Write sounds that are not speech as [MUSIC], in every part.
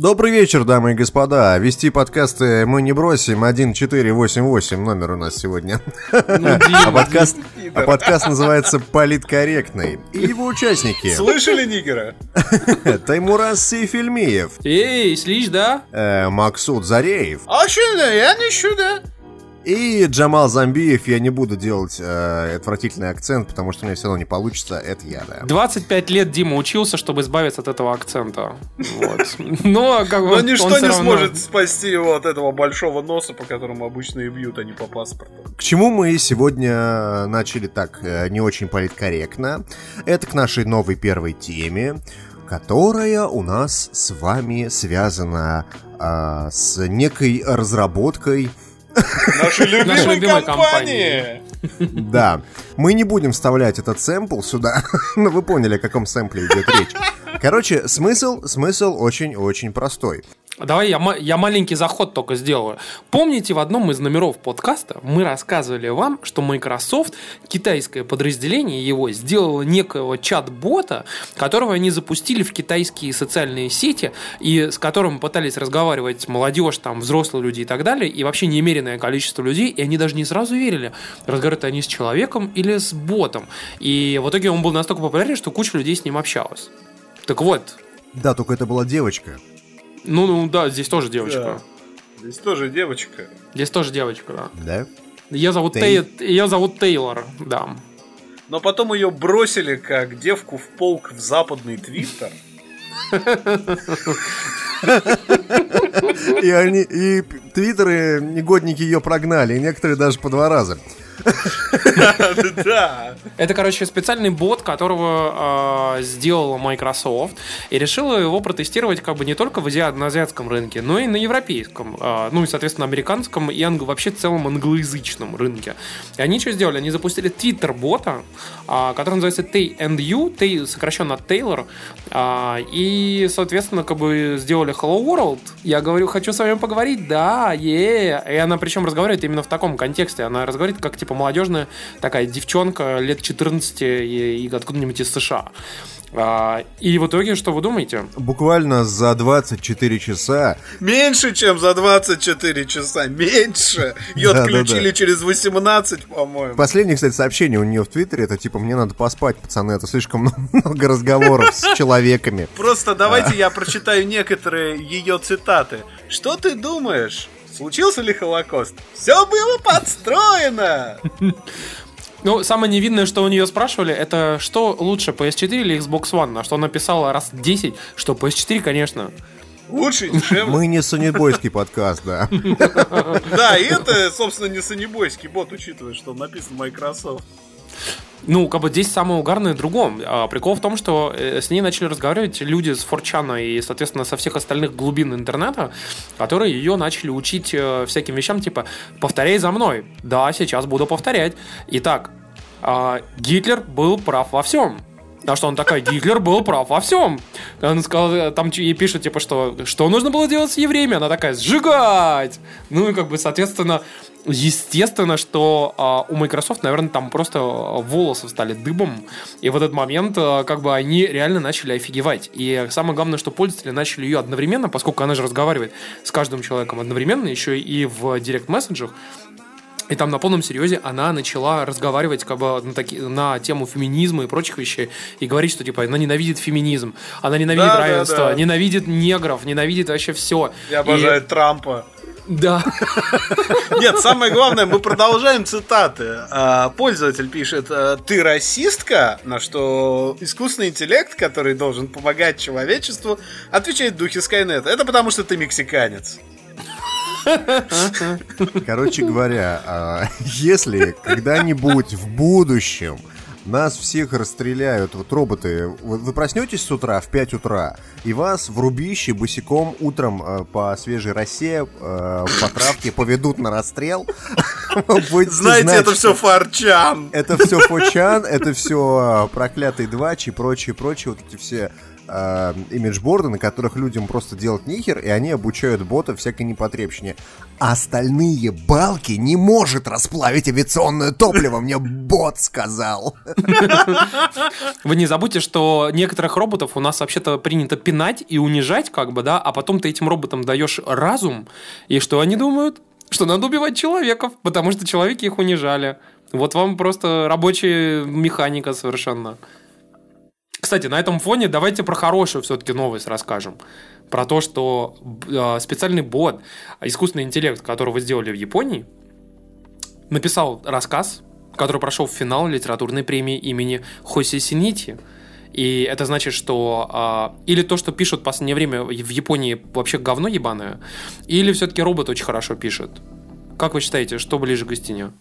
Добрый вечер, дамы и господа. Вести подкасты мы не бросим. 1488 номер у нас сегодня. А подкаст, а подкаст называется «Политкорректный». И его участники. Слышали Нигера? [LAUGHS] Таймураз Сейфельмиев. Эй, слышь, да? Э, Максут Зареев. А сюда, я не сюда. И Джамал Замбиев, я не буду делать э, отвратительный акцент, потому что у меня все равно не получится, это я, да. 25 лет Дима учился, чтобы избавиться от этого акцента. Вот. [LAUGHS] Но как бы Но ничто не сможет спасти его от этого большого носа, по которому обычно и бьют, а не по паспорту. К чему мы сегодня начали так э, не очень политкорректно? Это к нашей новой первой теме, которая у нас с вами связана а, с некой разработкой. Нашей любимой, компании. Да, мы не будем вставлять этот сэмпл сюда, [LAUGHS] но вы поняли, о каком сэмпле идет речь. Короче, смысл, смысл очень-очень простой. Давай я, я маленький заход только сделаю. Помните, в одном из номеров подкаста мы рассказывали вам, что Microsoft, китайское подразделение его, сделало некого чат-бота, которого они запустили в китайские социальные сети, и с которым пытались разговаривать молодежь, там, взрослые люди и так далее, и вообще немеренное количество людей, и они даже не сразу верили, разговаривают они с человеком или с ботом. И в итоге он был настолько популярен, что куча людей с ним общалась. Так вот, Да, только это была девочка. Ну, ну да, здесь тоже девочка. Да. Здесь тоже девочка. Здесь тоже девочка, да. Да? Ее зовут, Тей- Тей... Ее зовут Тейлор, да. Но потом ее бросили как девку в полк в западный твиттер. И они, и твиттеры, негодники ее прогнали, и некоторые даже по два раза. [LAUGHS] Это, короче, специальный бот, которого э, сделала Microsoft, и решила его протестировать как бы не только на азиатском рынке, но и на европейском, э, ну и, соответственно, американском и вообще целом англоязычном рынке. И они что сделали? Они запустили твиттер-бота, э, который называется Tay сокращенно от Taylor, э, и, соответственно, как бы сделали Hello World. Я говорю, хочу с вами поговорить, да, е И она причем разговаривает именно в таком контексте. Она разговаривает как, типа, молодежная такая девчонка лет 14 и, и откуда-нибудь из США. А, и в итоге, что вы думаете? Буквально за 24 часа Меньше, чем за 24 часа. Меньше. Ее Да, да, отключили да. через 18, по-моему. Последнее, кстати, сообщение у нее в Твиттере, это типа, мне надо поспать, пацаны, это слишком [LAUGHS] много разговоров с человеками. Просто давайте я прочитаю некоторые ее цитаты. Что ты думаешь? Случился ли Холокост? Все было подстроено! [LAUGHS] Ну, самое невинное, что у нее спрашивали, это что лучше, PS4 или Xbox One? На что она писала раз 10, что PS4, конечно. Лучше [LAUGHS] и дешевле. Мы не санебойский подкаст, да. [LAUGHS] Да, и это, собственно, не санебойский бот, учитывая, что написан Microsoft. Ну, как бы здесь самое угарное в другом. А, Прикол в том, что э, с ней начали разговаривать люди с Форчана и, соответственно, со всех остальных глубин интернета, которые ее начали учить э, всяким вещам, типа «повторяй за мной». Да, сейчас буду повторять. Итак, а, Гитлер был прав во всем. А что он такая, Гитлер был прав во всем. Он сказал, э, там ей пишут, типа, что, что нужно было делать с евреями? Она такая, сжигать! Ну и как бы, соответственно, естественно, что а, у Microsoft, наверное, там просто а, волосы стали дыбом. И в этот момент, а, как бы, они реально начали офигевать. И самое главное, что пользователи начали ее одновременно, поскольку она же разговаривает с каждым человеком одновременно, еще и в директ-месседжах, и там на полном серьезе она начала разговаривать как бы на, таки, на тему феминизма и прочих вещей и говорить, что типа она ненавидит феминизм, она ненавидит Да, да, равенство, да. ненавидит негров, ненавидит вообще все. Я обожаю Трампа. Да. [LAUGHS] Нет, самое главное, мы продолжаем цитаты. А, Пользователь пишет, а, ты расистка? На что искусственный интеллект, который должен помогать человечеству, отвечает в духе Скайнета. Это потому, что ты мексиканец. Короче говоря, а, если когда-нибудь в будущем нас всех расстреляют, вот роботы, вы, вы проснетесь с утра в 5 утра, и вас в рубище босиком утром э, по свежей росе, э, по травке поведут на расстрел, Знаете, это все фарчан. Это все форчан, это все проклятый двач и прочие, прочие вот эти все э, имиджборды, на которых людям просто делать нихер, и они обучают бота всякой непотребщине. А остальные балки не может расплавить авиационное топливо, мне бот сказал. Вы не забудьте, что некоторых роботов у нас вообще-то принято пинать и унижать, как бы, да, а потом ты этим роботам даешь разум, и что они думают? Что надо убивать человеков, потому что человеки их унижали. Вот вам просто рабочая механика совершенно. Кстати, на этом фоне давайте про хорошую все-таки новость расскажем. Про то, что э, специальный бот, искусственный интеллект, который вы сделали в Японии, написал рассказ, который прошел в финал литературной премии имени Хоси Синити. И это значит, что э, или то, что пишут в последнее время в Японии вообще говно ебаное, или все-таки робот очень хорошо пишет. Как вы считаете, что ближе к истине?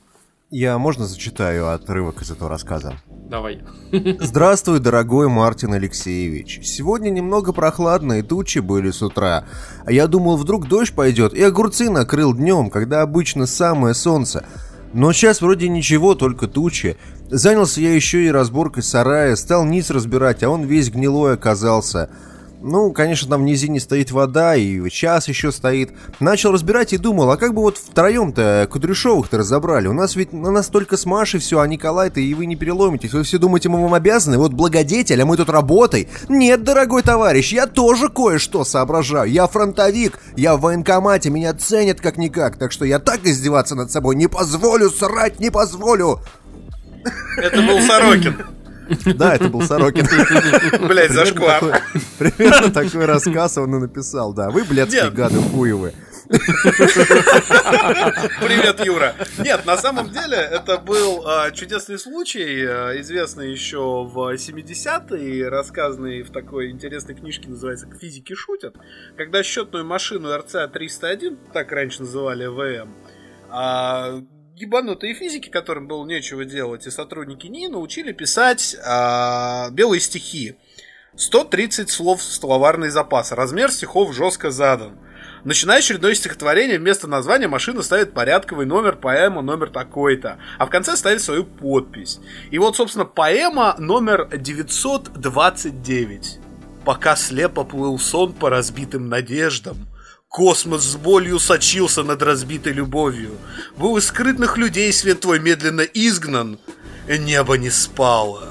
Я можно зачитаю отрывок из этого рассказа? Давай. [LAUGHS] Здравствуй, дорогой Мартин Алексеевич. Сегодня немного прохладно и тучи были с утра. А я думал, вдруг дождь пойдет, и огурцы накрыл днем, когда обычно самое солнце. Но сейчас вроде ничего, только тучи. Занялся я еще и разборкой сарая, стал низ разбирать, а он весь гнилой оказался. Ну, конечно, там в низине стоит вода, и час еще стоит. Начал разбирать и думал, а как бы вот втроем-то Кудряшовых-то разобрали? У нас ведь, у нас только с Машей все, а Николай-то и вы не переломитесь. Вы все думаете, мы вам обязаны? Вот благодетель, а мы тут работай. Нет, дорогой товарищ, я тоже кое-что соображаю. Я фронтовик, я в военкомате, меня ценят как-никак. Так что я так издеваться над собой не позволю, срать не позволю. Это был Сорокин. Да, это был Сорокин. [LAUGHS] Блять, зашквар. Примерно такой рассказ он и написал, да. Вы, блядские гады хуевы. [LAUGHS] Привет, Юра. Нет, на самом деле это был э, чудесный случай, э, известный еще в 70-е, рассказанный в такой интересной книжке, называется «К физике шутят», когда счетную машину РЦ-301, так раньше называли ВМ, а, ебанутые физики, которым было нечего делать, и сотрудники НИИ научили писать а, белые стихи. 130 слов словарный запас. Размер стихов жестко задан. Начиная очередное стихотворение, вместо названия машина ставит порядковый номер, поэма номер такой-то. А в конце ставит свою подпись. И вот, собственно, поэма номер 929. Пока слепо плыл сон по разбитым надеждам. Космос с болью сочился над разбитой любовью. Был из скрытных людей свет твой медленно изгнан. Небо не спало.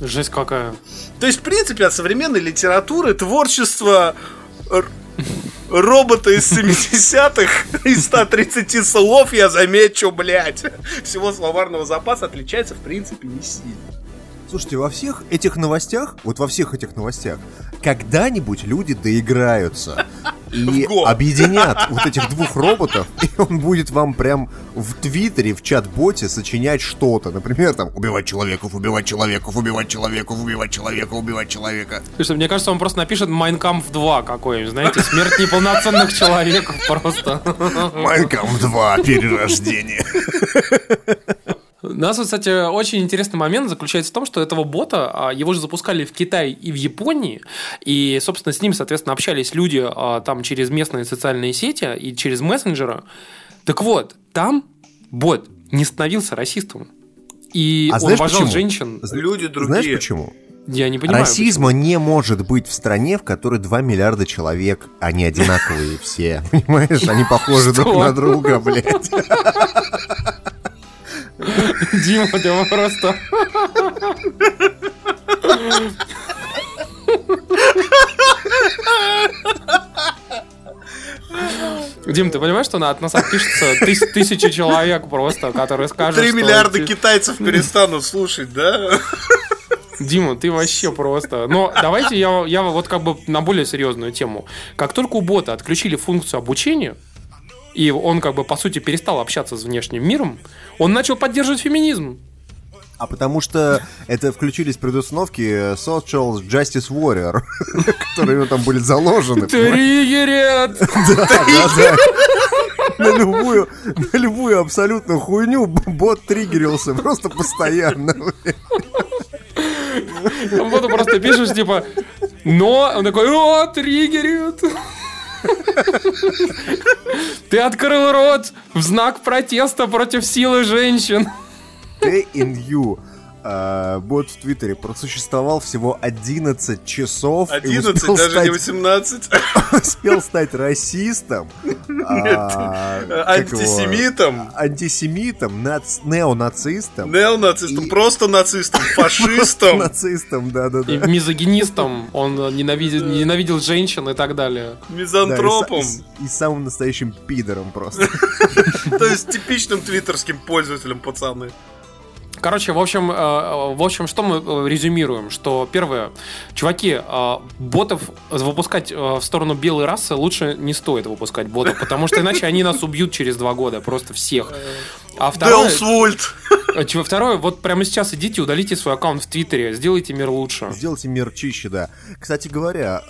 Жесть какая. То есть, в принципе, от современной литературы творчество робота из 70-х из 130 слов, я замечу, блядь, всего словарного запаса отличается, в принципе, не сильно. Слушайте, во всех этих новостях, вот во всех этих новостях, когда-нибудь люди доиграются [LAUGHS] и объединят [LAUGHS] вот этих двух роботов, и он будет вам прям в Твиттере, в чат-боте сочинять что-то. Например, там, убивать человеков, убивать человеков, убивать человеков, убивать человека, убивать человека. Слушай, мне кажется, он просто напишет Mein Kampf 2 какой-нибудь, знаете, смерть неполноценных человеков просто. Mein Kampf 2, [LAUGHS] перерождение. У нас, кстати, очень интересный момент заключается в том, что этого бота, а, его же запускали в Китае и в Японии, и, собственно, с ним, соответственно, общались люди а, там через местные социальные сети и через мессенджеры. Так вот, там бот не становился расистом. И а он уважал почему? женщин. Люди другие. Знаешь почему? Я не понимаю. Расизма почему. не может быть в стране, в которой 2 миллиарда человек, они одинаковые [LAUGHS] все. Понимаешь, они похожи друг на друга, блядь. [LAUGHS] Дима, ты просто... Дим, ты понимаешь, что от нас отпишется тыс тысячи человек просто, которые скажут, Три миллиарда ты... китайцев перестанут слушать, да? Дима, ты вообще просто. Но давайте я, я вот как бы на более серьезную тему. Как только у бота отключили функцию обучения, и он как бы по сути перестал общаться с внешним миром, он начал поддерживать феминизм. А потому что это включились предустановки Social Justice Warrior, [LAUGHS] которые там были заложены. Триггерят! [LAUGHS] Да, да, да. На любую, на любую абсолютно хуйню бот триггерился просто постоянно. Боту просто пишешь, типа, но, он такой, о, триггерит. Ты открыл рот в знак протеста против силы женщин. Day in you. А, бот в Твиттере просуществовал всего 11 часов. и 11, успел даже стать- не 18. [LAUGHS] Успел стать расистом. а, его, Антисемитом. Антисемитом, нац- неонацистом. Неонацистом, просто нацистом, [LAUGHS] фашистом. Нацистом, да-да-да. И мизогинистом, он ненавидел, женщин и так далее. Мизантропом. И, самым настоящим пидором просто. [LAUGHS] То есть типичным твиттерским пользователем, пацаны. Короче, в общем, э, э, в общем, что мы э, резюмируем? Что первое, чуваки, ботов выпускать в сторону белой расы лучше не стоит выпускать ботов, потому что иначе они нас убьют через два года, просто всех. А второе, Делсвольт. чё- второе, вот прямо сейчас идите, удалите свой аккаунт в Твиттере, сделайте мир лучше. Сделайте мир чище, да. Кстати говоря,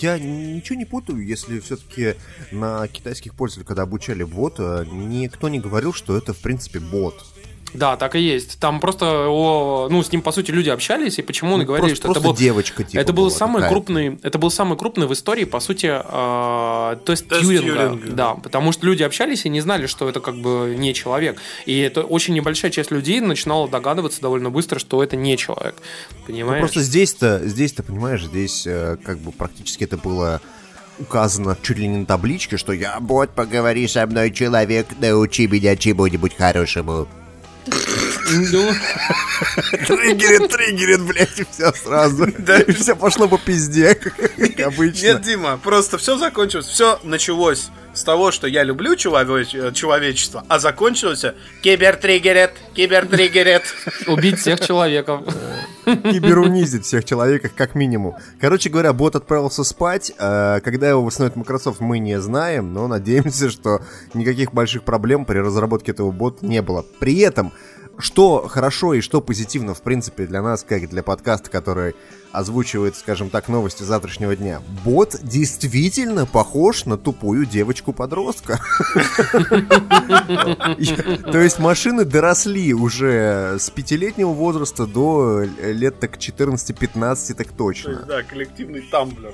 я ничего не путаю, если все-таки на китайских пользователей, когда обучали бота, никто не говорил, что это в принципе бот. Да, так и есть. Там просто, о, ну, с ним, по сути, люди общались, и почему он Ну, говорили, просто- что это просто был... девочка, типа, это был самый такая. крупный, это был самый крупный в истории, по сути, э, тест, Тест Тьюринга. Тьюринга. Да, потому что люди общались и не знали, что это как бы не человек. И это очень небольшая часть людей начинала догадываться довольно быстро, что это не человек. Ну, Понимаешь? просто здесь-то, здесь-то, понимаешь, здесь э, как бы практически это было указано чуть ли не на табличке, что я бот, поговори со мной, человек, научи меня чему-нибудь хорошему. Ну, Триггерит, триггерит, блядь, и все сразу. [LAUGHS] Да. И все пошло по пизде, как [LAUGHS] обычно. Нет, Дима, просто все закончилось. Все началось с того, что я люблю э, человечество, а закончилось кибертриггерит, кибертриггерит. [LAUGHS] убить всех человеков. киберунизить всех человеков, как минимум. Короче говоря, бот отправился спать. э, Когда его восстановит Microsoft, мы не знаем, но надеемся, что никаких больших проблем при разработке этого бота не было. При этом, что хорошо и что позитивно, в принципе, для нас, как для подкаста, который озвучивает, скажем так, новости завтрашнего дня. Бот действительно похож на тупую девочку-подростка. [LAUGHS] То есть машины доросли уже с пятилетнего возраста до лет так 14-15 так точно. Да, коллективный тамблер.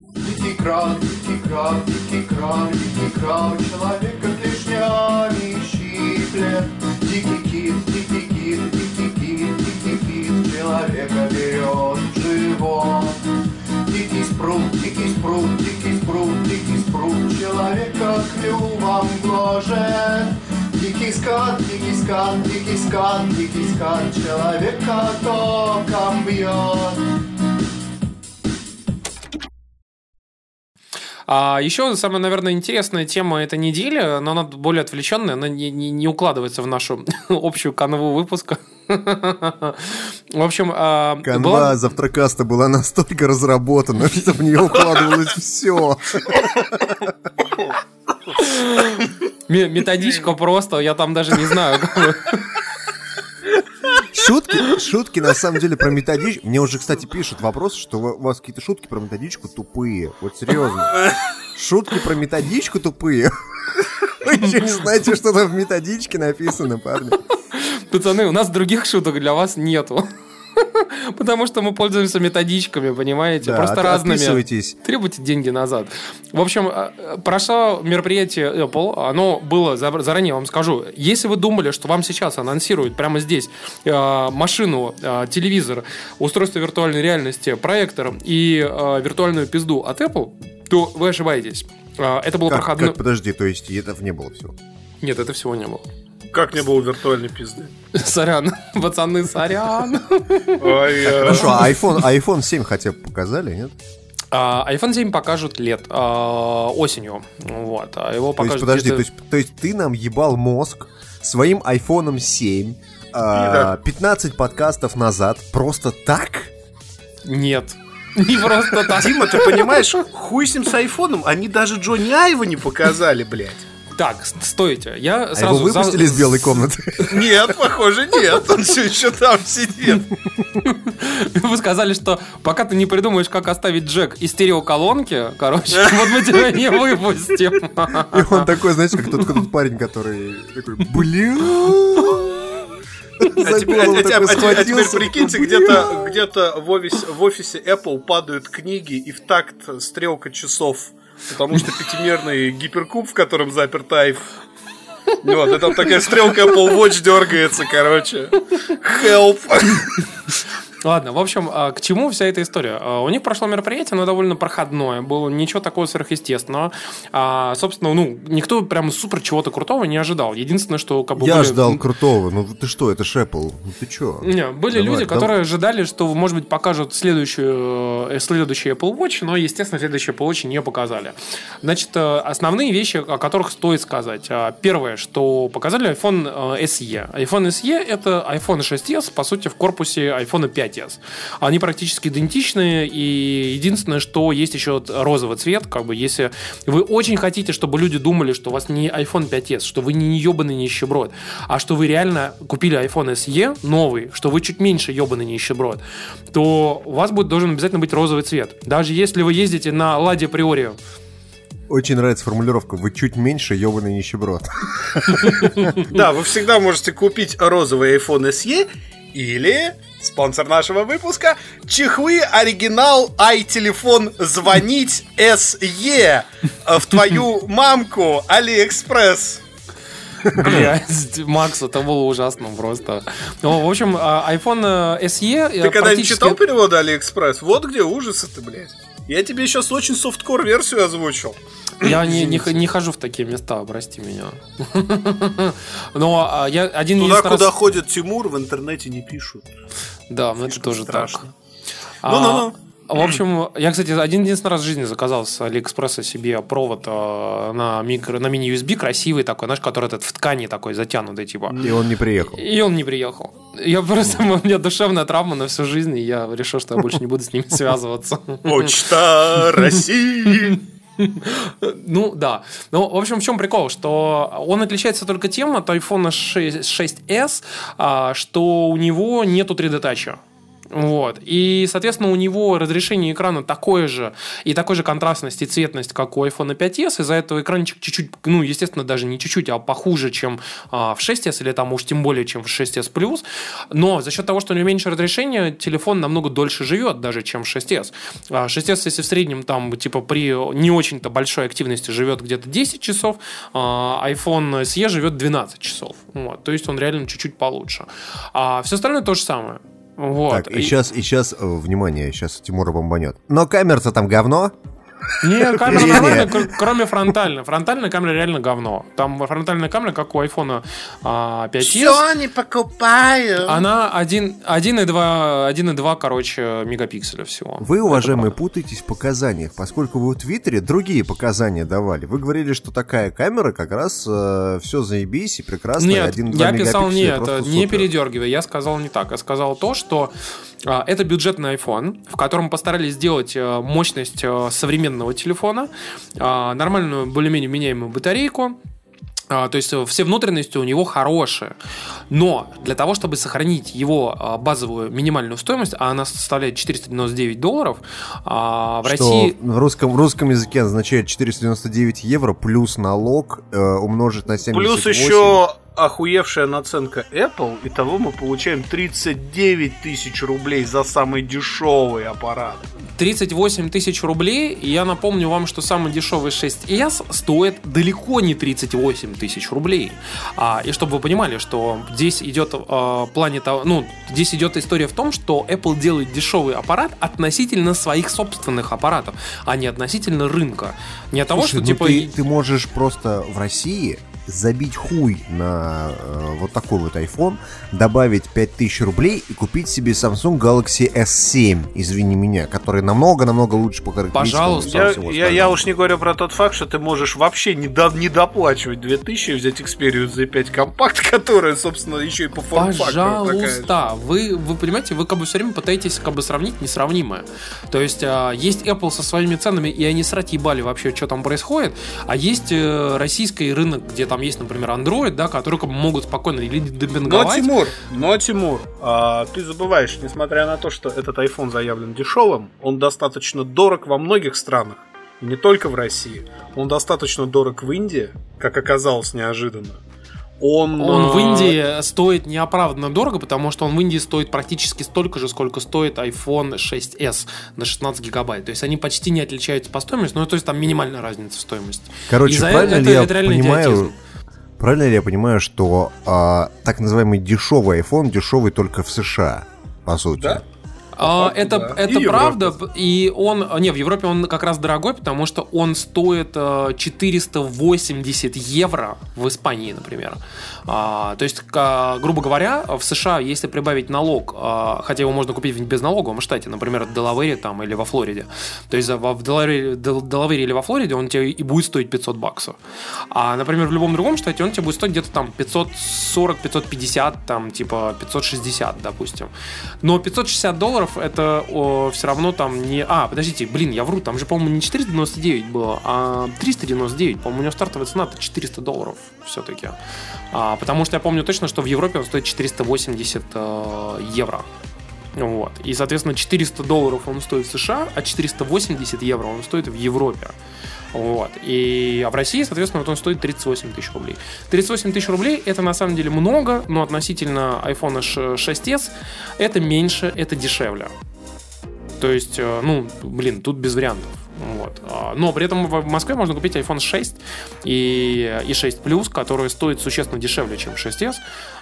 Дикий кран, дикий кран, дикий кран, дикий кран, человека клешнями щиплет. Дикий кит, дикий кит, дикий кит, дикий кит, человека берет живот. Дикий спрут, дикий спрут, дикий спрут, дикий спрут, человека клювом гложет. Дикий скат, дикий скат, дикий скат, дикий скат, человека током бьет. А еще самая, наверное, интересная тема этой недели, но она более отвлеченная, она не, не- не укладывается в нашу [LAUGHS] общую канву выпуска. [LAUGHS] В общем, а, Канва была- завтракаста была настолько разработана, [LAUGHS] что в нее укладывалось все. ме- методичка просто, я там даже не знаю. Шутки, шутки на самом деле про методичку. Мне уже, кстати, пишут вопрос, что у вас какие-то шутки про методичку тупые. Вот серьезно. Шутки про методичку тупые. Вы еще не знаете, что там в методичке написано, парни. Пацаны, у нас других шуток для вас нету. [LAUGHS] Потому что мы пользуемся методичками, понимаете? Да, Просто от- разными. Требуйте деньги назад. В общем, э, прошло мероприятие Apple. Оно было, за- заранее вам скажу, если вы думали, что вам сейчас анонсируют прямо здесь э, машину, э, телевизор, устройство виртуальной реальности, проектор и э, виртуальную пизду от Apple, то вы ошибаетесь. Это было проходное... подожди, то есть этого не было всего. Нет, это всего не было. Как не было виртуальной пизды? [LAUGHS] Сорян, [LAUGHS] пацаны, сорян. Э, Хорошо, а iPhone, а iPhone 7 хотя бы показали, нет? А, iPhone 7 покажут лет а, осенью. Вот. А его То есть, покажут подожди, то есть, то есть ты нам ебал мозг своим iPhone 7 а, 15 подкастов назад просто так? Нет. [LAUGHS] Не просто так. Дима, ты понимаешь, хуй с ним с айфоном, они даже Джонни Айва не показали, блядь. Так, стойте. Я А его сразу... за- выпустили из белой комнаты? [LAUGHS] Нет, похоже, нет, он все еще там сидит. [LAUGHS] Вы сказали, что пока ты не придумаешь, как оставить джек из стереоколонки, короче, [LAUGHS] вот мы тебя не выпустим. И он такой, знаете, как тот, тот парень, который такой, блин. А теперь, а- а- а- теперь прикиньте, где-то где-то в офисе, в офисе Apple падают книги и в такт стрелка часов. Потому что пятимерный гиперкуб, в котором заперт айф. Вот, и там такая стрелка Apple Watch дергается, короче. Help. Ладно, в общем, а, к чему вся эта история? А, У них прошло мероприятие, оно довольно проходное, было ничего такого сверхъестественного. А, Собственно, ну, никто прям супер чего-то крутого не ожидал. Единственное, что как бы Я были- ждал крутого. Ну ты что, это Apple. Ну ты чё? Не, были Давай, люди, давай. которые ожидали, что, может быть, покажут следующую, э, следующий Apple Watch, но, естественно, следующий Apple Watch не показали. Значит, э, основные вещи, о которых стоит сказать. А, Первое, что показали iPhone э, SE. iPhone SE – это iPhone 6s, по сути, в корпусе iPhone 5s. Они практически идентичны, и единственное, что есть еще розовый цвет, как бы, если вы очень хотите, чтобы люди думали, что у вас не iPhone 5s, что вы не ебаный нищеброд, а что вы реально купили iPhone SE новый, что вы чуть меньше ебаный нищеброд, то у вас будет должен обязательно быть розовый цвет. Даже если вы ездите на Ладе Приоре, Очень нравится формулировка. Вы чуть меньше ебаный нищеброд. [LAUGHS] Да, вы всегда можете купить розовый iPhone SE или спонсор нашего выпуска чехлы оригинал i-телефон звонить SE в твою [LAUGHS] мамку Алиэкспресс. Блядь, Макс, это было ужасно просто. Ну, в общем, а, iPhone э, SE... э, Ты когда-нибудь практически- читал переводы Алиэкспресс? Вот где ужасы ты, блядь. Я тебе сейчас очень softcore версию озвучил. Я [LAUGHS] не, не, не хожу в такие места, прости меня. [LAUGHS] Но а, я один Туда, куда раз- ходит Тимур, в интернете не пишут. Да, ну это тоже так. страшно. А, Ну-ну-ну. В общем, я, кстати, один единственный раз в жизни заказал с Алиэкспресса себе провод э, на, микро, на мини-USB красивый такой, знаешь, который этот в ткани такой затянутый, типа. И он не приехал. И он не приехал. Я просто, [LAUGHS] у меня душевная травма на всю жизнь, и я решил, что я больше не буду с ними [LAUGHS] связываться. Почта России. Ну, да. Ну, в общем, в чем прикол? Что он отличается только тем от iPhone 6, 6s, а, что у него нету 3D тача. Вот. И, соответственно, у него разрешение экрана такое же, и такой же контрастность и цветность, как у iPhone 5s. Из-за этого экранчик чуть-чуть, ну, естественно, даже не чуть-чуть, а похуже, чем а, в 6s, или там уж тем более, чем в 6s Plus. Но за счет того, что у него меньше разрешения, телефон намного дольше живет, даже чем в 6s. А 6s, если в среднем там, типа, при не очень-то большой активности живет где-то 10 часов, а iPhone SE живет 12 часов. Вот. То есть он реально чуть-чуть получше. А все остальное то же самое. Вот. Так, и сейчас, и сейчас, э, внимание, сейчас Тимура бомбанет. Но камера-то там говно. Не, [LAUGHS] камера нормальная, кр- кроме фронтальной. Фронтальная камера реально говно. Там фронтальная камера, как у iPhone а, 5s. не покупаю. Она 1, 1,2, 1,2, короче, мегапикселя всего. Вы, уважаемые, путаетесь в показаниях, поскольку вы в Твиттере другие показания давали. Вы говорили, что такая камера как раз все заебись и прекрасно. Нет, 1,2 я писал нет, просто не передергивай. Я сказал не так. Я сказал то, что а, это бюджетный iPhone, в котором постарались сделать э, мощность э, современного телефона, а, нормальную, более-менее меняемую батарейку. А, То есть э, все внутренности у него хорошие. Но для того, чтобы сохранить его а, базовую минимальную стоимость, а она составляет 499 долларов, в Что России в русском, в русском языке означает 499 евро плюс налог э, умножить на 78. Плюс еще охуевшая наценка Apple, и того мы получаем 39 тысяч рублей за самый дешевый аппарат. 38 тысяч рублей. И я напомню вам, что самый дешевый 6s стоит далеко не 38 тысяч рублей. А, и чтобы вы понимали, что здесь идет э, плане того, ну, здесь идет история в том, что Apple делает дешевый аппарат относительно своих собственных аппаратов, а не относительно рынка. Не от того, Слушай, что ну типа... ты, ты можешь просто в России забить хуй на э, вот такой вот iPhone, добавить 5000 рублей и купить себе Samsung Galaxy S7, извини меня, который намного-намного лучше по характеристикам. Пожалуйста. Я, всего я, я уж не говорю про тот факт, что ты можешь вообще не, до- не доплачивать 2000 и взять Xperia Z5 компакт, [LAUGHS] которая, собственно, еще и по форм-фактору. Пожалуйста, вы, вы понимаете, вы как бы все время пытаетесь как бы сравнить несравнимое. То есть а, есть Apple со своими ценами, и они срать ебали вообще, что там происходит, а есть э, российский рынок, где там есть, например, Android, да, которые могут спокойно или Но, демпинговать. Тимур, но, Тимур, а, ты забываешь, несмотря на то, что этот iPhone заявлен дешевым, он достаточно дорог во многих странах. И не только в России. Он достаточно дорог в Индии, как оказалось неожиданно. Он, Он в э, Индии стоит неоправданно дорого, потому что он в Индии стоит практически столько же, сколько стоит iPhone 6s на 16 гигабайт. То есть они почти не отличаются по стоимости, ну то есть там минимальная разница в стоимости. Короче, правильно это- ли я это реально понимаю, идиотизм. Правильно ли я понимаю, что а, так называемый дешевый iPhone дешевый только в США, по сути? Да. А, факту, это да. это И правда, Европе. и он, не, в Европе он как раз дорогой, потому что он стоит э, 480 евро в Испании, например. А, то есть, грубо говоря, в США, если прибавить налог, а, хотя его можно купить в безналоговом штате, например, в Делавере там или во Флориде, то есть в Делавере, Дел- Делавере или во Флориде он тебе и будет стоить 500 баксов. А, например, в любом другом штате он тебе будет стоить где-то там 540, 550, там типа 560, допустим. Но 560 долларов это все равно там не... А, подождите, блин, я вру, там же, по-моему, не 499 было, а 399. По-моему, у него стартовая цена это 400 долларов все-таки. А, потому что я помню точно, что в Европе он стоит 480 э, евро. Вот. И, соответственно, 400 долларов он стоит в США, а 480 евро он стоит в Европе. Вот. И, а в России, соответственно, вот он стоит 38 тысяч рублей. 38 тысяч рублей это на самом деле много, но относительно iPhone 6s это меньше, это дешевле. То есть, э, ну, блин, тут без вариантов. Вот. А, Но при этом в Москве можно купить iPhone 6 и, и 6 Plus, которые стоят существенно дешевле, чем 6s.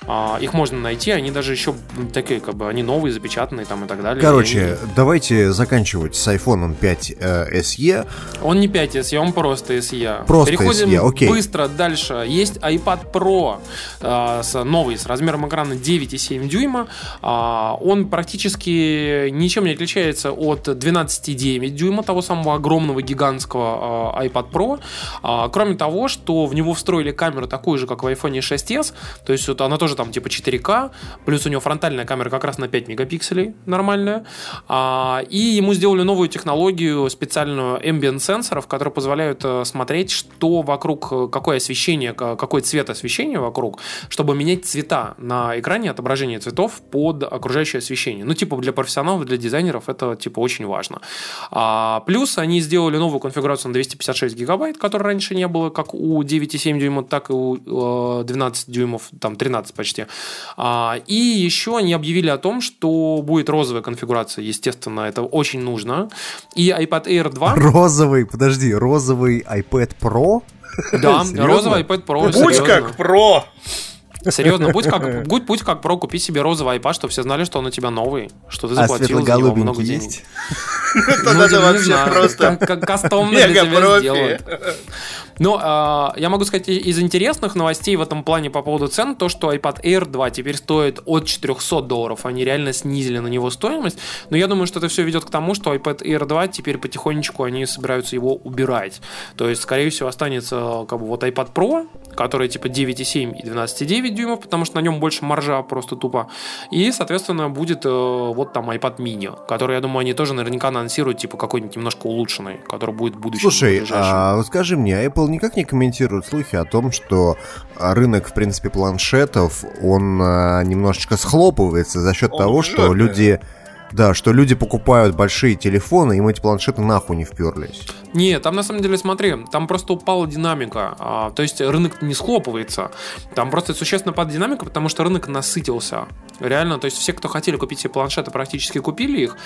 А, Их можно найти, они даже еще такие, как бы, они новые, запечатанные там и так далее. Короче, давайте заканчивать с iPhone 5 э, SE. они- Он не 5S, он просто SE. Просто Переходим SE, окей. быстро дальше. Есть iPad Pro а, с, новый, с размером экрана 9,7 дюйма. А, Он практически ничем не отличается от 12,9 дюйма, того самого огромного гигантского а, iPad Pro. А, Кроме того, что в него встроили камеру такую же, как в iPhone 6s, то есть вот она тоже там типа 4К, плюс у него фронтальная камера как раз на 5 мегапикселей, нормальная. А, И ему сделали новую технологию, специальную ambient сенсоров, которые позволяют э, смотреть, что вокруг, э, какое освещение, какой цвет освещения вокруг, чтобы менять цвета на экране, отображение цветов под окружающее освещение. Ну, типа для профессионалов, для дизайнеров это типа очень важно. Плюс они сделали новую конфигурацию на 256 гигабайт, которой раньше не было, как у 9,7 дюйма, так и у э, 12 дюймов, там 13 почти. А, и еще они объявили о том, что будет розовая конфигурация, естественно, это очень нужно. И iPad Air 2, Розовый, подожди, розовый iPad Pro? да, [LAUGHS] розовый iPad Pro. Будь как про. Серьезно, будь как, [LAUGHS] будь, будь как про, купи себе розовый iPad, чтобы все знали, что он у тебя новый, что ты А заплатил за него много денег. есть? [LAUGHS] Это Ну, не вообще просто кастомно для тебя сделают. Ну, а, я могу сказать, из интересных новостей в этом плане по поводу цен, то, что iPad Air 2 теперь стоит от 400 долларов. Они реально снизили на него стоимость. Но я думаю, что это все ведет к тому, что iPad Air 2 теперь потихонечку они собираются его убирать. То есть, скорее всего, останется как бы вот iPad Pro, который типа 9,7 и 12,9 дюймов, потому что на нем больше маржа просто тупо. И, соответственно, будет э, вот там iPad mini, который, я думаю, они тоже наверняка анонсируют, типа какой-нибудь немножко улучшенный, который будет в будущем. Слушай, а вот скажи мне, а Apple никак не комментирует слухи о том, что рынок, в принципе, планшетов, он а, немножечко схлопывается за счет Он того, что люди... Да, что люди покупают большие телефоны, им эти планшеты нахуй не вперлись. Не, там на самом деле, смотри, там просто упала динамика. а, то есть рынок не схлопывается. Там просто существенно падает динамика, потому что рынок насытился. Реально, то есть все, кто хотели купить себе планшеты, практически купили их.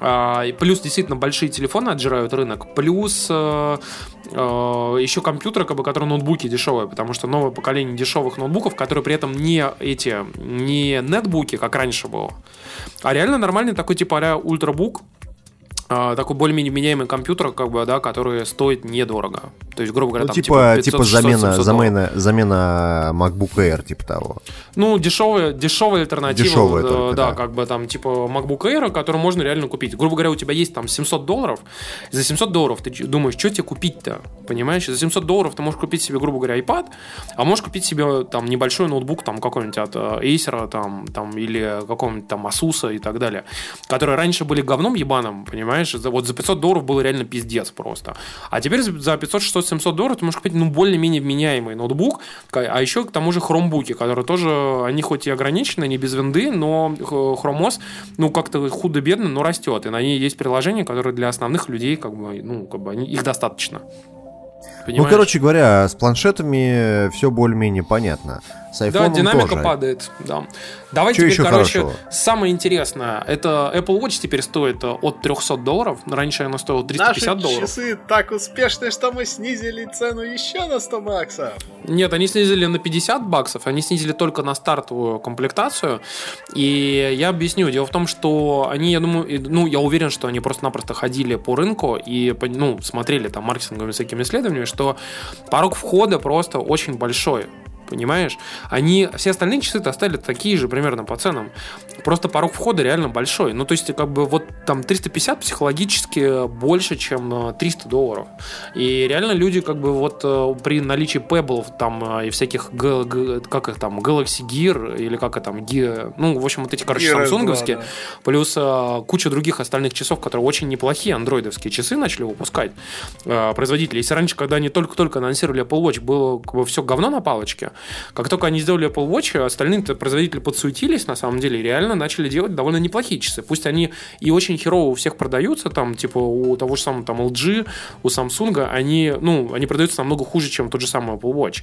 А, и плюс действительно большие телефоны отжирают рынок. Плюс э, еще компьютеры, как бы, которые ноутбуки дешевые, потому что новое поколение дешевых ноутбуков, которые при этом не эти, не нетбуки, как раньше было, а реально нормальный такой типа ультрабук, такой более-менее меняемый компьютер, как бы, да, который стоит недорого. То есть, грубо говоря, Ну, там типа, 500, типа 600, замена, 700 долларов. замена, замена MacBook Air, типа того. Ну, дешевая, дешевая альтернатива. Дешевая э, только, да, да. как бы там, типа, MacBook Air, который можно реально купить. Грубо говоря, у тебя есть там 700 долларов. За 700 долларов ты думаешь, что тебе купить-то? Понимаешь? За 700 долларов ты можешь купить себе, грубо говоря, iPad, а можешь купить себе там небольшой ноутбук, там какой-нибудь от э, Acer, там, там, или какого-нибудь там Asus и так далее, которые раньше были говном ебаным, понимаешь? За- Вот за 500 долларов было реально пиздец просто. А теперь за за 500, 600, 700 долларов ты можешь купить, ну, более-менее вменяемый ноутбук, а еще к тому же хромбуки, которые тоже, они хоть и ограничены, не без винды, но хромос, ну, как-то худо-бедно, но растет. И на ней есть приложения, которые для основных людей, как бы, ну, как бы, они, их достаточно. Ну, Понимаешь? короче говоря, с планшетами все более-менее понятно. С Да, динамика тоже. падает, да. Давайте Чё теперь, ещё короче, хорошего? самое интересное. Это Apple Watch теперь стоит э, от 300 долларов. Раньше она стоила 350 Наши долларов. часы так успешны, что мы снизили цену еще на 100 баксов. Нет, они снизили на 50 баксов, они снизили только на стартовую комплектацию. И я объясню. Дело в том, что они, я думаю, ну, я уверен, что они просто-напросто ходили по рынку и, ну, смотрели там маркетинговыми всякими исследованиями, что порог входа просто очень большой. Понимаешь? Они, все остальные часы-то оставили такие же примерно по ценам. Просто порог входа реально большой. Ну, то есть, как бы вот там 350 психологически больше, чем э, 300 долларов. И реально люди как бы вот э, при наличии Pebble там э, и всяких, как их там, Galaxy Gear или как это там, Gear, ну, в общем, вот эти, короче, Gear S2, самсунговские, да. плюс э, куча других остальных часов, которые очень неплохие андроидовские часы начали выпускать э, производители. Если раньше, когда они только-только анонсировали Apple Watch, было как бы все говно на палочке, как только они сделали Apple Watch, остальные производители подсуетились, на самом деле, и реально начали делать довольно неплохие часы. Пусть они и очень херово у всех продаются, там, типа, у того же самого там LG, у Samsung, они, ну, они продаются намного хуже, чем тот же самый Apple Watch.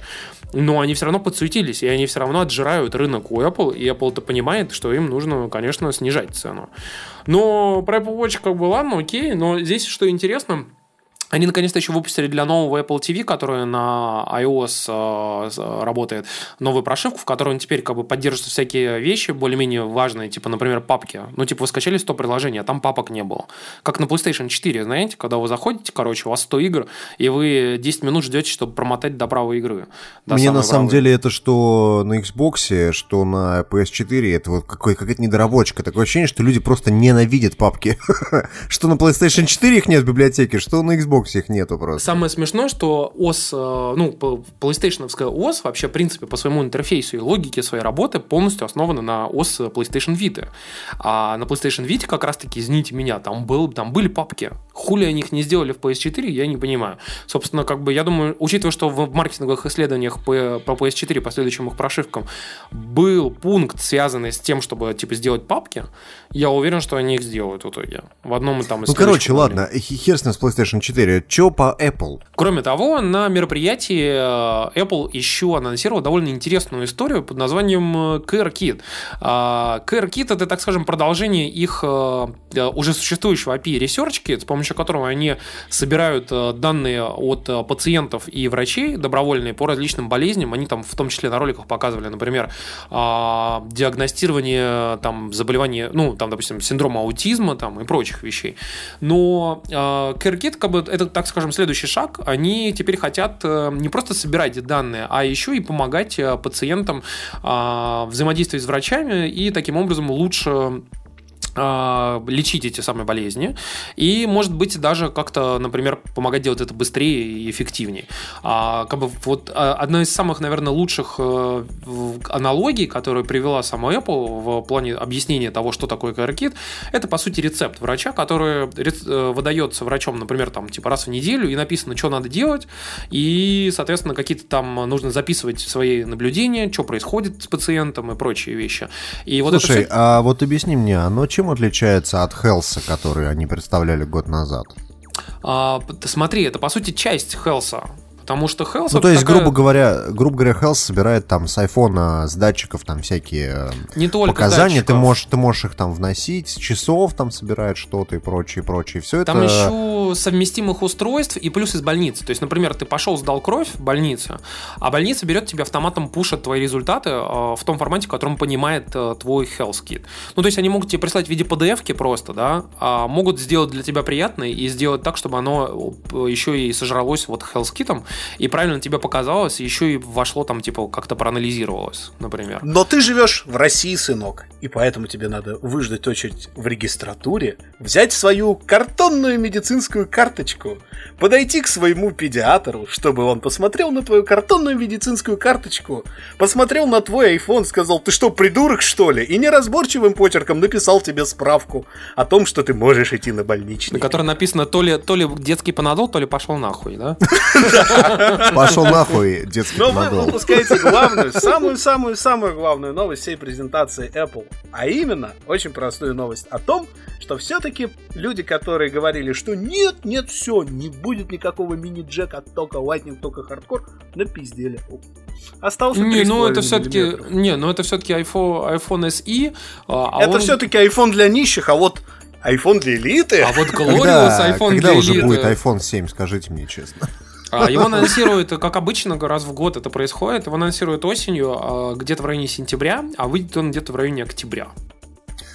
Но они все равно подсуетились, и они все равно отжирают рынок у Apple, и Apple-то понимает, что им нужно, конечно, снижать цену. Но про Apple Watch как бы ладно, окей, но здесь что интересно, они наконец-то еще выпустили для нового Apple TV, который на iOS э, с- работает, новую прошивку, в которой он теперь как бы поддерживает всякие вещи более-менее важные, типа, например, папки. Ну, типа, вы скачали 100 приложений, а там папок не было. Как на PlayStation 4, знаете, когда вы заходите, короче, у вас 100 игр, и вы 10 минут ждете, чтобы промотать до правой игры. До Мне на самом правой. деле это что на Xbox, что на PS4, это вот какой- какая-то недоработка. Такое ощущение, что люди просто ненавидят папки. [LAUGHS] Что на PlayStation 4 их нет в библиотеке, что на Xbox их нету просто. Самое смешное, что ОС, э, ну, PlayStation ОС вообще, в принципе, по своему интерфейсу и логике своей работы полностью основана на ОС PlayStation Vita. А на PlayStation Vita как раз-таки, извините меня, там, был, там были папки. Хули они их не сделали в PS4, я не понимаю. Собственно, как бы, я думаю, учитывая, что в маркетинговых исследованиях по PS4, по следующим их прошивкам, был пункт, связанный с тем, чтобы, типа, сделать папки, я уверен, что они их сделают в итоге. В одном и там из Ну, короче, ладно, хер с ним с PlayStation 4. Чё по Apple? Кроме того, на мероприятии э, Apple еще анонсировал довольно интересную историю под названием э, CareKit. А, CareKit это, так скажем, продолжение их э, уже существующего API Research Kit, с помощью которого они собирают данные от пациентов и врачей добровольные по различным болезням. Они там в том числе на роликах показывали, например, а, диагностирование там заболеваний, ну, там, допустим, синдрома аутизма там и прочих вещей. Но э, CareKit, как бы, это, так скажем, следующий шаг. Они теперь хотят э, не просто собирать данные, а еще и помогать э, пациентам э, взаимодействовать с врачами и таким образом лучше а, лечить эти самые болезни и, может быть, даже как-то, например, помогать делать это быстрее и эффективнее. А, как бы вот а, одна из самых, наверное, лучших э, аналогий, которую привела сама Apple в плане объяснения того, что такое CareKit, это, по сути, рецепт врача, который э, выдается врачом, например, там, типа раз в неделю, и написано, что надо делать, и, соответственно, какие-то там нужно записывать свои наблюдения, что происходит с пациентом и прочие вещи. И вот Слушай, всё- а вот объясни мне, оно чем отличается от Хелса, который они представляли год назад? А, смотри, это по сути часть Хелса. Потому что Хелс Ну, то есть, грубо говоря, грубо говоря, Health собирает там с айфона, с датчиков там всякие э, не только показания, ты можешь, ты можешь их там вносить, с часов там собирает что-то и прочее, прочее. Все Там это... еще совместимых устройств и плюс из больницы. То есть, например, ты пошел, сдал кровь в больнице, а больница берет тебе автоматом пушит твои результаты э, в том формате, в котором понимает э, твой health kit. Ну, то есть, они могут тебе прислать в виде PDF-ки просто, да, а могут сделать для тебя приятное и сделать так, чтобы оно еще и сожралось вот health китом и правильно тебе показалось, еще и вошло там, типа, как-то проанализировалось, например. Но ты живешь в России, сынок, и поэтому тебе надо выждать очередь в регистратуре, взять свою картонную медицинскую карточку, подойти к своему педиатру, чтобы он посмотрел на твою картонную медицинскую карточку, посмотрел на твой iPhone, сказал, ты что, придурок, что ли? И неразборчивым почерком написал тебе справку о том, что ты можешь идти на больничный. На которой написано то ли, то ли детский панадол, то ли пошел нахуй, да? [LAUGHS] [LAUGHS] Пошел нахуй, детский Но вы выпускаете главную, самую-самую-самую главную новость всей презентации Apple. А именно, очень простую новость о том, что все-таки люди, которые говорили, что нет, нет, все, не будет никакого мини-джека, только Lightning, только хардкор, напиздели. Остался Не, ну 3,5 это все-таки, не, ну это все-таки iPhone, iPhone SE. а, а Это он- все-таки iPhone для нищих, а вот iPhone для элиты. А вот Glorious Когда, iPhone когда для уже элиты. будет iPhone 7, скажите мне честно. А, Его анонсируют, как обычно, раз в год это происходит. Его анонсируют осенью, а, где-то в районе сентября, а выйдет он где-то в районе октября.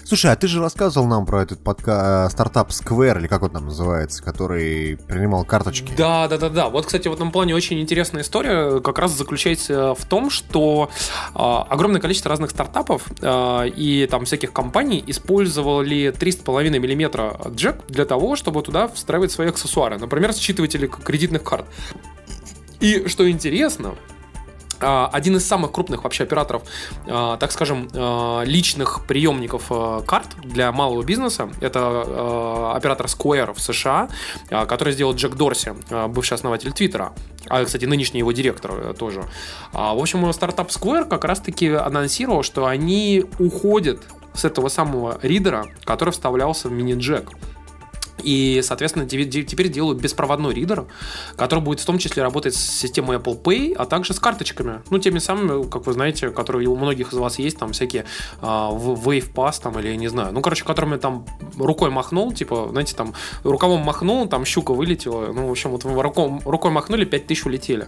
Слушай, а ты же рассказывал нам про этот подка... стартап Square, или как он там называется, который принимал карточки. Да, да, да, да. Вот, кстати, в этом плане очень интересная история как раз заключается в том, что а, огромное количество разных стартапов а, и там всяких компаний использовали 3,5 мм джек для того, чтобы туда встраивать свои аксессуары. Например, считыватели кредитных карт. И что интересно, один из самых крупных вообще операторов, а, так скажем, а, личных приемников а, карт для малого бизнеса, это а, оператор Square в США, а, который сделал Джек Дорси, а, бывший основатель Твиттера, а, кстати, нынешний его директор э, тоже. А, В общем, стартап Square как раз-таки анонсировал, что они уходят с этого самого ридера, который вставлялся в мини-джек. И, соответственно, те- те- теперь делают беспроводной ридер, который будет в том числе работать с системой Apple Pay, а также с карточками. Ну, теми самыми, как вы знаете, которые у многих из вас есть, там всякие в- Wave Pass, там, или я не знаю. Ну, короче, которыми там рукой махнул, типа, знаете, там рукавом махнул, там щука вылетела. Ну, в общем, вот вы рукой, рукой махнули, 5000 улетели.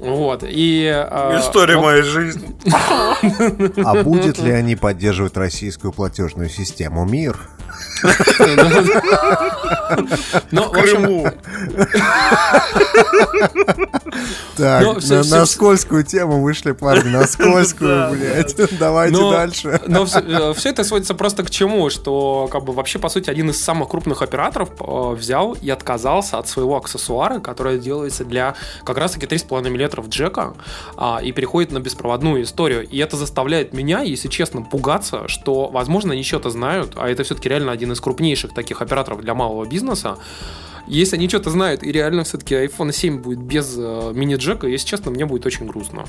Вот. И, а, История вот- моей жизни. [LAUGHS] А будет ли они поддерживать российскую платежную систему МИР? [LAUGHS] Ну, в Крыму. Так, Ну, на, скользкую тему вышли парни, на скользкую, блядь. [LAUGHS] Давайте Но- дальше. Но все, это сводится просто к чему, что как бы вообще по сути один из самых крупных операторов э, взял и отказался от своего аксессуара, который делается для как раз-таки 3,5 мм джека а, и переходит на беспроводную историю. И это заставляет меня, если честно, пугаться, что, возможно, они что-то знают, а это все-таки реально один из крупнейших таких операторов для малого бизнеса. Если они что-то знают, и реально все-таки iPhone 7 будет без э, мини-джека, если честно, мне будет очень грустно.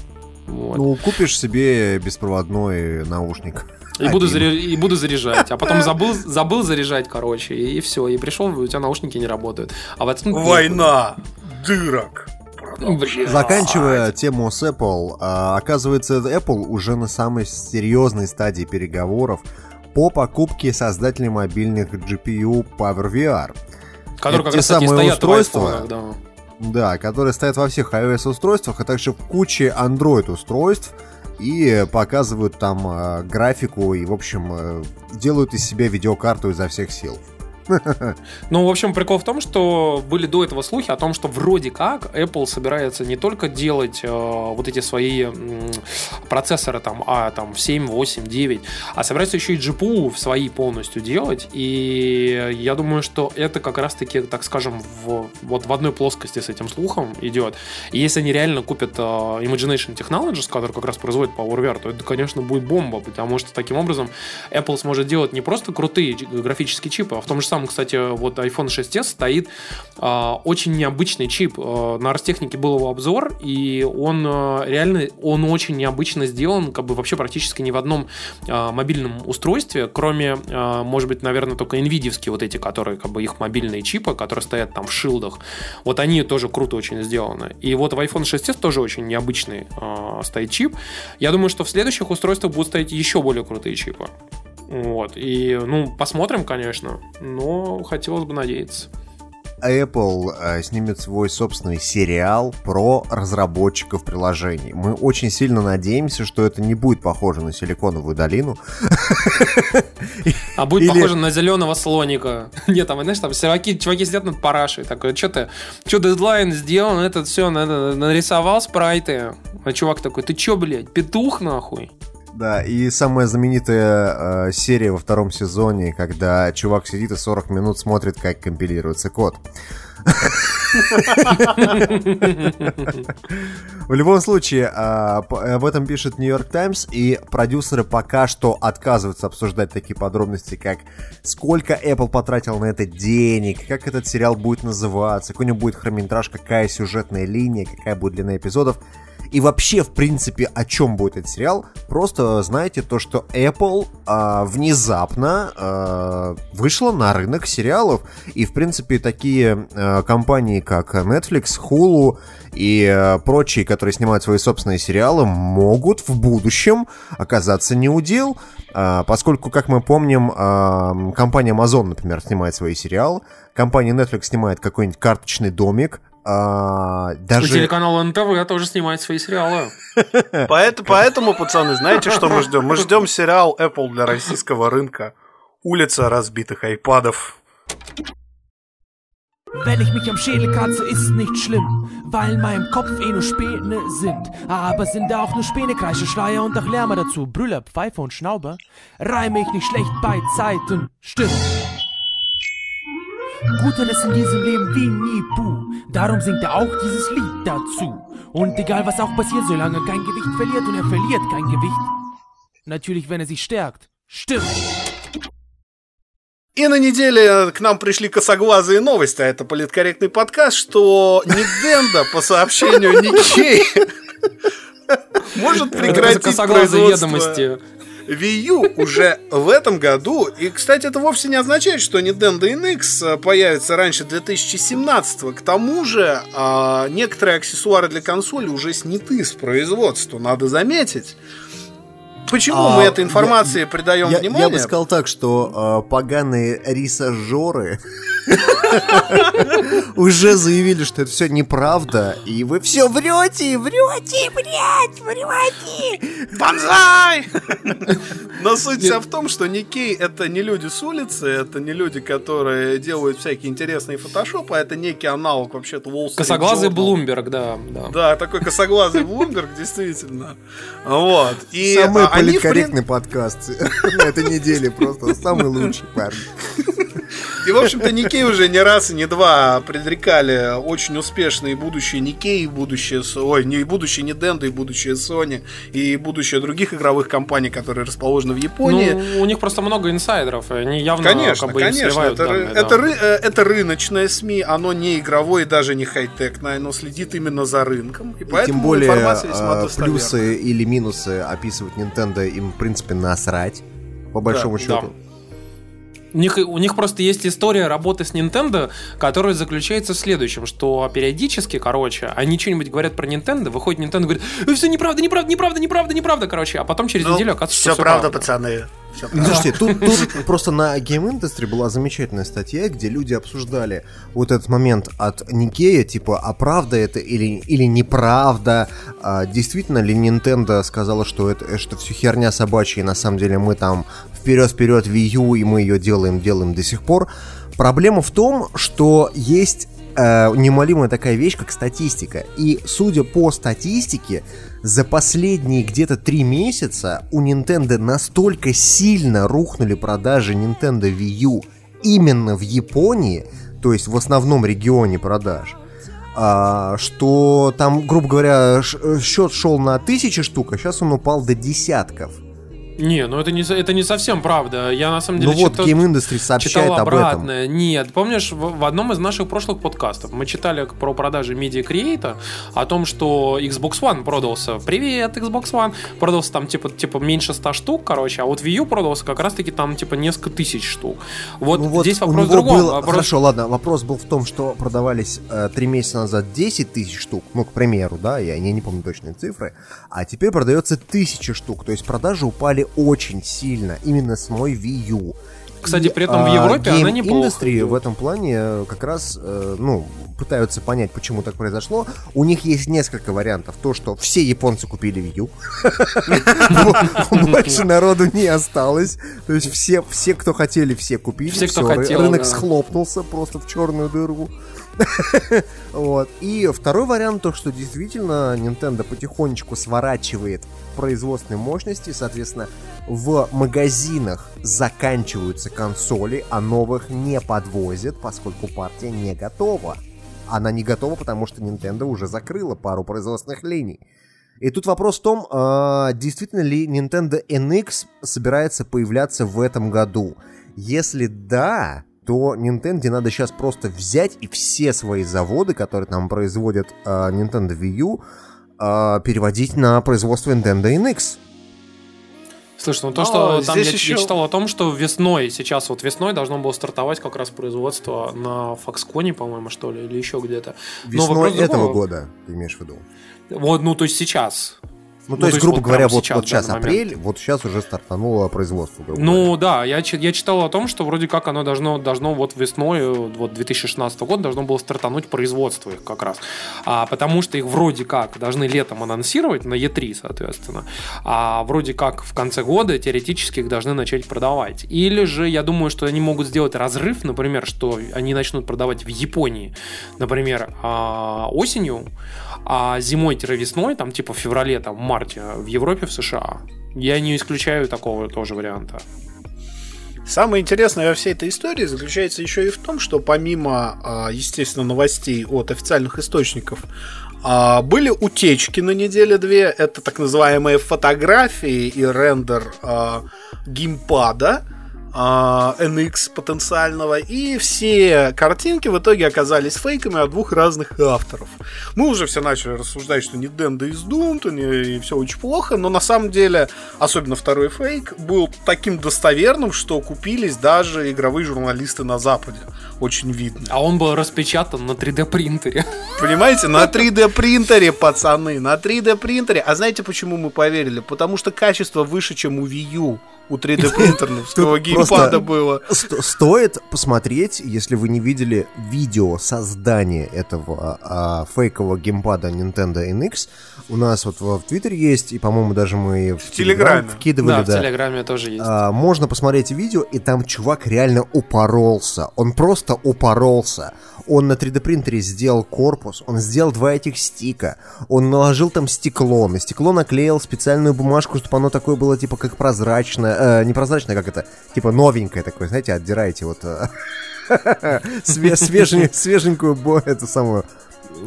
Вот. Ну, купишь себе беспроводной наушник. И буду, заря- и буду заряжать. А потом [LAUGHS] забыл, забыл заряжать, короче, и, все. И пришел, у тебя наушники не работают. А в этом Война дырок. Блин. Заканчивая тему с Apple, а, оказывается, Apple уже на самой серьезной стадии переговоров по покупке создателей мобильных GPU PowerVR. Которые это как те раз самые стоят устройства? да. Да, которые стоят во всех iOS-устройствах, а также в куче Android-устройств и показывают там э, графику и, в общем, э, делают из себя видеокарту изо всех сил. [LAUGHS] Ну, в общем, прикол в том, что были до этого слухи о том, что вроде как Apple собирается не только делать э, вот эти свои м, процессоры там, а там в 7, 8, 9, а собирается еще и GPU в свои полностью делать. И я думаю, что это как раз-таки, так скажем, в, вот в одной плоскости с этим слухом идет. И если они реально купят э, Imagination Technologies, который как раз производит PowerVR, то это, конечно, будет бомба, потому что таким образом Apple сможет делать не просто крутые графические чипы, а в том же самом, кстати, вот iPhone 6s стоит а, очень необычный чип. А, на Ростехнике был его обзор, и он а, реально, он очень необычно сделан, как бы вообще практически ни в одном а, мобильном устройстве, кроме, а, может быть, наверное, только NVIDIA вот эти, которые, как бы, их мобильные чипы, которые стоят там в шилдах, вот они тоже круто очень сделаны. И вот в iPhone 6s тоже очень необычный а, стоит чип. Я думаю, что в следующих устройствах будут стоять еще более крутые чипы. Вот. И, ну, посмотрим, конечно. Но хотелось бы надеяться. Apple э, снимет свой собственный сериал про разработчиков приложений. Мы очень сильно надеемся, что это не будет похоже на Силиконовую долину. А будет Или- похоже на зеленого слоника. [LAUGHS] Нет, там, знаешь, там чуваки, чуваки сидят над парашей. Такой, что ты, что дедлайн сделан, этот все, нарисовал спрайты. А чувак такой, ты че, блядь, петух нахуй? Да, и самая знаменитая э, серия во втором сезоне, когда чувак сидит и 40 минут смотрит, как компилируется код. В любом случае, а, п- об этом пишет Нью-Йорк Таймс, и продюсеры пока что отказываются обсуждать такие подробности, как сколько Apple потратил на это денег, как этот сериал будет называться, какой у него будет хронометраж, какая сюжетная линия, какая будет длина эпизодов. И вообще, в принципе, о чем будет этот сериал, просто знаете то, что Apple а, внезапно а, вышла на рынок сериалов, и, в принципе, такие а, компании, как Netflix, Hulu и а, прочие, которые снимают свои собственные сериалы, могут в будущем оказаться неудел, а, поскольку, как мы помним, а, компания Amazon, например, снимает свои сериалы, компания Netflix снимает какой-нибудь карточный домик, а, даже... телеканал НТВ тоже снимает свои сериалы. Поэтому, поэтому, пацаны, знаете, что мы ждем? Мы ждем сериал Apple для российского рынка. Улица разбитых айпадов. Wenn ich mich am Schädel kratze, ist nicht schlimm, weil in meinem Kopf eh nur Späne sind. Aber sind da auch nur Späne, Kreische, Schleier und auch Lärmer dazu. Brüller, Pfeife und Schnauber, reime ich nicht schlecht bei Zeit und Stimme. Guter ist in diesem Leben wie nie Buh. Darum singt er auch dieses Lied dazu. Und egal was auch passiert, solange er kein Gewicht verliert und er verliert kein Gewicht. Natürlich, wenn er sich stärkt. Stimmt. И на неделе к нам пришли косоглазые новости, а это политкорректный подкаст, что Nintendo по сообщению Никей может прекратить косоглазые производство ведомости. Wii U уже в этом году. И, кстати, это вовсе не означает, что Nintendo NX появится раньше 2017 К тому же, а, некоторые аксессуары для консоли уже сняты с производства, надо заметить. Почему А, мы этой информации придаем Я, внимание? я бы сказал так, что э, поганые рисажеры уже заявили, что это все неправда, и вы все врете, врете, блядь, врете. Банзай! [LAUGHS] Но суть вся в том, что Никей это не люди с улицы, это не люди, которые делают всякие интересные фотошопы, а это некий аналог вообще-то Wall Street Косоглазый Journal. Блумберг, да. да. Да, такой косоглазый Блумберг, действительно. Вот. И Самый а, политкорректный подкаст на этой неделе, просто самый лучший парень. И, в общем-то, Никей уже не раз и не два предрекали очень успешные будущие Никей, будущее, ой, не будущее Nintendo, и будущее Sony, и будущее других игровых компаний, которые расположены в Японии. Ну, у них просто много инсайдеров, и они явно Конечно, как бы конечно, сливают это, ры- данные, да. это, ры- э, это рыночное СМИ, оно не игровое и даже не хай-текное, оно следит именно за рынком, и И поэтому Тем более информация весьма э, достоверна. плюсы или минусы описывать Nintendo им, в принципе, насрать, по большому Да, счету. У них, у них просто есть история работы с Nintendo, которая заключается в следующем, что периодически, короче, они что-нибудь говорят про Nintendo, выходит Nintendo и говорит, все неправда, неправда, неправда, неправда, неправда, короче, а потом через Ну, неделю оказывается, все что правда, пацаны. Всё правда. Слушайте, тут, тут просто на Game Industry была замечательная статья, где люди обсуждали вот этот момент от Никея, типа, а правда это или, или неправда, а действительно ли Nintendo сказала, что это что все херня собачья, и на самом деле мы там вперед-вперед Wii U, и мы ее делаем, делаем до сих пор. Проблема в том, что есть э, неумолимая такая вещь, как статистика. И судя по статистике, за последние где-то три месяца у Nintendo настолько сильно рухнули продажи Nintendo Wii U именно в Японии, то есть в основном регионе продаж, а, что там, грубо говоря, счет шел на тысячи штук, а сейчас он упал до десятков. Не, ну это не, это не совсем правда. Я на самом деле Ну вот, читал- Game Industry сообщает читал об этом. обратное. Нет, помнишь, в, в одном из наших прошлых подкастов мы читали про продажи Media Create о том, что Xbox One продался. Привет, Xbox One. Продался там типа, типа меньше 100 штук, короче, а вот Wii U продался как раз-таки там типа несколько тысяч штук. Вот Ну вот здесь вопрос в другом. был- Вопрос- Хорошо, ладно, вопрос был в том, что продавались э, три месяца назад 10 тысяч штук, ну, к примеру, да, я, я не помню точные цифры, а теперь продается тысяча штук, то есть продажи упали очень сильно, именно с мой Wii U. Кстати, при этом в а, Европе Game она Industry идет. в этом плане э, как раз, э, ну, пытаются понять, почему так произошло. У них есть несколько вариантов. То, что все японцы купили Wii U. Больше народу не осталось. То есть все, все, кто хотели, все купили. Все, кто Всё, ры- хотел, Рынок схлопнулся просто в черную дыру. [LAUGHS] Вот. И второй вариант, то, что действительно Nintendo потихонечку сворачивает производственные мощности, соответственно, в магазинах заканчиваются консоли, а новых не подвозят, поскольку партия не готова. она не готова, потому что Nintendo уже закрыла пару производственных линий. И тут вопрос в том, а, действительно ли Nintendo NX собирается появляться в этом году. Если да, то Nintendo надо сейчас просто взять и все свои заводы, которые там производят а, Nintendo Wii U, а, переводить на производство Nintendo NX. Слушай, ну то, Но что там я, еще- я читал о том, что весной, сейчас вот весной должно было стартовать как раз производство на Foxconn, по-моему, что ли, или еще где-то. Но Весной вопрос этого другой. года, ты имеешь в виду? Вот, ну то есть сейчас. Ну, Ну, то есть, грубо вот говоря, вот, сейчас, вот сейчас апрель, вот сейчас уже стартануло производство. Ну говоря. да, я, я читал о том, что вроде как оно должно, должно вот весной, э, вот 2016 года должно было стартануть производство их как раз. А, потому что их вроде как должны летом анонсировать на E3, соответственно. А вроде как в конце года теоретически их должны начать продавать. Или же я думаю, что они могут сделать разрыв, например, что они начнут продавать в Японии, например, а, осенью, а зимой-весной, там типа в феврале, там, в марте в Европе, в США. Я не исключаю такого тоже варианта. Самое интересное во всей этой истории заключается еще и в том, что помимо, а, естественно, новостей от официальных источников, а, были утечки на неделе две. Это так называемые фотографии и рендер а, геймпада NX потенциального. И все картинки в итоге оказались фейками от двух разных авторов. Мы уже все начали рассуждать, что Nintendo из Doom, и все очень плохо, но на самом деле, особенно второй фейк, был таким достоверным, что купились даже игровые журналисты на Западе. Очень видно. А он был распечатан на 3D принтере. Понимаете, на [LAUGHS] 3D принтере, пацаны, на 3D принтере. А знаете, почему мы поверили? Потому что качество выше, чем у Wii U. У 3D принтерного геймпада было. Ст- Стоит посмотреть, если вы не видели видео создания этого а, фейкового геймпада Nintendo NX. У нас вот в, в Твиттере есть, и, по-моему, даже мы в, Телеграме. вкидывали, Да, в да. Телеграме тоже есть. А, можно посмотреть видео, и там чувак реально упоролся. Он просто упоролся. Он на 3D принтере сделал корпус, он сделал два этих стика, он наложил там стекло, на стекло наклеил специальную бумажку, чтобы оно такое было типа как прозрачное, э, не как это, типа новенькое такое, знаете, отдираете вот э, [LAUGHS] све- свежень- свеженькую эту самую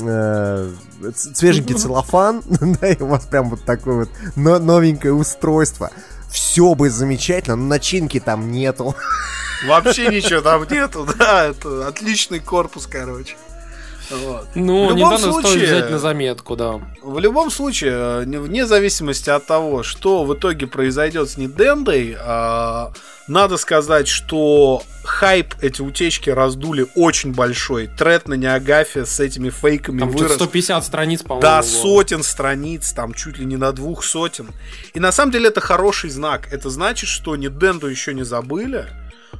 э, свеженький целлофан, [LAUGHS] да, и у вас прям вот такое вот но- новенькое устройство. Все бы замечательно, но начинки там нету. [LAUGHS] Вообще ничего там нету, да, это отличный корпус, короче. Вот. Ну, в любом Nintendo стоит случае- взять на заметку, да. В любом случае, э, не- вне зависимости от того, что в итоге произойдет с Nintendo, а, надо сказать, что хайп эти утечки раздули очень большой. Тред на Неагафе с этими фейками Там вырос 150 страниц, по-моему. было. сотен страниц, там чуть ли не на двух сотен. И на самом деле это хороший знак. Это значит, что Nintendo еще не забыли,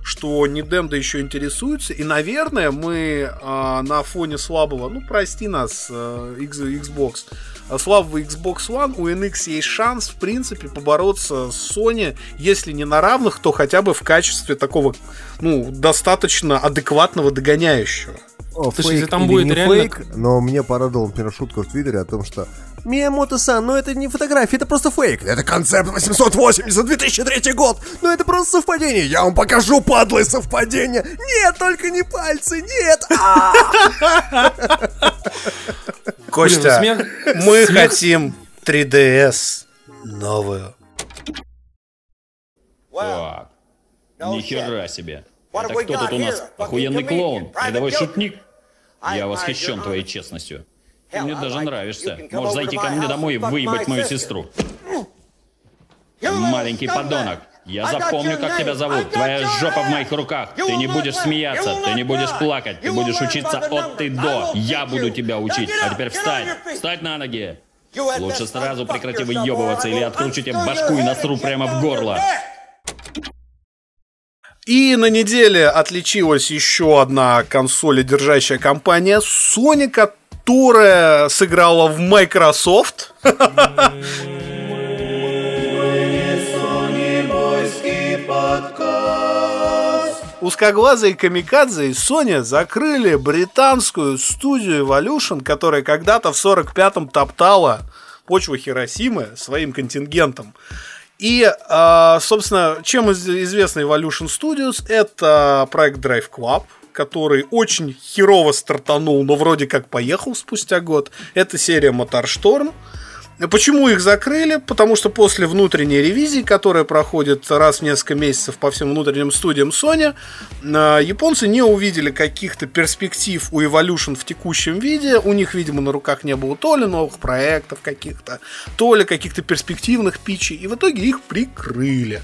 что Nintendo еще интересуется. И, наверное, мы а, на фоне слабого, ну, прости нас, X- Xbox, а, слабого Xbox One, у NX есть шанс, в принципе, побороться с Sony, если не на равных, то хотя бы в качестве такого, ну, достаточно адекватного догоняющего. Слушай, фейк если там или будет не реально- фейк, но мне порадовал, например, шутка в Твиттере о том, что Миямото-сан, ну это не фотография, это просто фейк. Это концепт 880 2003 год. Ну это просто совпадение. Я вам покажу, подлые совпадения. Нет, только не пальцы, нет. А! [LAUGHS] Костя, мы хотим 3DS новую. Ни хера себе. Это кто тут у нас? Охуенный клоун, рядовой шутник. Я восхищен твоей честностью. Ты мне даже нравишься. Можешь зайти ко мне домой и выебать мою сестру. Маленький подонок. Я запомню, как тебя зовут. Твоя жопа в моих руках. Ты не будешь смеяться, ты не будешь плакать, ты будешь учиться от и. I до. Я буду тебя учить. А теперь встань. feet. Встать на ноги. Лучше сразу прекрати выебываться, или откручу тебе башку и насру прямо в горло. И на неделе отличилась еще одна консоль, держащая компания Sony, которая сыграла в Microsoft. Узкоглазые камикадзе из Sony закрыли британскую студию Evolution, которая когда-то в 45-м топтала почву Хиросимы своим контингентом. И, а, собственно, чем из- известна Evolution Studios? Это проект Drive Club, который очень херово стартанул, но вроде как поехал спустя год. Это серия Моторшторм. Почему их закрыли? Потому что после внутренней ревизии, которая проходит раз в несколько месяцев по всем внутренним студиям Sony, э, японцы не увидели каких-то перспектив у Evolution в текущем виде. У них, видимо, на руках не было то ли новых проектов каких-то, то ли каких-то перспективных питчей. И в итоге их прикрыли.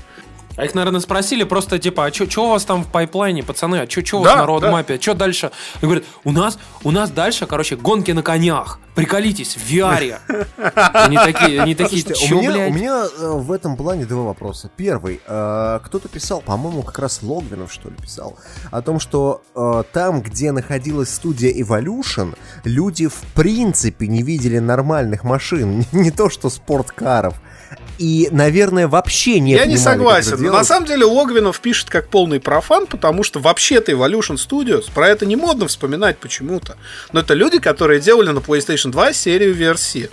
А их, наверное, спросили просто, типа, а что у вас там в пайплайне, пацаны, а что у Да, вас на роудмапе, а что дальше? И говорят, у нас, у нас дальше, короче, гонки на конях. Приколитесь, в VR. Они такие, они такие, Слушайте, у меня, у меня э, в этом плане два вопроса. Первый. э, кто-то писал, по-моему, как раз Логвинов, что ли, писал, о том, что э, там, где находилась студия Evolution, люди в принципе не видели нормальных машин. [LAUGHS] Не то, что спорткаров. И, наверное, вообще не Я не согласен. На самом деле Логвинов пишет как полный профан, потому что вообще-то Evolution Studios, про это не модно вспоминать почему-то. Но это люди, которые делали на PlayStation 2 серию VRC.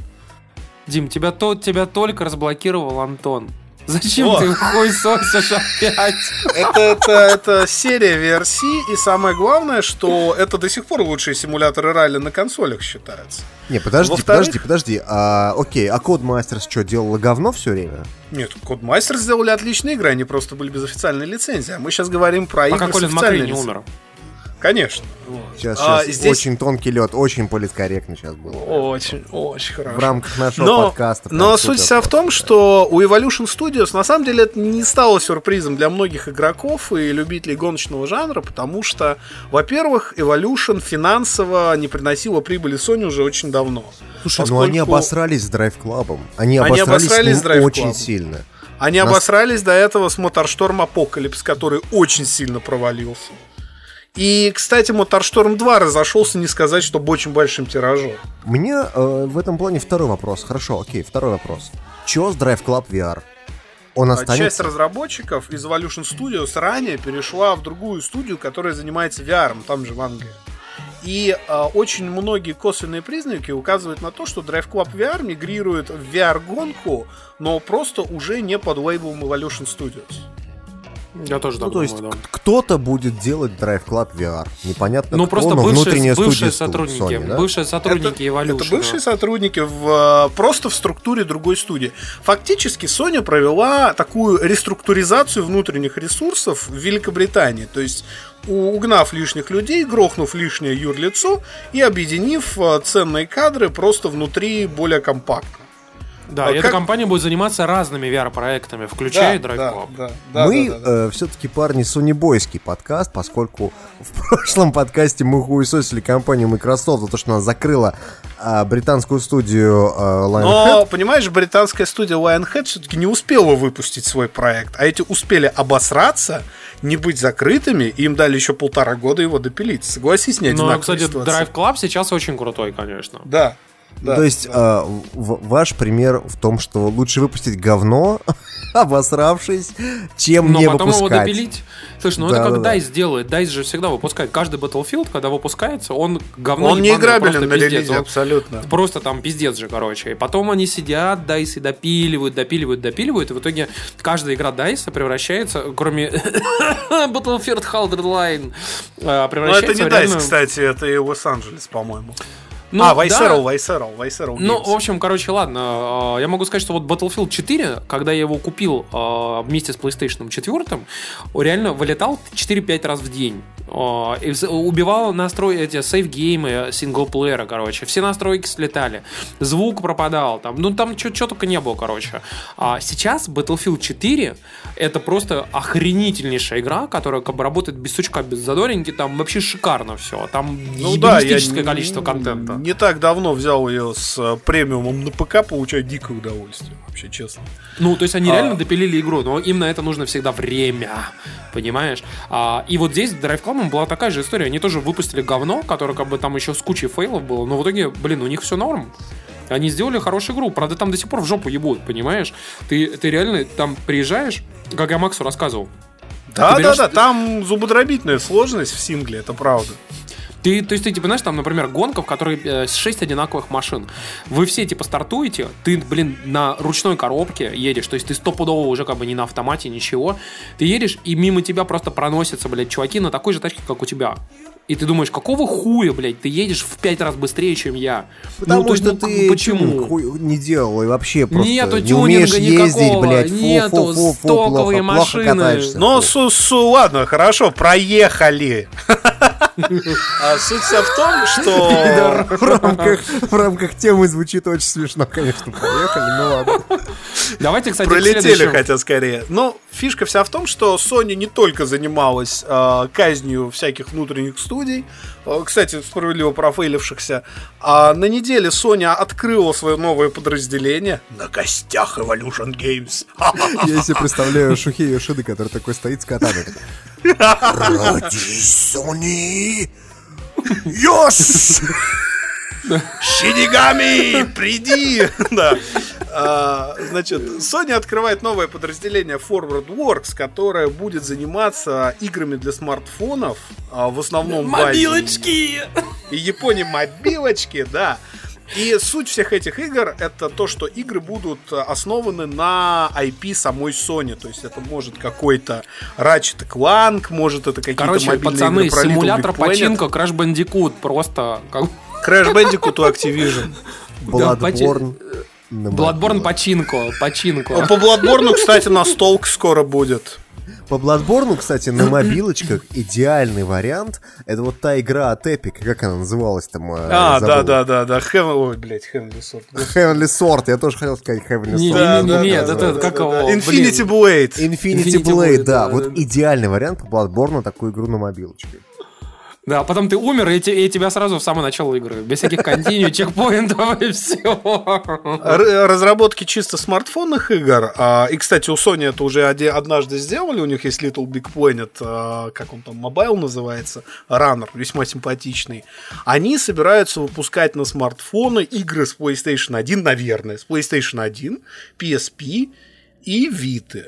Дим, тебя, то, тебя только разблокировал Антон. Зачем О. ты хуй сосишь опять? Это, это, это серия VRC, и самое главное, что это до сих пор лучшие симуляторы ралли на консолях считаются. Не, подожди, Во-вторых- подожди, подожди. А, окей, а Codemasters что, делала говно все время? Нет, Codemasters сделали отличные игры, они просто были без официальной лицензии. А мы сейчас говорим про игры Пока с Колин Макри официальной не лицензией. умер. Конечно. Сейчас, А, сейчас здесь- очень тонкий лед, очень политкорректно сейчас было. Очень, очень хорошо. В рамках нашего Но, подкаста. но суть вся в том, что у Evolution Studios на самом деле это не стало сюрпризом для многих игроков и любителей гоночного жанра, потому что, во-первых, Evolution финансово не приносила прибыли Sony уже очень давно. Слушай, ну они поскольку обосрались с Drive Club. Они, Они обосрались, обосрались с ним Drive очень Club. сильно. Они Нас- обосрались до этого с Motorstorm Apocalypse, который очень сильно провалился. И, кстати, Motorstorm 2 разошелся, не сказать, чтобы очень большим тиражом. Меня э, в этом плане второй вопрос. Хорошо, окей, второй вопрос. Чё с Drive Club VR? Он Часть останется? разработчиков из Evolution Studios ранее перешла в другую студию, которая занимается VR, там же в Англии. И э, очень многие косвенные признаки указывают на то, что Drive Club VR мигрирует в VR-гонку, но просто уже не под лейблом Evolution Studios. Я тоже Ну, так то есть думаю, да. кто-то будет делать Drive Club VR. Непонятно Ну, кто, просто но бывшие, внутренняя бывшие студия сотрудники, Sony, да? бывшие сотрудники Evolution. Это бывшие сотрудники в, э, просто в структуре другой студии. Фактически Sony провела такую реструктуризацию внутренних ресурсов в Великобритании. То есть угнав лишних людей, грохнув лишнее юрлицо и объединив э, ценные кадры просто внутри более компактно. Да, А эта как- компания будет заниматься разными VR-проектами, включая Drive да, Club. да, да, мы да, да, да. все-таки парни сонибойский подкаст, поскольку в прошлом подкасте мы хуесосили компанию Microsoft за то, что она закрыла а, британскую студию а, Lionhead. Но, понимаешь, британская студия Lionhead все-таки не успела выпустить свой проект, а эти успели обосраться, не быть закрытыми, и им дали еще полтора года его допилить. Согласись, не одинаковая кстати, ситуация. Drive Club сейчас очень крутой, конечно. Да. Да. То есть а, в- ваш пример в том, что лучше выпустить говно, [LAUGHS] обосравшись, чем Но не потом его выпускать. допилить. Слушай, ну Да, это как да, да. DICE делает. DICE же всегда выпускает. Каждый Battlefield, когда выпускается, он говно Он не играбелен на пиздец. релизе, Он абсолютно. Просто там пиздец же, короче. И потом они сидят, DICE и допиливают, допиливают, допиливают. И в итоге каждая игра DICE превращается, кроме [LAUGHS] Battlefield Hardline, э, Но превращается это не DICE, кстати, это и Лос-Анджелес, по-моему. Ну, а, да. Вайсерл, Вайсерл, Вайсерл. Ну, в общем, короче, ладно. э, Я могу сказать, что вот Battlefield 4, когда я его купил э, вместе с PlayStation 4, реально вылетал 4-5 раз в день. Вз- Убивал настрой эти сейф-геймы синглплеера, короче. Все настройки слетали. Звук пропадал. Там, ну, там что только не было, короче. А сейчас Battlefield 4 это просто охренительнейшая игра, которая как бы работает без сучка, без задоринки. Там вообще шикарно все. Там Ну да, ебанистическое не- количество контента. Не так давно взял ее с э, премиумом на ПК, получаю дикое удовольствие, вообще честно. Ну, то есть они А. реально допилили игру, но им на это нужно всегда время, понимаешь? А, и вот здесь Drive Club была такая же история. Они тоже выпустили говно, которое как бы там еще с кучей фейлов было, но в итоге, блин, у них все норм. Они сделали хорошую игру, правда, там до сих пор в жопу ебут, понимаешь? Ты, ты реально там приезжаешь, как я Максу рассказывал, Да, да, берешь- да, там зубодробительная сложность в сингле, это правда. Ты Ты, то есть ты, типа, знаешь, там, например, гонка, в которой э, 6 одинаковых машин. Вы все, типа, стартуете, ты, блин, на ручной коробке едешь, то есть ты стопудово уже как бы не на автомате, ничего. Ты едешь, и мимо тебя просто проносятся, блядь, чуваки на такой же тачке, как у тебя. И ты думаешь, какого хуя, блядь, ты едешь в пять раз быстрее, чем я? Потому ну, то есть, что ну, ты почему? хуй не делал и вообще просто Нету не умеешь тюнинга ездить, никакого, блядь, фу, нету фу, фу, фу, стоковые плохо, машины. плохо катаешься. Ну, су, су, ладно, хорошо, проехали. А суть вся в том, что... в рамках, в рамках темы звучит очень смешно, конечно. Поехали, ну ладно. Давайте, кстати, Пролетели, хотя скорее. Но фишка вся в том, что Sony не только занималась э, казнью всяких внутренних студий, кстати, справедливо профейлившихся, а на неделе Sony открыла свое новое подразделение на гостях Evolution Games. Я себе представляю Шухи Йошиды, который такой стоит с катаной. Ради Sony! Йош! Шинигами, приди! Да. А, Значит, Sony открывает новое подразделение Forward Works, которое будет заниматься играми для смартфонов, а, в основном Мобилочки! и Японии мобилочки, да. И суть всех этих игр это то, что игры будут основаны на IP самой Sony. То есть это может какой-то Ratchet Clank, может это какие-то Короче, мобильные пацаны, игры про симулятор починка Crash Bandicoot просто как... Crash Bandicoot у Activision. Bloodborne. на Bloodborne починку, починку. По Bloodborne, кстати, настолка скоро будет. По Bloodborne, кстати, на мобилочках [CLEARS THROAT] идеальный вариант. Это вот та игра от Epic, как она называлась там? э, А, да, да, да, да. Heaven... Ой, блядь, Heavenly Sword. [LAUGHS] Heavenly Sword, я тоже хотел сказать Heavenly Не, Sword. не, не, не, нет, это как его, Infinity. Blade. Infinity, Infinity Blade, да, да, вот да. идеальный вариант по Bloodborne такую игру на мобилочке. Да, потом ты умер, и, и тебя сразу в самое начало игры. Без всяких континью, чекпоинтов и всего. Р- разработки чисто смартфонных игр. а, и, кстати, у Sony это уже однажды сделали. У них есть Little Big Planet, а, как он там, Mobile называется, Runner, весьма симпатичный. Они собираются выпускать на смартфоны игры с PlayStation 1, наверное, с PlayStation 1, PSP и Vita.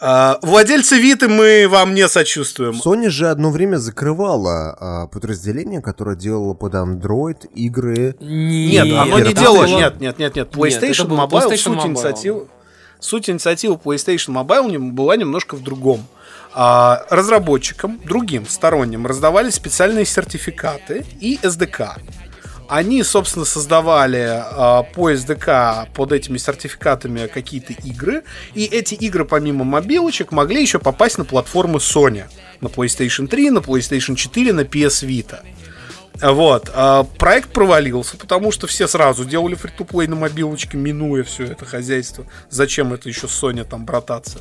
А, Владельцы Виты мы вам не сочувствуем. Sony же одно время закрывала а, подразделение, которое делало под Android игры. Нет, оно не делало. было- Нет, нет, нет, нет. PlayStation был Mobile, PlayStation суть Mobile. инициативы. Суть инициативы PlayStation Mobile не- была немножко в другом. А, разработчикам, другим сторонним, раздавали специальные сертификаты и SDK. Они, собственно, создавали а, по SDK под этими сертификатами какие-то игры, и эти игры, помимо мобилочек, могли еще попасть на платформы Sony. На PlayStation 3, на PlayStation 4, на PS Vita. Вот. а, проект провалился, потому что все сразу делали фри-то-плей на мобилочке, минуя все это хозяйство. Зачем это еще Sony там брататься?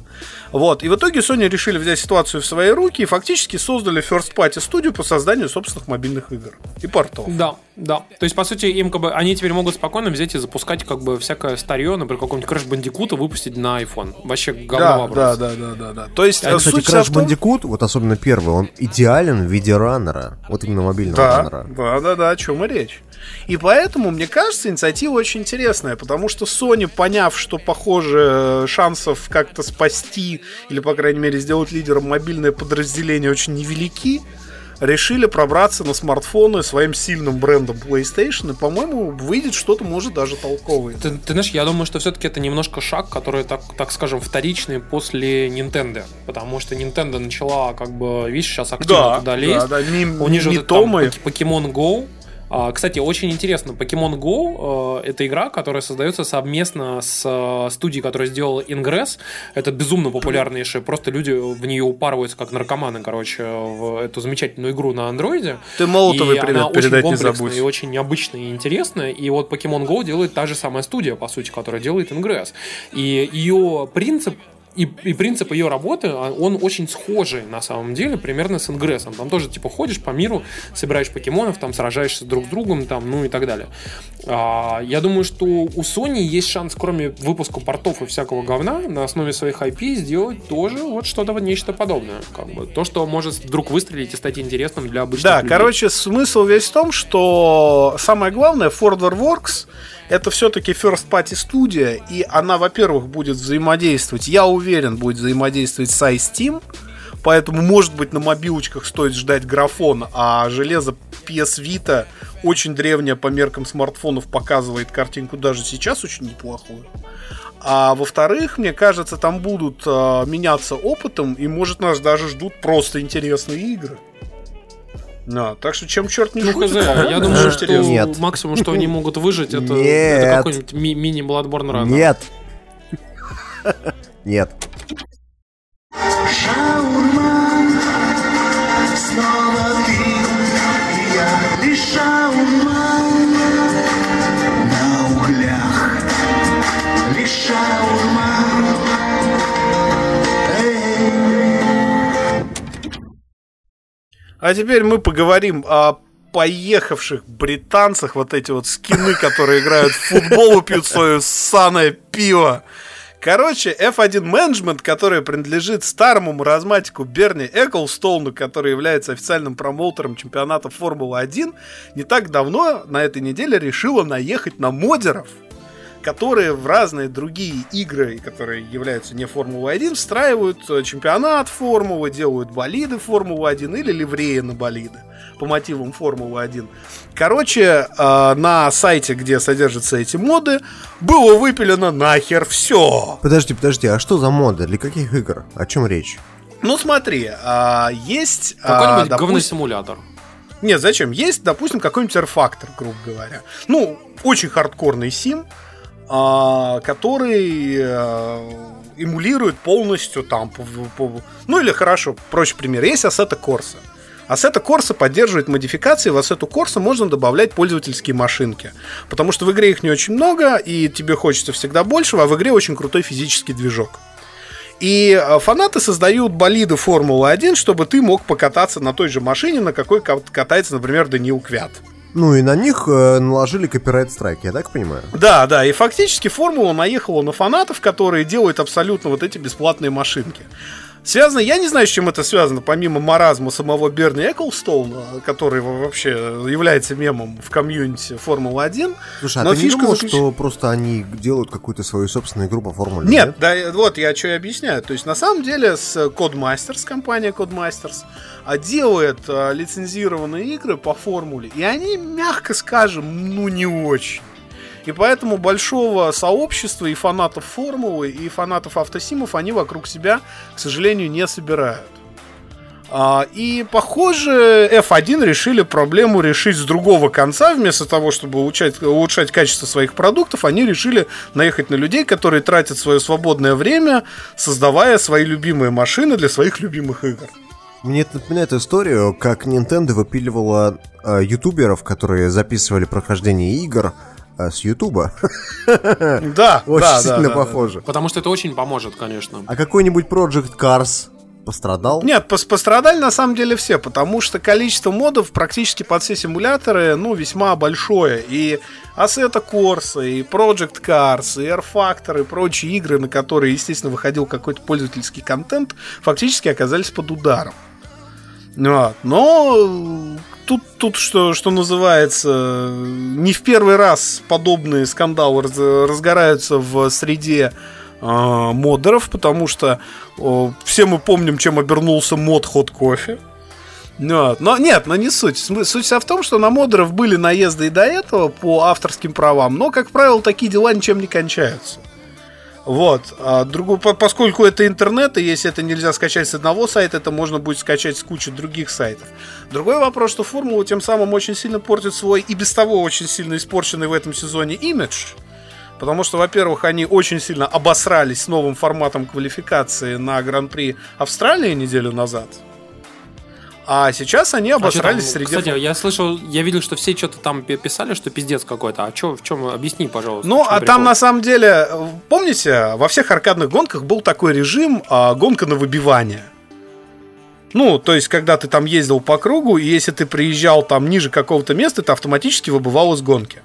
Вот. И в итоге Sony решили взять ситуацию в свои руки и фактически создали First Party студию по созданию собственных мобильных игр и портов. Да, да. То есть, по сути, им как бы они теперь могут спокойно взять и запускать как бы всякое старье, например, какого-нибудь Crash Bandicoot выпустить на iPhone. Вообще говно Да, вопрос. да, да, да, да, да. То есть, А, кстати, Crash том- Bandicoot, вот особенно первый, он идеален в виде раннера. Вот именно мобильного Да, раннера. да, да, да, о чем и речь. И поэтому, мне кажется, инициатива очень интересная, потому что Sony, поняв, что, похоже, шансов как-то спасти или, по крайней мере, сделать лидером мобильное подразделение очень невелики, решили пробраться на смартфоны своим сильным брендом PlayStation, и, по-моему, выйдет что-то, может, даже толковое. Ты, ты знаешь, я думаю, что все-таки это немножко шаг, который, так, так скажем, вторичный после Nintendo. Потому что Nintendo начала, как бы, видишь, сейчас активно туда лезть. да, да, ми, У них же вот это там Pokemon Go. А, Кстати, очень интересно, Pokemon Go э, это игра, которая создается совместно с э, студией, которая сделала Ingress. Это безумно популярнейшая, просто люди в нее упарываются как наркоманы, короче, в эту замечательную игру на андроиде. Ты Молотовый И привет она передать не очень комплексная забудь. и очень необычная и интересная. И вот Pokemon Go делает та же самая студия, по сути, которая делает Ingress. И ее принцип и, и принцип ее работы, а, он очень схожий на самом деле, примерно с Ингрессом. Там тоже типа ходишь по миру, собираешь покемонов, там сражаешься друг с другом, там, ну и так далее. А, я думаю, что у Sony есть шанс, кроме выпуска портов и всякого говна, на основе своих IP сделать тоже вот что-то вот нечто подобное. Как бы. То, что может вдруг выстрелить и стать интересным для обычных Да, людей. короче, смысл весь в том, что самое главное, Forward Works это все-таки first party студия, и она, во-первых, будет взаимодействовать, я уверен, будет взаимодействовать с iSteam, поэтому, может быть, на мобилочках стоит ждать графон, а железо PS Vita очень древнее по меркам смартфонов показывает картинку даже сейчас очень неплохую. А во-вторых, мне кажется, там будут э, меняться опытом, и, может, нас даже ждут просто интересные игры. Да, так что чем черт не Ну, шутит, хз, по-моему, я думаю, что. Нет. максимум, что они могут выжить, это, Нет. это какой-нибудь ми- мини Bloodborne Run. Нет. Нет. Снова ты и я лишь шаурма На углях Лишь шаурма А теперь мы поговорим о поехавших британцах, вот эти вот скины, которые играют в футбол и пьют свое ссаное пиво. Короче, F1 Management, который принадлежит старому маразматику Берни Эклстоуну, который является официальным промоутером чемпионата Формулы-1, не так давно, на этой неделе, решила наехать на модеров, которые в разные другие игры, которые являются не Формулой-1, встраивают э, чемпионат Формулы, делают болиды Формулы-1 или ливреи на болиды по мотивам Формулы-1. Короче, э, на сайте, где содержатся эти моды, было выпилено нахер все. Подожди, подожди, а что за моды? Для каких игр? О чем речь? Ну смотри, а, есть... а, Какой-нибудь допустим- говносимулятор. Нет, зачем? Есть, допустим, какой-нибудь R-фактор, грубо говоря. Ну, очень хардкорный сим, который э, эмулирует полностью там... ну или хорошо, проще пример. Есть Assetto Corsa. Assetto Corsa поддерживает модификации, в Assetto Corsa можно добавлять пользовательские машинки. Потому что в игре их не очень много, и тебе хочется всегда большего, а в игре очень крутой физический движок. И э, фанаты создают болиды Формулы-1, чтобы ты мог покататься на той же машине, на какой ка- катается, например, Даниил Квят. Ну и на них э, наложили копирайт страйк, я так понимаю? Да, да, и фактически Формула наехала на фанатов, которые делают абсолютно вот эти бесплатные машинки. Связано, я не знаю, с чем это связано, помимо маразма самого Берни Эклстоуна, который во- вообще является мемом в комьюнити Формулы-1. Слушай, а Но ты не фишка думал, заключ- что просто они делают какую-то свою собственную игру по формуле? Нет, да, э, вот я что и объясняю. То есть, на самом деле, с Codemasters, компания Codemasters, а, делает а, лицензированные игры по формуле, и они, мягко скажем, ну не очень. И поэтому большого сообщества и фанатов формулы, и фанатов автосимов они вокруг себя, к сожалению, не собирают. А, И, похоже, F1 решили проблему решить с другого конца. Вместо того, чтобы улучшать, улучшать качество своих продуктов, они решили наехать на людей, которые тратят свое свободное время, создавая свои любимые машины для своих любимых игр. Мне это напоминает историю, как Nintendo выпиливала э, ютуберов, которые записывали прохождение игр э, с Ютуба. Да, Очень да, да, сильно да, да. похоже. Потому что это очень поможет, конечно. А какой-нибудь Project Cars пострадал? Нет, пос- пострадали на самом деле все, потому что количество модов практически под все симуляторы, ну, весьма большое. И Assetto Corsa, и Project Cars, и Air Factor, и прочие игры, на которые, естественно, выходил какой-то пользовательский контент, фактически оказались под ударом. Вот. Но тут, тут что, что называется, не в первый раз подобные скандалы раз- разгораются в среде э, модеров, потому что э, все мы помним, чем обернулся мод Hot Coffee. Вот. Но нет, но не суть. Суть вся в том, что на модеров были наезды и до этого по авторским правам, но, как правило, такие дела ничем не кончаются. Вот. А другу- по- поскольку это интернет, и если это нельзя скачать с одного сайта, это можно будет скачать с кучи других сайтов. Другой вопрос, что формула тем самым очень сильно портит свой и без того очень сильно испорченный в этом сезоне имидж. Потому что, во-первых, они очень сильно обосрались с новым форматом квалификации на Гран-при Австралии неделю назад. А сейчас они А там, обосрались среди... Кстати, я слышал, я видел, что все что-то там пи- писали, что пиздец какой-то. А чё, в чем, объясни, пожалуйста. Ну, а прикол? там на самом деле, помните, во всех аркадных гонках был такой режим а, гонка на выбивание. Ну, то есть, когда ты там ездил по кругу, и если ты приезжал там ниже какого-то места, ты автоматически выбывал из гонки.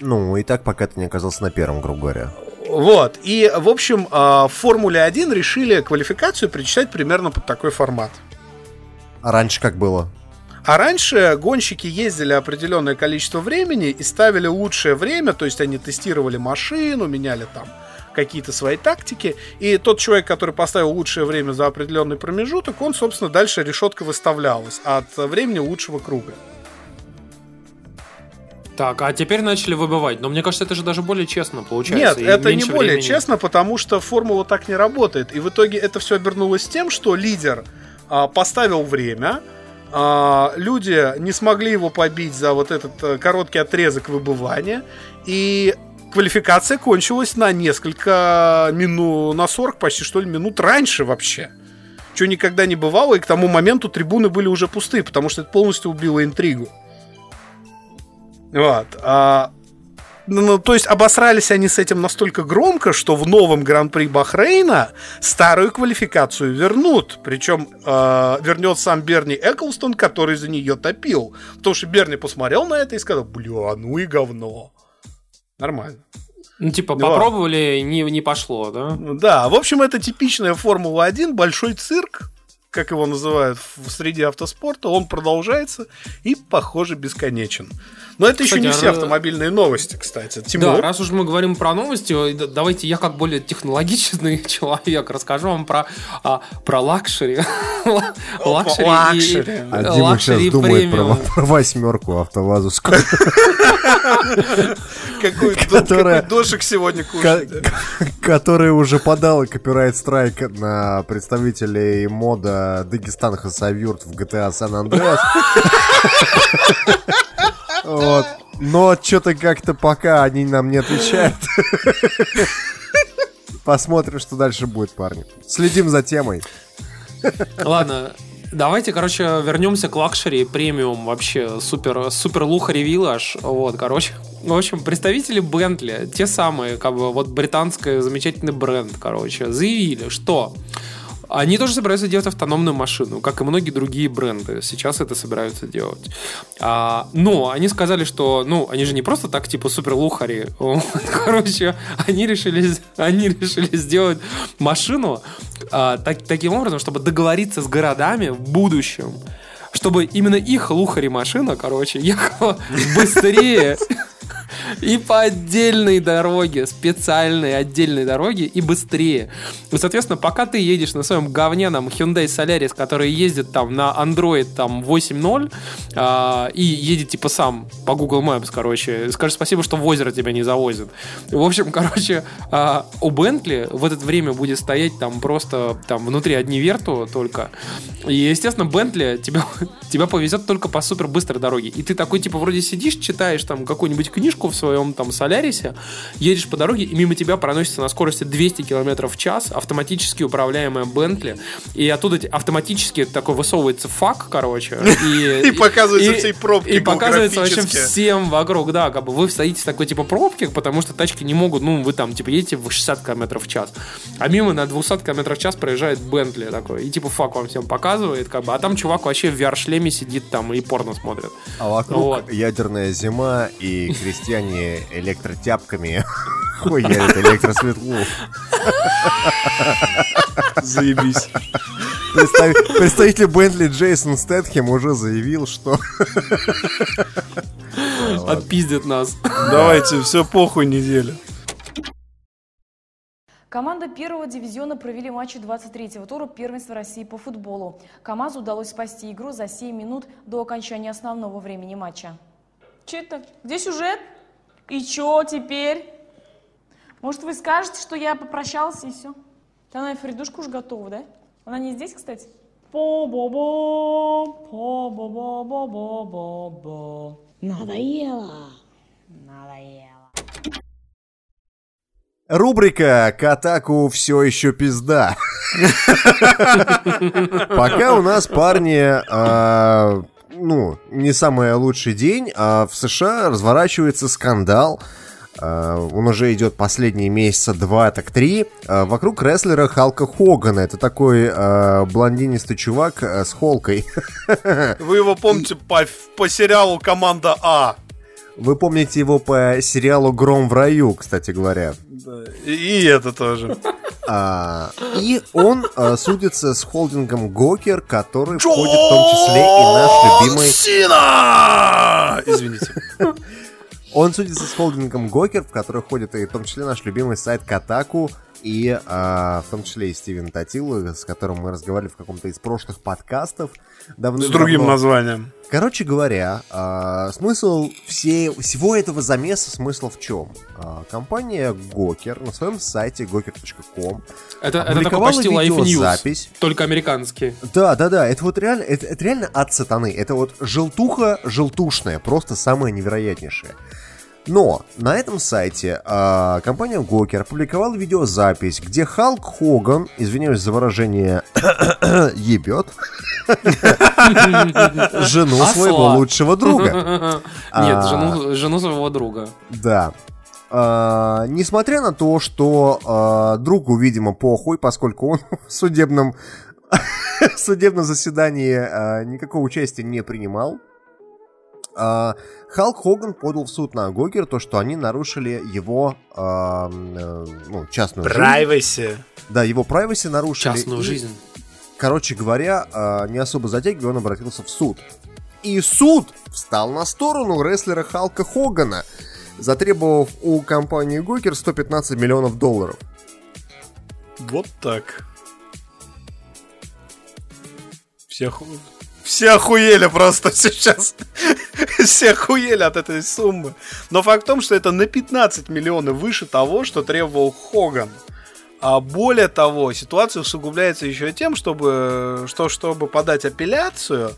Ну, и так, пока ты не оказался на первом, грубо говоря. Вот. И, в общем, а, в Формуле 1 решили квалификацию причитать примерно под такой формат. А раньше как было? А раньше гонщики ездили определенное количество времени и ставили лучшее время, то есть они тестировали машину, меняли там какие-то свои тактики, и тот человек, который поставил лучшее время за определенный промежуток, он, собственно, дальше решетка выставлялась от времени лучшего круга. Так, а теперь начали выбивать. Но мне кажется, это же даже более честно получается. Нет, и это не более времени. честно, потому что формула так не работает. И в итоге это все обернулось тем, что лидер поставил время, а, люди не смогли его побить за вот этот э, короткий отрезок выбывания, и квалификация кончилась на несколько минут, на 40 почти что ли минут раньше вообще. Что никогда не бывало, и к тому моменту трибуны были уже пусты, потому что это полностью убило интригу. Вот. а, ну, ну, то есть обосрались они с этим настолько громко, что в новом Гран-при Бахрейна старую квалификацию вернут. Причем э, вернет сам Берни Эклстон, который за нее топил. Потому что Берни посмотрел на это и сказал, бля, ну и говно. Нормально. Ну, типа, Ну, попробовали, не, не пошло, да? Ну Да, в общем, это типичная Формула-1, большой цирк, как его называют в среде автоспорта. Он продолжается и, похоже, бесконечен. Но это еще Кстати, не а все ра- автомобильные новости, кстати. Да, Тимур, раз уж мы говорим про новости, давайте я как более технологичный [LAUGHS] человек расскажу вам про, а, про luxury. [LAUGHS] Luxury luxury. А Дима сейчас думает про, про восьмерку автовазу. [LAUGHS] какой, Которая- дошик сегодня Ко- кушать. который уже подал copyright strike на представителей мода Дагестан Хасавюрт в GTA San Andreas. Вот. Но что-то как-то пока они нам не отвечают. Посмотрим, что дальше будет, парни. Следим за темой. Ладно, давайте, короче, вернемся к luxury премиум вообще супер супер luxury village. Вот, короче. В общем, представители Бентли, те самые, как бы, вот британский замечательный бренд, короче, заявили, что они тоже собираются делать автономную машину, как и многие другие бренды. Сейчас это собираются делать. А, но они сказали, что, ну, они же не просто так, типа, супер лухари. [LAUGHS] Короче, они решили, они решили сделать машину а, так- таким образом, чтобы договориться с городами в будущем, чтобы именно их лухари машина, короче, ехала [LAUGHS] быстрее и по отдельной дороге, специальной отдельной дороге и быстрее. И, соответственно, пока ты едешь на своем говняном Hyundai Solaris, который ездит там на Android там 8.0 а, и едет типа сам по Google Maps, короче, скажи спасибо, что в озеро тебя не завозят. В общем, короче, а, у Bentley в это время будет стоять там просто там внутри одни верту только. И, естественно, Bentley тебя, [LAUGHS] тебя повезет только по супер быстрой дороге. И ты такой, типа, вроде сидишь, читаешь там какую-нибудь книжку в своем там Солярисе, едешь по дороге, и мимо тебя проносится на скорости 200 км в час автоматически управляемая Бентли, и оттуда автоматически такой высовывается фак, короче, и, [LAUGHS] И показывается всей пробки И показывается вообще всем вокруг, да, как бы вы стоите в такой типа пробке, потому что тачки не могут, ну, вы там, типа, едете в 60 км в час, а мимо на 200 км в час проезжает Бентли такой, и типа фак вам всем показывает, как бы, а там чувак вообще в VR-шлеме сидит там и порно смотрит. А вокруг Вот. ядерная зима и крестьяне электротяпками [LAUGHS] хуярят электросветлу. Заебись. Представ- Представитель Бентли Джейсон Стэтхем уже заявил, что [LAUGHS] Отпиздит нас. Давайте, все похуй неделя. Команда первого дивизиона провели матчи 23-го тура первенства России по футболу. КамАЗу удалось спасти игру за 7 минут до окончания основного времени матча. Че это? Где сюжет? И чё теперь? Может, вы скажете, что я попрощалась и все? Она и Фридушка уж готова, да? Она не здесь, кстати? По-бо-бо, по-бо-бо-бо-бо-бо. Надоело. Надоело. Рубрика «К атаку все еще пизда». Пока у нас, парни, а, ну, не самый лучший день, а в США разворачивается скандал. А, Он уже идет последние месяца два, так три. а, Вокруг рестлера Халка Хогана. Это такой а, блондинистый чувак с холкой. [LAUGHS] Вы его помните по, по сериалу «Команда А». Вы помните его по сериалу «Гром в раю», кстати говоря. Да, И, и это тоже. А, и он а, судится с холдингом Гокер, который входит в том числе и наш любимый... Сина! Извините. Он судится с холдингом Гокер, в который входит и в том числе наш любимый сайт Катаку, и а, в том числе и Стивен Татилу, с которым мы разговаривали в каком-то из прошлых подкастов. С другим названием. Короче говоря, а, смысл всей, всего этого замеса, смысл в чем? А, компания Гокер на своем сайте goker.com Это, это такой почти Life News, видеозапись. только американский. Да, да, да, это вот реально, это, это реально от сатаны. Это вот желтуха желтушная, просто самое невероятнейшее. Но на этом сайте а, компания Гокер опубликовала видеозапись, где Халк Хоган, извиняюсь за выражение, [COUGHS] ебет [LAUGHS] жену своего лучшего друга. [LAUGHS] Нет, А. жену, своего друга. Да. А, несмотря на то, что а, другу, видимо, похуй, поскольку он [LAUGHS] в судебном, в судебном заседании а, никакого участия не принимал, Халк Хоган подал в суд на Гокер то, что они нарушили его а, э, ну, частную жизнь. Privacy. Да, его privacy нарушили. Частную И, жизнь. Короче говоря, а, не особо затягивая, он обратился в суд. И суд встал на сторону рестлера Халка Хогана, затребовав у компании Гокер 115 миллионов долларов. Вот так. Все, оху- Все охуели просто [LAUGHS] сейчас. Все охуели от этой суммы. Но факт в том, что это на 15 миллионов выше того, что требовал Хоган. А более того, ситуация усугубляется еще тем, чтобы, что, чтобы подать апелляцию,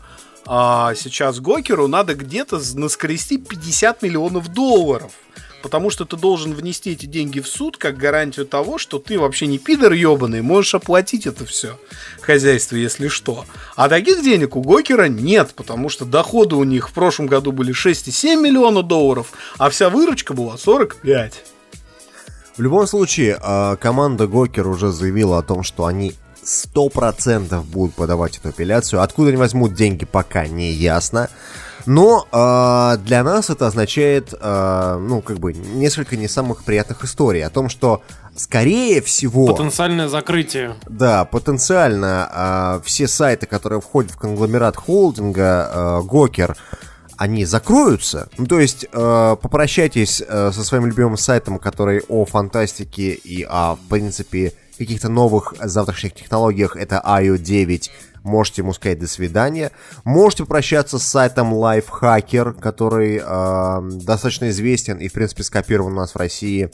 а сейчас Гокеру надо где-то наскрести 50 миллионов долларов. Потому что ты должен внести эти деньги в суд как гарантию того, что ты вообще не пидор ебаный, можешь оплатить это все хозяйство, если что. А таких денег у Гокера нет, потому что доходы у них в прошлом году были 6,7 миллиона долларов, а вся выручка была 45. В любом случае, а, команда Гокер уже заявила о том, что они 100% будут подавать эту апелляцию. Откуда они возьмут деньги, пока не ясно. Но а, для нас это означает, а, ну, как бы, несколько не самых приятных историй. О том, что, скорее всего... Потенциальное закрытие. Да, потенциально а, все сайты, которые входят в конгломерат холдинга а, Гокер, они закроются. Ну, то есть, э, попрощайтесь э, со своим любимым сайтом, который о фантастике и о, в принципе, каких-то новых завтрашних технологиях. Это IO9. Можете ему сказать до свидания. Можете попрощаться с сайтом Lifehacker, который э, достаточно известен и, в принципе, скопирован у нас в России.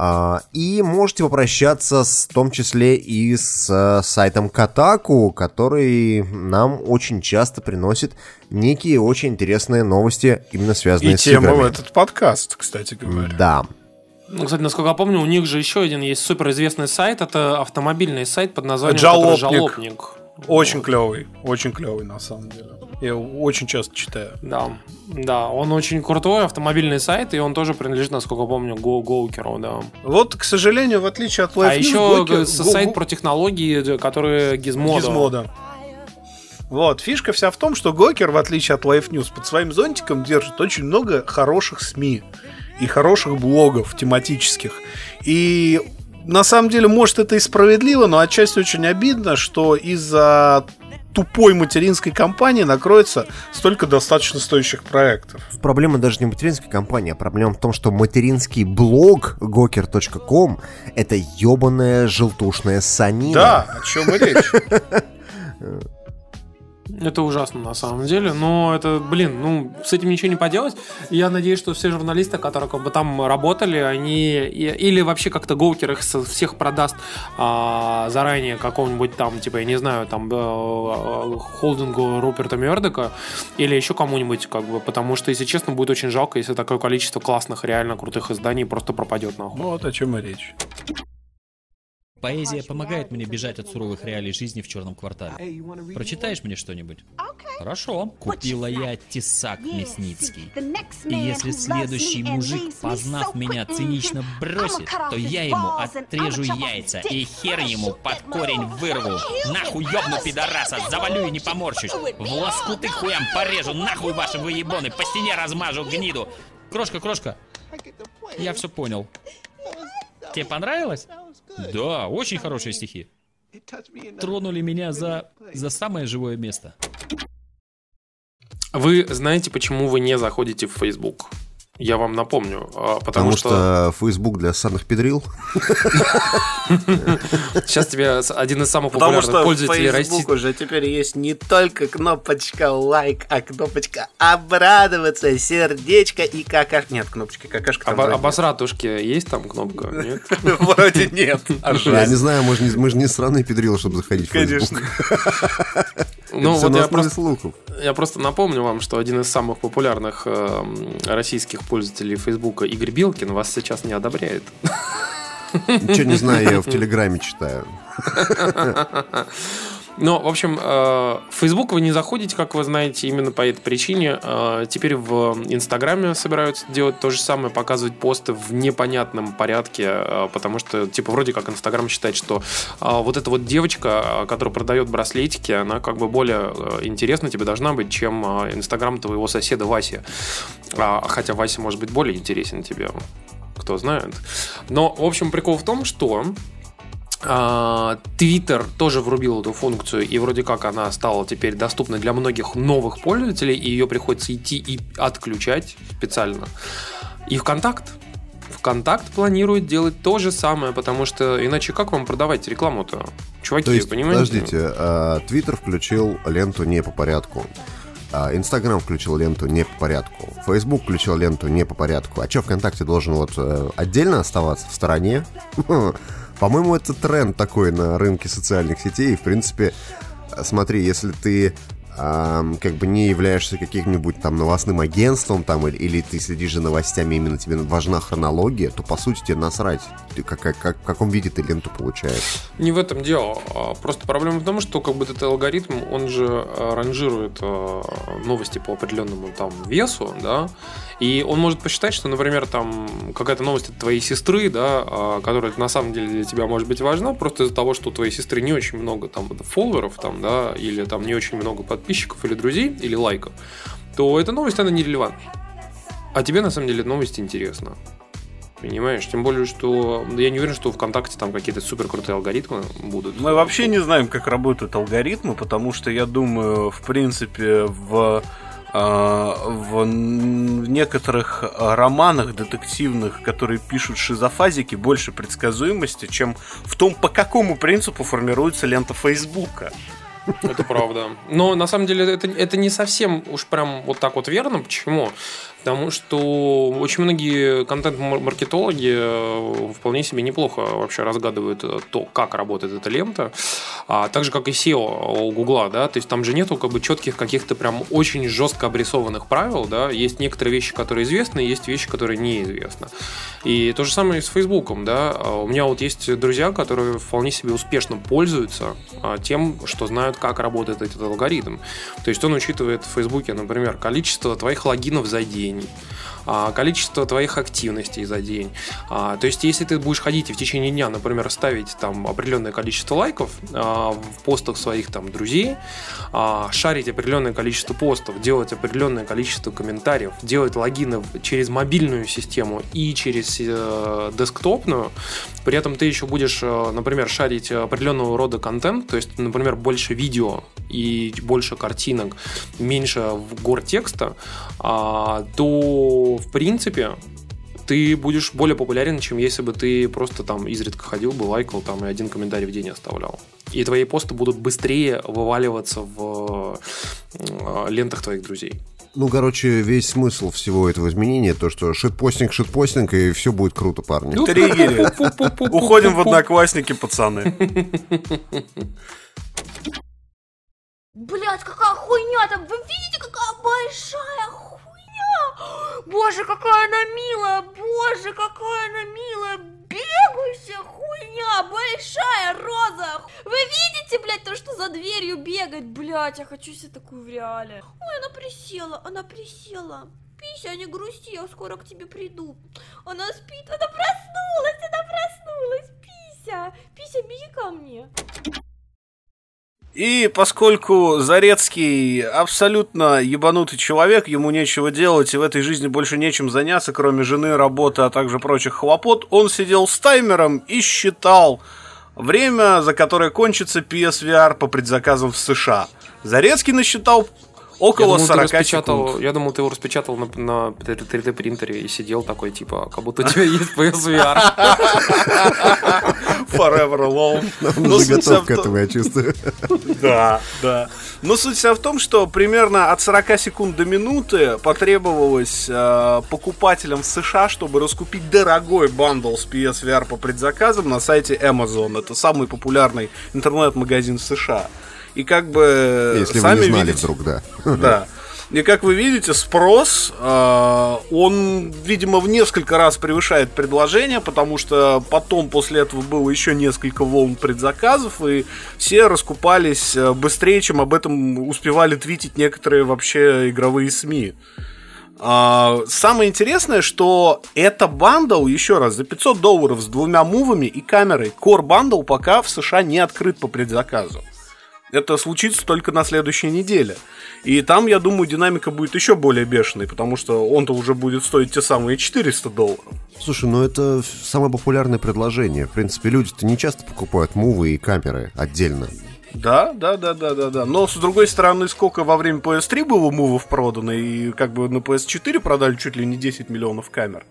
А, и можете попрощаться с, в том числе и с э, сайтом Катаку, который нам очень часто приносит некие очень интересные новости, именно связанные И с тема играми. в этот подкаст, кстати говоря. Да. Ну, кстати, насколько я помню, у них же еще один есть суперизвестный сайт. Это автомобильный сайт под названием Жалобник. «Жалобник». Очень клевый, очень клевый на самом деле. Я его очень часто читаю. Да, да, он очень крутой автомобильный сайт, и он тоже принадлежит, насколько помню, Go Gokerу, да. Вот, к сожалению, в отличие от Life а News, еще Го- сайт про технологии, которые Gizmodo. Gizmodo. Вот, фишка вся в том, что Гокер, в отличие от Life News, под своим зонтиком держит очень много хороших СМИ и хороших блогов тематических. И на самом деле, может, это и справедливо, но отчасти очень обидно, что из-за тупой материнской компании накроется столько достаточно стоящих проектов. Проблема даже не материнской компании, а проблема в том, что материнский блог goker.com это ебаная желтушная санина. Да, о чем и речь. [LAUGHS] Это ужасно на самом деле, но это, блин, ну, с этим ничего не поделать. Я надеюсь, что все журналисты, которые как бы там работали, они или вообще как-то Гоукер их всех продаст а, заранее какому-нибудь там, типа, я не знаю, там, э, холдингу Руперта Мердока или еще кому-нибудь, как бы, потому что, если честно, будет очень жалко, если такое количество классных, реально крутых изданий просто пропадет нахуй. Вот о чем и речь. Поэзия помогает мне бежать от суровых реалий жизни в черном квартале. Прочитаешь мне что-нибудь? Хорошо. Купила я тесак Мясницкий. И если следующий мужик, познав меня, цинично бросит, то я ему отрежу яйца и хер ему под корень вырву. Нахуй ёбну пидораса, завалю и не поморщусь. В лоскуты хуям порежу, нахуй ваши выебоны, по стене размажу гниду. Крошка, крошка, я все понял. Тебе понравилось? Да, очень хорошие стихи. Тронули меня за, за самое живое место. Вы знаете, почему вы не заходите в Facebook? Я вам напомню, а, потому, Потому что Facebook для ссаных педрил. [LAUGHS] сейчас тебе один из самых Потому популярных что пользователей России. Facebook уже теперь есть не только кнопочка лайк, а кнопочка обрадоваться, сердечко и какашка. Нет, кнопочка какашка там сзади. Обосратушки есть там кнопка? [LAUGHS] Нет? Вроде нет. [LAUGHS] А Я не знаю, мы же не, мы же не сраные педрилы, чтобы заходить в Facebook. Конечно. Ну, вот я просто, слухов. я просто напомню вам, что один из самых популярных эм, российских пользователей Фейсбука Игорь Билкин вас сейчас не одобряет. Ничего не знаю, я в Телеграме читаю. [LAUGHS] Но, в общем, э, в Facebook вы не заходите, как вы знаете, именно по этой причине. Э, Теперь в Инстаграме собираются делать то же самое, показывать посты в непонятном порядке, э, потому что, типа, вроде как Инстаграм считает, что вот эта вот девочка, которая продает браслетики, она как бы более интересна тебе должна быть, чем Инстаграм твоего соседа Васи. А, Хотя Вася может быть более интересен тебе, кто знает. Но, в общем, прикол в том, что Твиттер тоже врубил эту функцию, и вроде как она стала теперь доступна для многих новых пользователей, и ее приходится идти и отключать специально. И ВКонтакт. ВКонтакт планирует делать то же самое, потому что иначе как вам продавать рекламу-то? Чуваки, То есть, понимаете? подождите, а, Твиттер включил ленту не по порядку. а, Инстаграм включил ленту не по порядку. Фейсбук включил ленту не по порядку. А что, ВКонтакте должен вот э, отдельно оставаться в стороне? [LAUGHS] По-моему, это тренд такой на рынке социальных сетей. В принципе, э, смотри, если ты ам, как бы не являешься каким-нибудь там новостным агентством там или, или ты следишь за новостями, именно тебе важна хронология, то по сути тебе насрать, ты как, как, как- в каком виде ты ленту получаешь. Не в этом дело. А Просто проблема в том, что как бы этот алгоритм, он же э, ранжирует э, новости по определенному там весу, да, и он может посчитать, что, например, там какая-то новость от твоей сестры, да, а, которая на самом деле для тебя может быть важна, просто из-за того, что у твоей сестры не очень много там фолловеров, там, да, или там не очень много подписчиков или друзей, или лайков, то эта новость, она нерелевантна. А тебе, на самом деле, новость интересна. Понимаешь? Тем более, что я не уверен, что ВКонтакте там какие-то супер крутые алгоритмы будут. Мы вообще не знаем, как работают алгоритмы, потому что я думаю, в принципе, в в н- в некоторых а, романах детективных, которые пишут шизофазики, больше предсказуемости, чем в том, по какому принципу формируется лента Фейсбука. Это правда. Но на самом деле это, это не совсем уж прям вот так вот верно. Почему? Потому что очень многие контент-маркетологи э, вполне себе неплохо вообще разгадывают э, то, как работает эта лента. А так же, как и SEO у Гугла, да, то есть там же нету как бы четких каких-то прям очень жестко обрисованных правил, да, есть некоторые вещи, которые известны, есть вещи, которые неизвестны. И то же самое и с Фейсбуком, да. А У меня вот есть друзья, которые вполне себе успешно пользуются а, тем, что знают, как работает этот алгоритм. То есть он учитывает в Фейсбуке, например, количество твоих логинов за день, а, количество твоих активностей за день. А, То есть, если ты будешь ходить и в течение дня, например, ставить там определенное количество лайков а, в постах своих там друзей, а, шарить определенное количество постов, делать определенное количество комментариев, делать логины через мобильную систему и через э, десктопную, при этом ты еще будешь, э, например, шарить определенного рода контент, то есть, например, больше видео и больше картинок, меньше гор текста, а, то, в принципе, ты будешь более популярен, чем если бы ты просто там изредка ходил бы, лайкал там и один комментарий в день оставлял. И твои посты будут быстрее вываливаться в э, лентах твоих друзей. Ну, короче, весь смысл всего этого изменения то, что шитпостинг, шитпостинг, и все будет круто, парни. Триггеры. Уходим в одноклассники, пацаны. Блять, какая хуйня там! Вы видите, какая большая хуйня! Боже, какая она милая! Боже, какая она милая! Бегущая хуйня! Большая роза! Вы видите, блядь, то, что за дверью бегает? Блять, я хочу себе такую в реале. Ой, она присела, она присела. Пися, не грусти, я скоро к тебе приду. Она спит, она проснулась, она проснулась. Пися, Пися, беги ко мне. И поскольку Зарецкий абсолютно ебанутый человек, ему нечего делать, и в этой жизни больше нечем заняться, кроме жены, работы, а также прочих хлопот, он сидел с таймером и считал время, за которое кончится PSVR по предзаказам в США. Зарецкий насчитал Около я думал, 40 ты распечатал, секунд. Я думал, ты его распечатал на, на 3D принтере и сидел такой, типа, как будто у тебя есть PSVR. Forever alone. Но вся готов в к том- этому, я чувствую. Да, да. Но суть вся в том, что примерно от 40 секунд до минуты потребовалось э, покупателям в США, чтобы раскупить дорогой бандл с PSVR по предзаказам на сайте Amazon. Это самый популярный интернет-магазин в США. И как бы Если вы сами не знали видите, вдруг, да. [LAUGHS] да. И как вы видите, спрос, э, он, видимо, в несколько раз превышает предложение, потому что потом после этого было еще несколько волн предзаказов, и все раскупались э, быстрее, чем об этом успевали твитить некоторые вообще игровые СМИ. А, самое интересное, что это bundle, еще раз, за 500 долларов с двумя мувами и камерой. Core bundle пока в США не открыт по предзаказу. Это случится только на следующей неделе. И там, я думаю, динамика будет еще более бешеной, потому что он-то уже будет стоить те самые 400 долларов. Слушай, ну это самое популярное предложение. В принципе, люди-то не часто покупают мувы и камеры отдельно. Да, да, да, да, да, да. Но с другой стороны, сколько во время PS3 было мувов продано, и как бы на PS4 продали чуть ли не 10 миллионов камер.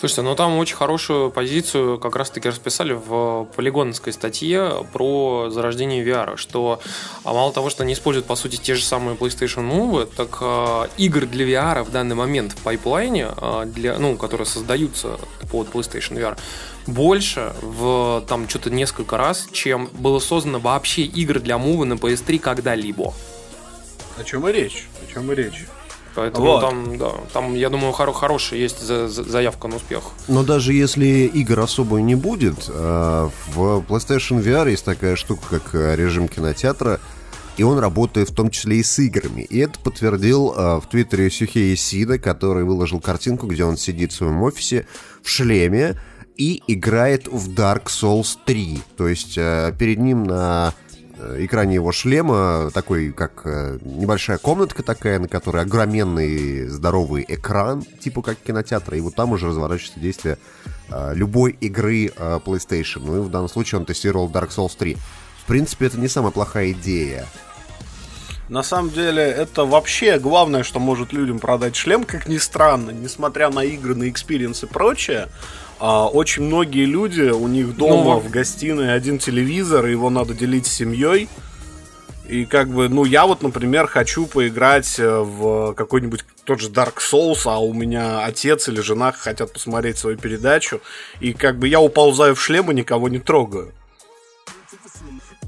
Слушайте, ну там очень хорошую позицию как раз-таки расписали в полигонской статье про зарождение VR, что а мало того, что они используют, по сути, те же самые PlayStation Move, так э, игр для VR в данный момент в пайплайне, э, для, ну, которые создаются под PlayStation VR, больше в там что-то несколько раз, чем было создано вообще игр для Move на PS3 когда-либо. О чем и речь? О чем и речь? Поэтому Вот. там, да, там, я думаю, хоро- хорошая есть за- за- заявка на успех. Но даже если игр особо не будет, э, в PlayStation VR есть такая штука, как э, режим кинотеатра, и он работает в том числе и с играми. И это подтвердил э, в Твиттере Сюхей Сида, который выложил картинку, где он сидит в своем офисе в шлеме и играет в Dark Souls 3. То есть э, перед ним на экране его шлема такой, как э, небольшая комнатка такая, на которой огроменный здоровый экран, типа как кинотеатра, и вот там уже разворачивается действие э, любой игры э, PlayStation. Ну и в данном случае он тестировал Dark Souls 3. В принципе, это не самая плохая идея. На самом деле, это вообще главное, что может людям продать шлем, как ни странно, несмотря на игры, на experience и прочее. А, очень многие люди, у них дома Ну, в гостиной один телевизор, его надо делить с семьей. И как бы, ну, я вот, например, хочу поиграть э, в какой-нибудь тот же Dark Souls, а у меня отец или жена хотят посмотреть свою передачу, и как бы я уползаю в шлем и никого не трогаю.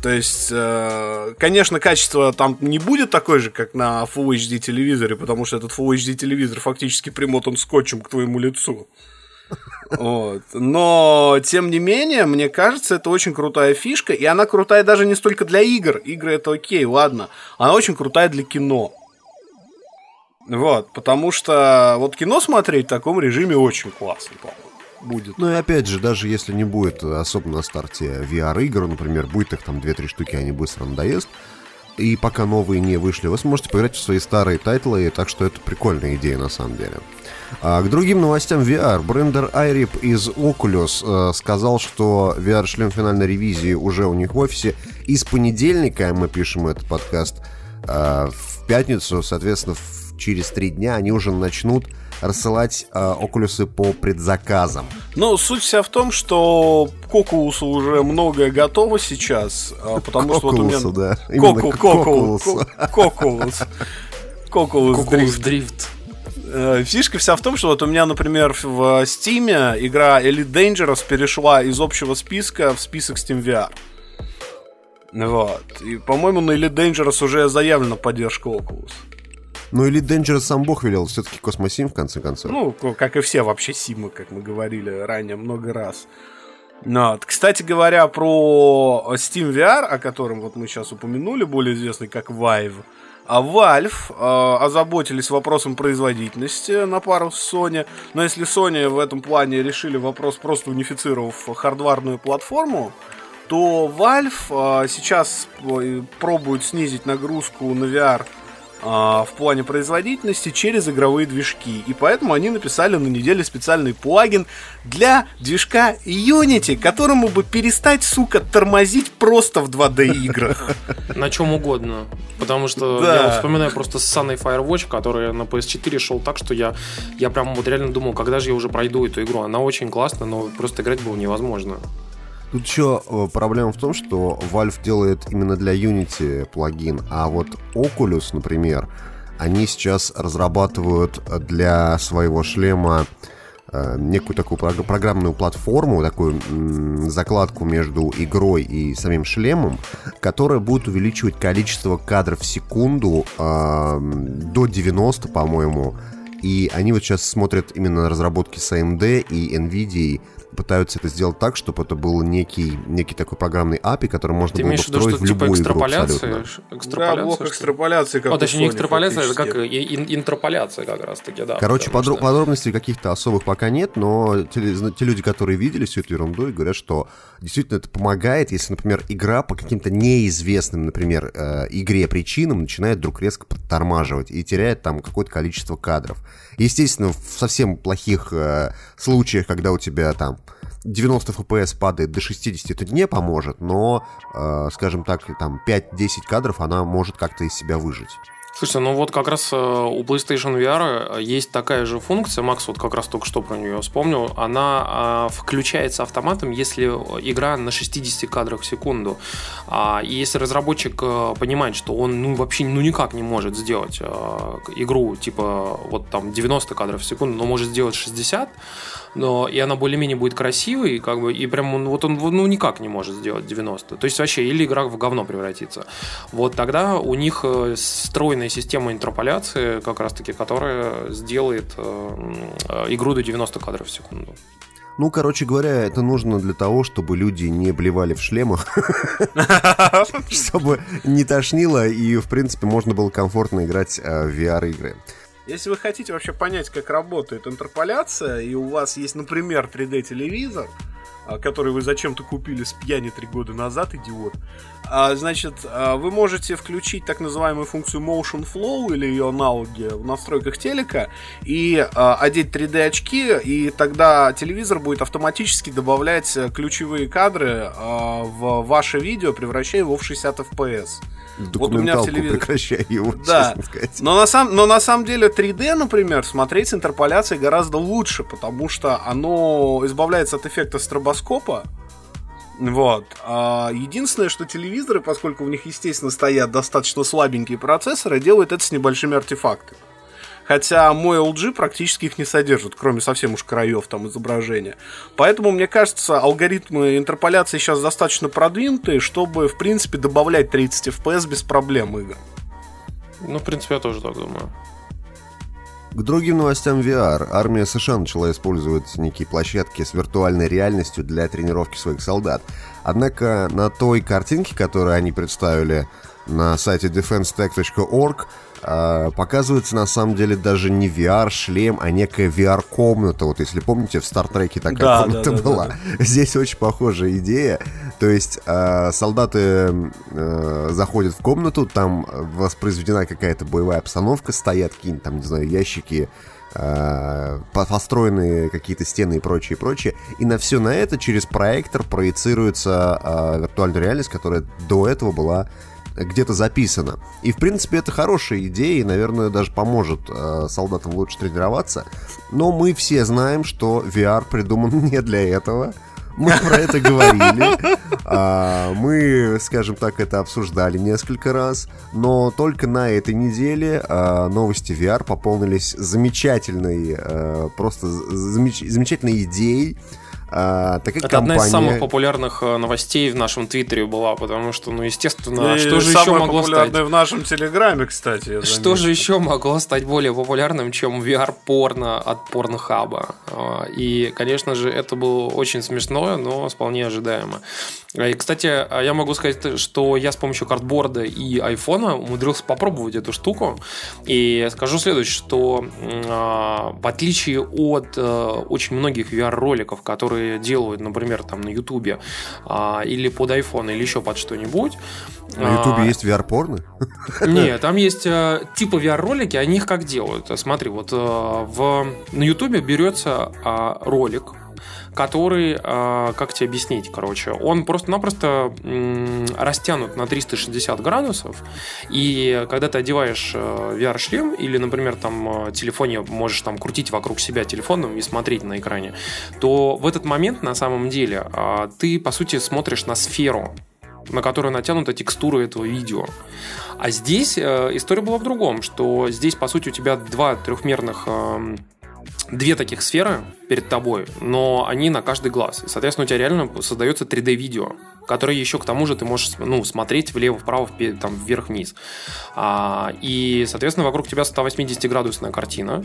То есть, э, конечно, качество там не будет такое же, как на Full HD телевизоре, потому что этот Full HD телевизор фактически примотан скотчем к твоему лицу. Вот. Но, тем не менее, мне кажется, это очень крутая фишка, и она крутая даже не столько для игр. Игры это окей, ладно. Она очень крутая для кино. Вот, потому что вот кино смотреть в таком режиме очень классно, по-моему, будет. Ну и опять же, даже если не будет особо на старте VR-игр, например, будет их там 2-3 штуки, они быстро надоест, и пока новые не вышли, вы сможете поиграть в свои старые тайтлы, так что это прикольная идея на самом деле. А к другим новостям VR. Брендер Айрип из Oculus э, сказал, что VR-шлем финальной ревизии уже у них в офисе. И с понедельника, мы пишем этот подкаст, э, в пятницу, соответственно, в- через три дня они уже начнут рассылать э, Oculus по предзаказам. Ну, суть вся в том, что Кокулусу уже многое готово сейчас, а, потому что вот у меня... Да. Именно Коку, к Кокулус. Кокулусу. Кокулус. Кокулус Кукулус Дрифт. Дрифт. Э, Фишка вся в том, что вот у меня, например, в- Steam игра Elite Dangerous перешла из общего списка в список Steam VR. Вот. И, по-моему, на Elite Dangerous уже заявлена поддержка Oculus. Ну или Dangerous сам бог велел, все-таки Космосим в конце концов. Ну, как и все вообще симы, как мы говорили ранее много раз. Вот. Кстати говоря, про Steam VR, о котором вот мы сейчас упомянули, более известный как Vive, а Valve э, озаботились вопросом производительности на пару с Sony. Но если Sony в этом плане решили вопрос, просто унифицировав хардварную платформу, то Valve э, сейчас пробует снизить нагрузку на VR в плане производительности через игровые движки. И поэтому они написали на неделе специальный плагин для движка Unity, которому бы перестать, сука, тормозить просто в 2D играх. На чем угодно. Потому что Да. я вспоминаю просто ссаный Firewatch, который на PS4 шел так, что я, я прям вот реально думал, когда же я уже пройду эту игру. Она очень классная, но просто играть было невозможно. Тут еще э, проблема в том, что Valve делает именно для Unity плагин, а вот Oculus, например, они сейчас разрабатывают для своего шлема э, некую такую прог- программную платформу, такую закладку между игрой и самим шлемом, которая будет увеличивать количество кадров в секунду э, до 90, по-моему. И они вот сейчас смотрят именно на разработки с AMD и NVIDIA, пытаются это сделать так, чтобы это был некий, некий такой программный API, который можно Ты было бы имеешь в виду, встроить что в типа любую игру экстраполяция? абсолютно. ш- Да, экстраполяция, блок экстраполяции, как О, точнее, не экстраполяция, это как интерполяция как раз таки, да. Короче, подро- что- подробностей каких-то особых пока нет, но те, те люди, которые видели всю эту ерунду, и говорят, что действительно это помогает, если, например, игра по каким-то неизвестным, например, э, игре причинам начинает вдруг резко подтормаживать и теряет там какое-то количество кадров. Естественно, в совсем плохих э, случаях, когда у тебя там 90 FPS падает до 60, это не поможет, но, э, скажем так, там 5-10 кадров она может как-то из себя выжить. Слушайте, ну вот как раз э, у PlayStation VR есть такая же функция, Макс вот как раз только что про нее вспомнил, она э, включается автоматом, если игра на 60 кадрах в секунду. А, и если разработчик э, понимает, что он ну, вообще ну, никак не может сделать э, игру типа вот там 90 кадров в секунду, но может сделать 60, но и она более-менее будет красивой, как бы, и прям он, вот он ну, никак не может сделать 90. То есть вообще или игра в говно превратится. Вот тогда у них э, встроенная система интерполяции, как раз-таки, которая сделает э, э, игру до 90 кадров в секунду. Ну, короче говоря, это нужно для того, чтобы люди не блевали в шлемах, [LAUGHS] чтобы не тошнило и, в принципе, можно было комфортно играть в VR-игры. Если вы хотите вообще понять, как работает интерполяция, и у вас есть, например, 3D-телевизор, а, который вы зачем-то купили с пьяни три года назад, идиот, а, значит, а, вы можете включить так называемую функцию Motion Flow или ее аналоги в настройках телека и одеть 3D-очки, и тогда телевизор будет автоматически добавлять э, ключевые кадры в ваше видео, превращая его в 60 FPS. Вот у меня в Документалку телевизоре- прекращай его, Да. честно сказать. Но на, сам, но на самом деле 3D, например, смотреть с интерполяцией гораздо лучше, потому что оно избавляется от эффекта стробоскопа. Вот. А единственное, что телевизоры, поскольку у них, естественно, стоят достаточно слабенькие процессоры, делают это с небольшими артефактами. Хотя мой LG практически их не содержит, кроме совсем уж краев там изображения. Поэтому, мне кажется, алгоритмы интерполяции сейчас достаточно продвинутые, чтобы, в принципе, добавлять 30 FPS без проблем игр. Ну, в принципе, я тоже так думаю. К другим новостям VR. Армия США начала использовать некие площадки с виртуальной реальностью для тренировки своих солдат. Однако на той картинке, которую они представили на сайте defensetech.org, показывается на самом деле даже не VR-шлем, а некая VR-комната. Вот если помните, в Стартреке такая Да, комната да, да, была. да, [LAUGHS] Здесь очень похожая идея. То есть э, солдаты э, заходят в комнату, там воспроизведена какая-то боевая обстановка, стоят какие-нибудь там, не знаю, ящики, э, по- построенные какие-то стены и прочее, прочее. И на все на это через проектор проецируется э, виртуальная реальность, которая до этого была где-то записана. И, в принципе, это хорошая идея, и, наверное, даже поможет э, солдатам лучше тренироваться. Но мы все знаем, что VR придуман [LAUGHS] не для этого. Мы про это говорили. А, Мы, скажем так, это обсуждали несколько раз. Но только на этой неделе а, новости VR пополнились замечательной, э, просто замеч- замечательной идеей. А, Так как Это одна из компания- самых популярных э, новостей в нашем твиттере была, потому что, ну, естественно, И что же еще могло популярное стать? в нашем телеграме, кстати. Что же еще могло стать более популярным, чем VR-порно от порнохаба? А, И, конечно же, это было очень смешно, но вполне ожидаемо. А, И, кстати, а я могу сказать, что я с помощью картборда и айфона умудрился попробовать эту штуку. И скажу следующее, что а, в отличие от э, очень многих VR-роликов, которые которые делают, например, там на Ютубе а, или под iPhone, или еще под что-нибудь. На Ютубе а, есть VR-порно? [LAUGHS] Нет, там есть э, типа VR-ролики, они их как делают? Смотри, вот э, в, на Ютубе берется э, ролик, который, э, как тебе объяснить, короче, он просто-напросто растянут на 360 градусов, и когда ты одеваешь э, VR-шлем, или, например, там э, телефоне можешь там крутить вокруг себя телефоном и смотреть на экране, то в этот момент на самом деле э, ты, по сути, смотришь на сферу, на которую натянута текстура этого видео. А здесь э, история была в другом, что здесь, по сути, у тебя два трехмерных э, две таких сферы перед тобой, но они на каждый глаз. И, соответственно, у тебя реально создается 3D-видео, которое еще к тому же ты можешь ну, смотреть влево-вправо, там, вверх-вниз. А, и, соответственно, вокруг тебя 180-градусная картина,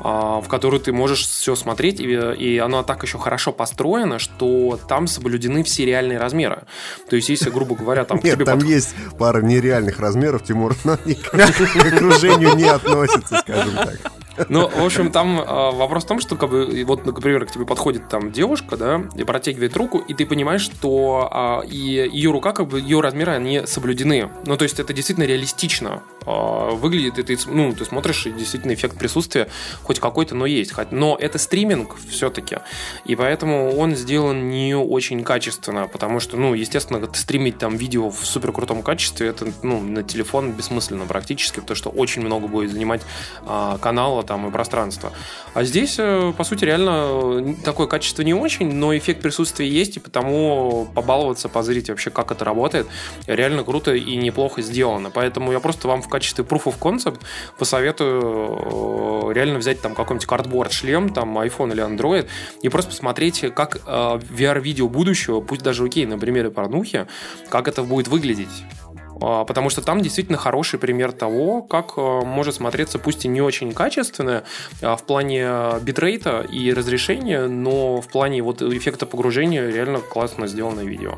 а, в которую ты можешь все смотреть, и, и она так еще хорошо построена, что там соблюдены все реальные размеры. То есть, если, грубо говоря, там Нет, там подх- есть пара нереальных размеров, Тимур, [LAUGHS] но они [LAUGHS] к окружению не относятся, скажем так. Ну, в общем, там э, вопрос в том, что, как бы, вот, например, к тебе подходит там девушка, да, и протягивает руку, и ты понимаешь, что э, и ее рука, как бы, ее размеры, они соблюдены. Ну, то есть, это действительно реалистично э, выглядит, и ты, ну, ты смотришь, и действительно эффект присутствия хоть какой-то, но есть. Но это стриминг все-таки, и поэтому он сделан не очень качественно, потому что, ну, естественно, стримить там видео в супер крутом качестве, это, ну, на телефон бессмысленно практически, потому что очень много будет занимать а, канала там и пространства. А здесь, э, по сути, реально такое качество не очень, но эффект присутствия есть, и потому побаловаться, позрить вообще, как это работает, реально круто и неплохо сделано. Поэтому я просто вам в качестве proof of concept посоветую э, реально взять там какой-нибудь картборд, шлем, там iPhone или Android, и просто посмотреть, как э, VR-видео будущего, пусть даже окей, на примере порнухи, как это будет выглядеть. А, Потому что там действительно хороший пример того, как э, может смотреться, пусть и не очень качественно, а, в плане битрейта и разрешения, но в плане вот эффекта погружения реально классно сделанное видео.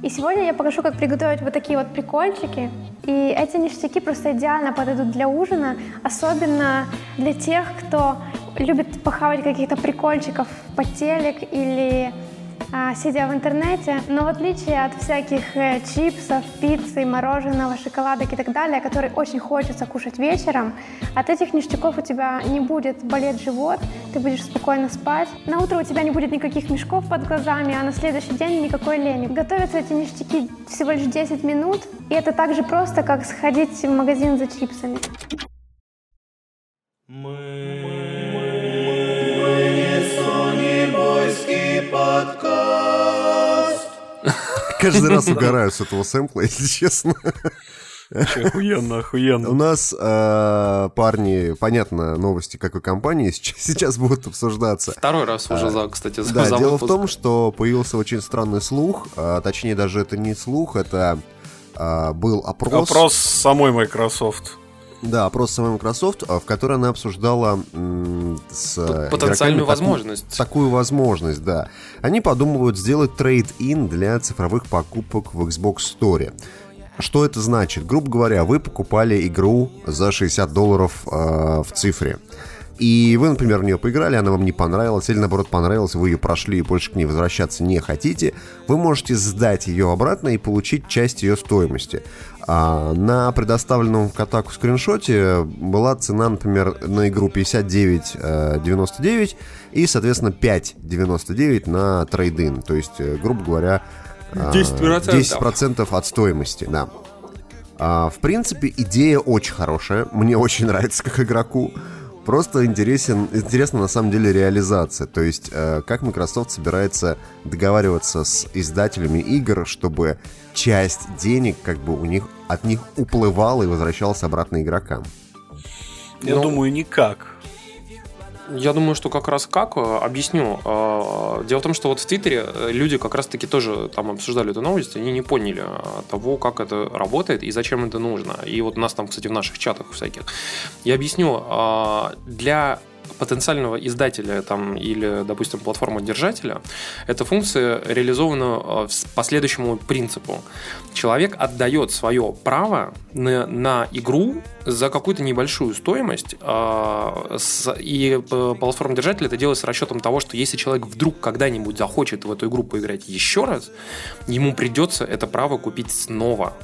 И сегодня я покажу, как приготовить вот такие вот прикольчики. И эти ништяки просто идеально подойдут для ужина, особенно для тех, кто любит похавать каких-то прикольчиков по телек или а, сидя в интернете. Но в отличие от всяких э, чипсов, пиццы, мороженого, шоколадок и так далее, которые очень хочется кушать вечером, от этих ништяков у тебя не будет болеть живот, ты будешь спокойно спать. На утро у тебя не будет никаких мешков под глазами, а на следующий день никакой лени. Готовятся эти ништяки всего лишь 10 минут, и это так же просто, как сходить в магазин за чипсами. Каждый раз угораю с этого сэмпла, [LAUGHS] если честно. Охуенно, У охуенно. нас, э, парни, понятно, новости какой компании сейчас, сейчас будут обсуждаться. Второй раз уже, за, кстати, за, Да, за дело в том, что появился очень странный слух, а, точнее даже это не слух, это а, был опрос. Опрос самой Microsoft. Да, опрос самой Microsoft, а, в которой она обсуждала с э, Потенциальную возможность. Такую возможность, да. Они подумывают сделать трейд-ин для цифровых покупок в Xbox Store. Что это значит? Грубо говоря, вы покупали игру за 60 долларов э, в цифре. И вы, например, в нее поиграли, она вам не понравилась, или наоборот понравилась, вы ее прошли и больше к ней возвращаться не хотите, вы можете сдать ее обратно и получить часть ее стоимости. А на предоставленном в Катаку скриншоте была цена, например, на игру 59.99 и, соответственно, 5.99 на трейдин. То есть, э, грубо говоря, а, 10%. 10% от стоимости, да. А, в принципе, идея очень хорошая. Мне очень [LAUGHS] нравится как игроку. Просто интересен, интересна на самом деле реализация. То есть, э, как Microsoft собирается договариваться с издателями игр, чтобы часть денег как бы у них от них уплывала и возвращалась обратно игрокам. Я Ну, думаю, никак. Я думаю, что как раз как, э, объясню. Э, Дело в том, что вот в Твиттере э, люди как раз-таки тоже там обсуждали эту новость, они не поняли того, как это работает и зачем это нужно. И вот у нас там, кстати, в наших чатах всяких. Я объясню. Для потенциального издателя там, или, допустим, платформы-держателя, эта функция реализована э, по следующему принципу. Человек отдает свое право на, на игру за какую-то небольшую стоимость, э, и э, платформа-держатель это делает с расчетом того, что если человек вдруг когда-нибудь захочет в эту игру поиграть еще раз, ему придется это право купить снова.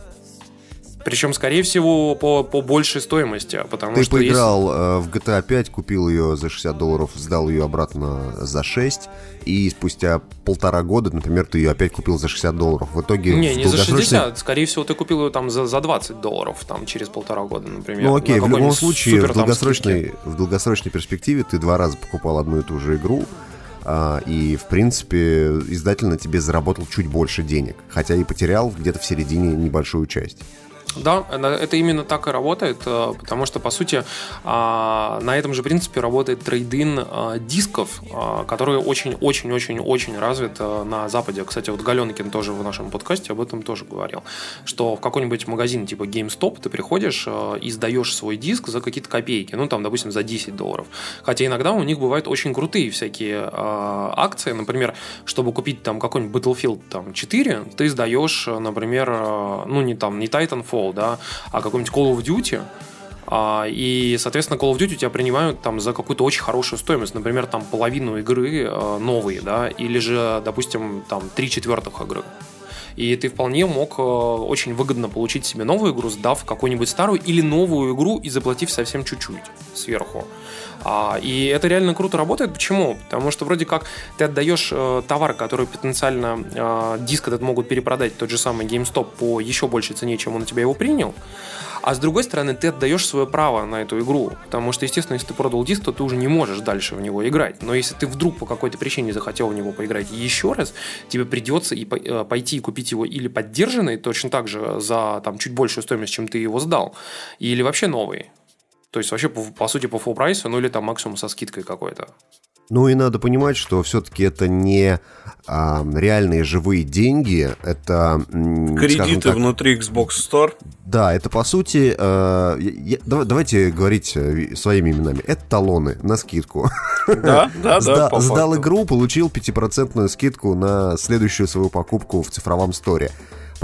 Причем, скорее всего, по, по большей стоимости. Потому Ты что поиграл если... э, в GTA 5, купил ее за 60 долларов, сдал ее обратно за 6, и спустя полтора года, например, ты ее опять купил за 60 долларов. В итоге... Не, в не за долгосрочной- 60, скорее всего, ты купил ее там за, за 20 долларов, там, через полтора года, например. Ну окей, На в любом случае, супер в там долгосрочной, скидке. в долгосрочной перспективе ты два раза покупал одну и ту же игру, а, и, в принципе, издатель на тебе заработал чуть больше денег, хотя и потерял где-то в середине небольшую часть. Да, это именно так и работает, э, потому что, по сути, а, на этом же принципе работает трейдин а, дисков, а, который очень-очень-очень-очень развит э, на Западе. Кстати, вот Галенкин тоже в нашем подкасте об этом тоже говорил, что в какой-нибудь магазин типа GameStop ты приходишь э, и сдаешь свой диск за какие-то копейки, ну, там, допустим, за 10 долларов. Хотя иногда у них бывают очень крутые всякие э, акции, например, чтобы купить там какой-нибудь Battlefield там, 4, ты сдаешь, э, например, э, ну, не там, не Titanfall, да, а какой-нибудь Call of Duty, а, и, соответственно, Call of Duty тебя принимают там за какую-то очень хорошую стоимость. Например, там половину игры э, новые, да, или же, допустим, там три четвертых игры. И ты вполне мог э, очень выгодно получить себе новую игру, сдав какую-нибудь старую или новую игру и заплатив совсем чуть-чуть сверху. А, и это реально круто работает. Почему? Потому что вроде как ты отдаешь э, товар, который потенциально э, диск этот могут перепродать тот же самый GameStop по еще большей цене, чем он у тебя его принял. А с другой стороны, ты отдаешь свое право на эту игру. Потому что, естественно, если ты продал диск, то ты уже не можешь дальше в него играть. Но если ты вдруг по какой-то причине захотел в него поиграть еще раз, тебе придется и э, пойти и купить его или поддержанный, точно так же за там, чуть большую стоимость, чем ты его сдал, или вообще новый. То есть вообще, по, по сути, по full прайсу, ну или там максимум со скидкой какой-то. Ну и надо понимать, что все-таки это не а, реальные живые деньги, это... Кредиты так, внутри Xbox Store. Да, это по сути, э, я- я- давай- давайте говорить э, своими именами. Это талоны на скидку. Да, [LAUGHS] да, да, Сда- по Сдал факту. игру, получил 5% скидку на следующую свою покупку в цифровом сторе.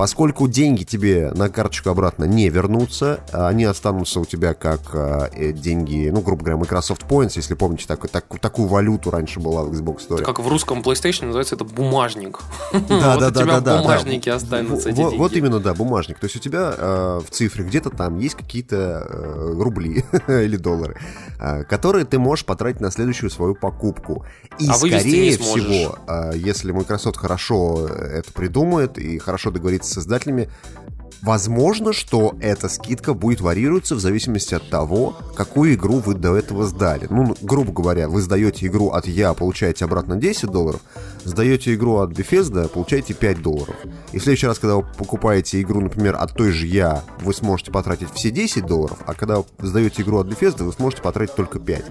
Поскольку деньги тебе на карточку обратно не вернутся, они останутся у тебя как э, э, деньги, ну, грубо говоря, Microsoft Points, если помните, так- так- такую валюту раньше была в Xbox Store. Как в русском PlayStation называется это бумажник. [LAUGHS] Да, Вот да, да, да, да. останутся эти. Вот именно, да, бумажник. То есть у тебя э, в цифре где-то там есть какие-то рубли [LAUGHS] или доллары, которые ты можешь потратить на следующую свою покупку. И А скорее всего, если Microsoft хорошо это придумает и хорошо договорится с издателями, Возможно, что эта скидка будет варьироваться в зависимости от того, какую игру вы до этого сдали. Ну, грубо говоря, вы сдаете игру от Я, получаете обратно 10 долларов, сдаете игру от Bethesda, получаете 5 долларов. И в следующий раз, когда вы покупаете игру, например, от той же Я, вы сможете потратить все 10 долларов, а когда сдаете игру от Bethesda, вы сможете потратить только 5.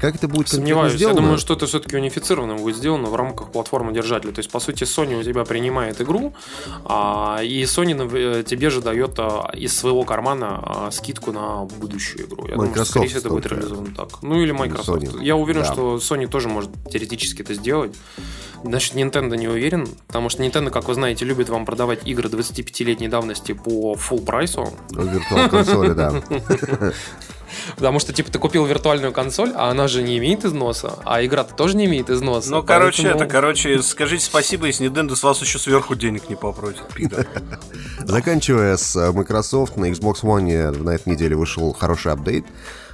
Как это будет Сомневаюсь. Я сделано? думаю, что это все-таки унифицированно будет сделано в рамках платформы держателя. То есть, по сути, Sony у тебя принимает игру, а, и Sony э, тебе же дает а, из своего кармана а, скидку на будущую игру. Я думаю, что, Microsoft скорее всего, это будет реализовано так. Ну или Microsoft. Sony. Я уверен, Да. что Sony тоже может теоретически это сделать. Значит, Nintendo не уверен, потому что Nintendo, как вы знаете, любит вам продавать игры 25-летней давности по full прайсу. Виртуал консоли, да. [LAUGHS] Потому что, типа, ты купил виртуальную консоль, а она же не имеет износа, а игра-то тоже не имеет износа. Ну, короче, поэтому- это, короче, скажите спасибо, если Nintendo с вас еще сверху денег не попросит, пидор. [LAUGHS] Заканчивая с э, Microsoft, на Xbox One на этой неделе вышел хороший апдейт.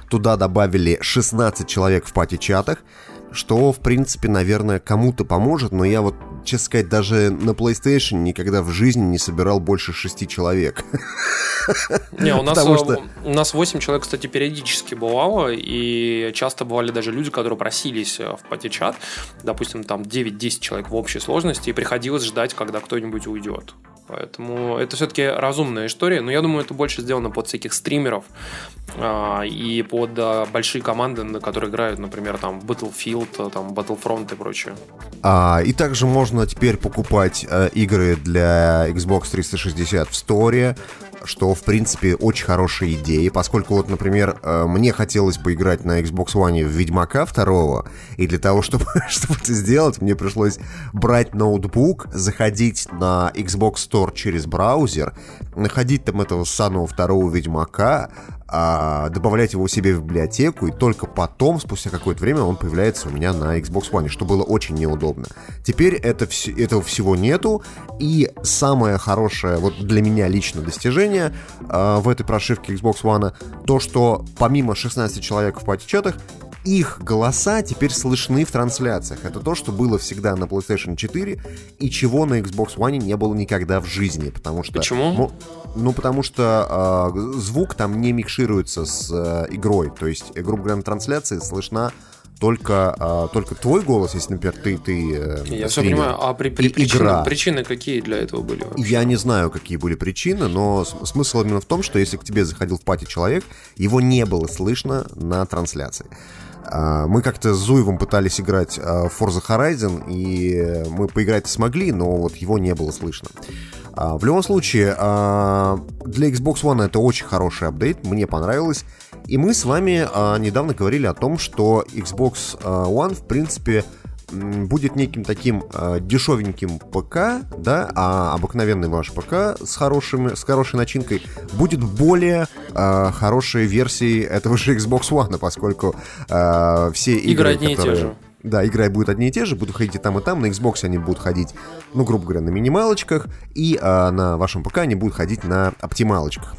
Туда добавили 16 человек в пати-чатах, что, в принципе, наверное, кому-то поможет, но я вот, честно сказать, даже на PlayStation никогда в жизни не собирал больше 6 человек. Не, у [LAUGHS] нас, Потому э, что- у нас 8 человек, кстати, периодически бывало, и часто бывали даже люди, которые просились э, в пати-чат, допустим, там 9-10 человек в общей сложности, и приходилось ждать, когда кто-нибудь уйдет. Поэтому это все-таки разумная история, но я думаю, это больше сделано под всяких стримеров а, и под а, большие команды, на которые играют, например, там Battlefield, а, там Battlefront и прочее. А, и также можно теперь покупать э, игры для Xbox 360 в Store. Что, в принципе, очень хорошая идея, поскольку вот, например, э, мне хотелось поиграть на Xbox One в Ведьмака второго, и для того, [LAUGHS] чтобы, это сделать, мне пришлось брать ноутбук, заходить на Xbox Store через браузер, находить там этого самого второго Ведьмака, а, добавлять его себе в библиотеку, и только потом, спустя какое-то время, он появляется у меня на Xbox One, что было очень неудобно. Теперь это, вс- этого всего нету, и самое хорошее, вот для меня лично достижение а, в этой прошивке Xbox One, то, что помимо 16 человек в пати-чатах, их голоса теперь слышны в трансляциях. Это то, что было всегда на PlayStation 4 и чего на Xbox One не было никогда в жизни, потому что... Почему? Ну, потому что э, звук там не микшируется с э, игрой. То есть, э, грубо говоря, на трансляции слышна только, э, только твой голос, если, например, ты, ты э, Я все понимаю, а при, при- причины, игра. причины какие для этого были? вообще? Я не знаю, какие были причины, но смысл именно в том, что если к тебе заходил в пати человек, его не было слышно на трансляции. А, Мы как-то с Зуевым пытались играть а, в Forza Horizon, и мы поиграть смогли, но вот его не было слышно. А, В любом случае, а, для Xbox One это очень хороший апдейт, мне понравилось. И мы с вами а, недавно говорили о том, что Xbox а, One, в принципе, будет неким таким э, дешевеньким ПК, да, а обыкновенный ваш ПК с, хорошими, с хорошей начинкой будет более э, хорошей версией этого же Xbox One, поскольку э, все игры, Игры и те которые... же. Да, игры будут одни и те же, будут ходить и там, и там. На Xbox они будут ходить, ну, грубо говоря, на минималочках, и а, на вашем ПК они будут ходить на оптималочках.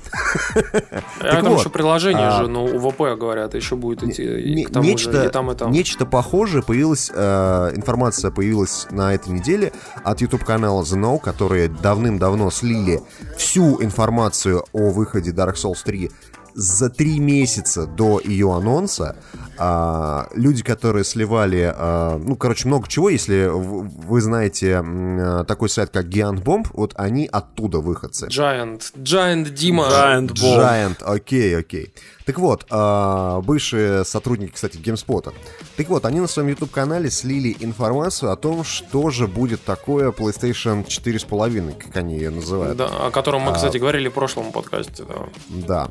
А Так там еще приложение а, же, ну, УВП, говорят, еще будет идти и нечто, там, и там. нечто похожее появилась, э, информация появилась на этой неделе от YouTube канала The Know, которые давным-давно слили всю информацию о выходе Dark Souls 3 за три месяца до ее анонса. А, люди, которые сливали, а, ну, короче, много чего, если вы знаете а, такой сайт, как Giant Bomb, вот они оттуда выходцы. Giant. Giant Дима. Giant Bomb. Giant, окей, окей. Так вот, а, бывшие сотрудники, кстати, GameSpot. Так вот, они на своем YouTube-канале слили информацию о том, что же будет такое PlayStation 4,5, как они ее называют. Да, о котором мы, А, кстати, говорили в прошлом подкасте. Да. Да.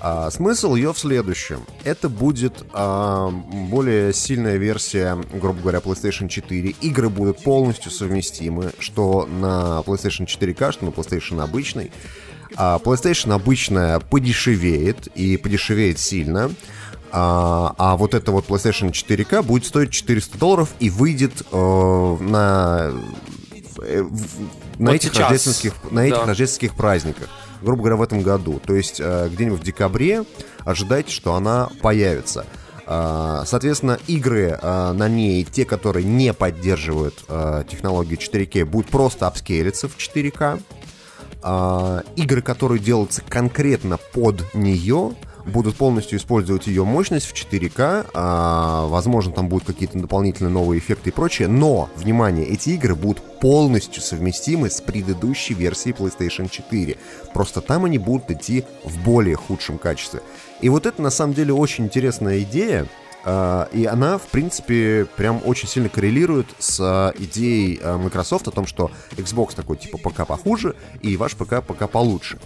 А, смысл ее в следующем. Это будет а, более сильная версия, грубо говоря, PlayStation 4. Игры будут полностью совместимы, что на PlayStation 4K, что на PlayStation обычный. А PlayStation обычная подешевеет, и подешевеет сильно. А, а вот это вот PlayStation 4K будет стоить 400 долларов и выйдет э, на, э, в- на Вот этих сейчас. рождественских, на этих Да. рождественских праздниках. Грубо говоря, в этом году. То есть э, где-нибудь в декабре ожидайте, что она появится. А, Соответственно, игры э, на ней, те, которые не поддерживают э, технологию 4К, будут просто апскейлиться в 4К. А, игры, которые делаются конкретно под нее, будут полностью использовать ее мощность в 4К. а, возможно, там будут какие-то дополнительные новые эффекты и прочее. Но, внимание, эти игры будут полностью совместимы с предыдущей версией PlayStation 4. Просто там они будут идти в более худшем качестве. И вот это, на самом деле, очень интересная идея. А, И она, в принципе, прям очень сильно коррелирует с а, идеей а, Microsoft о том, что Xbox такой типа ПК похуже, и ваш ПК ПК получше.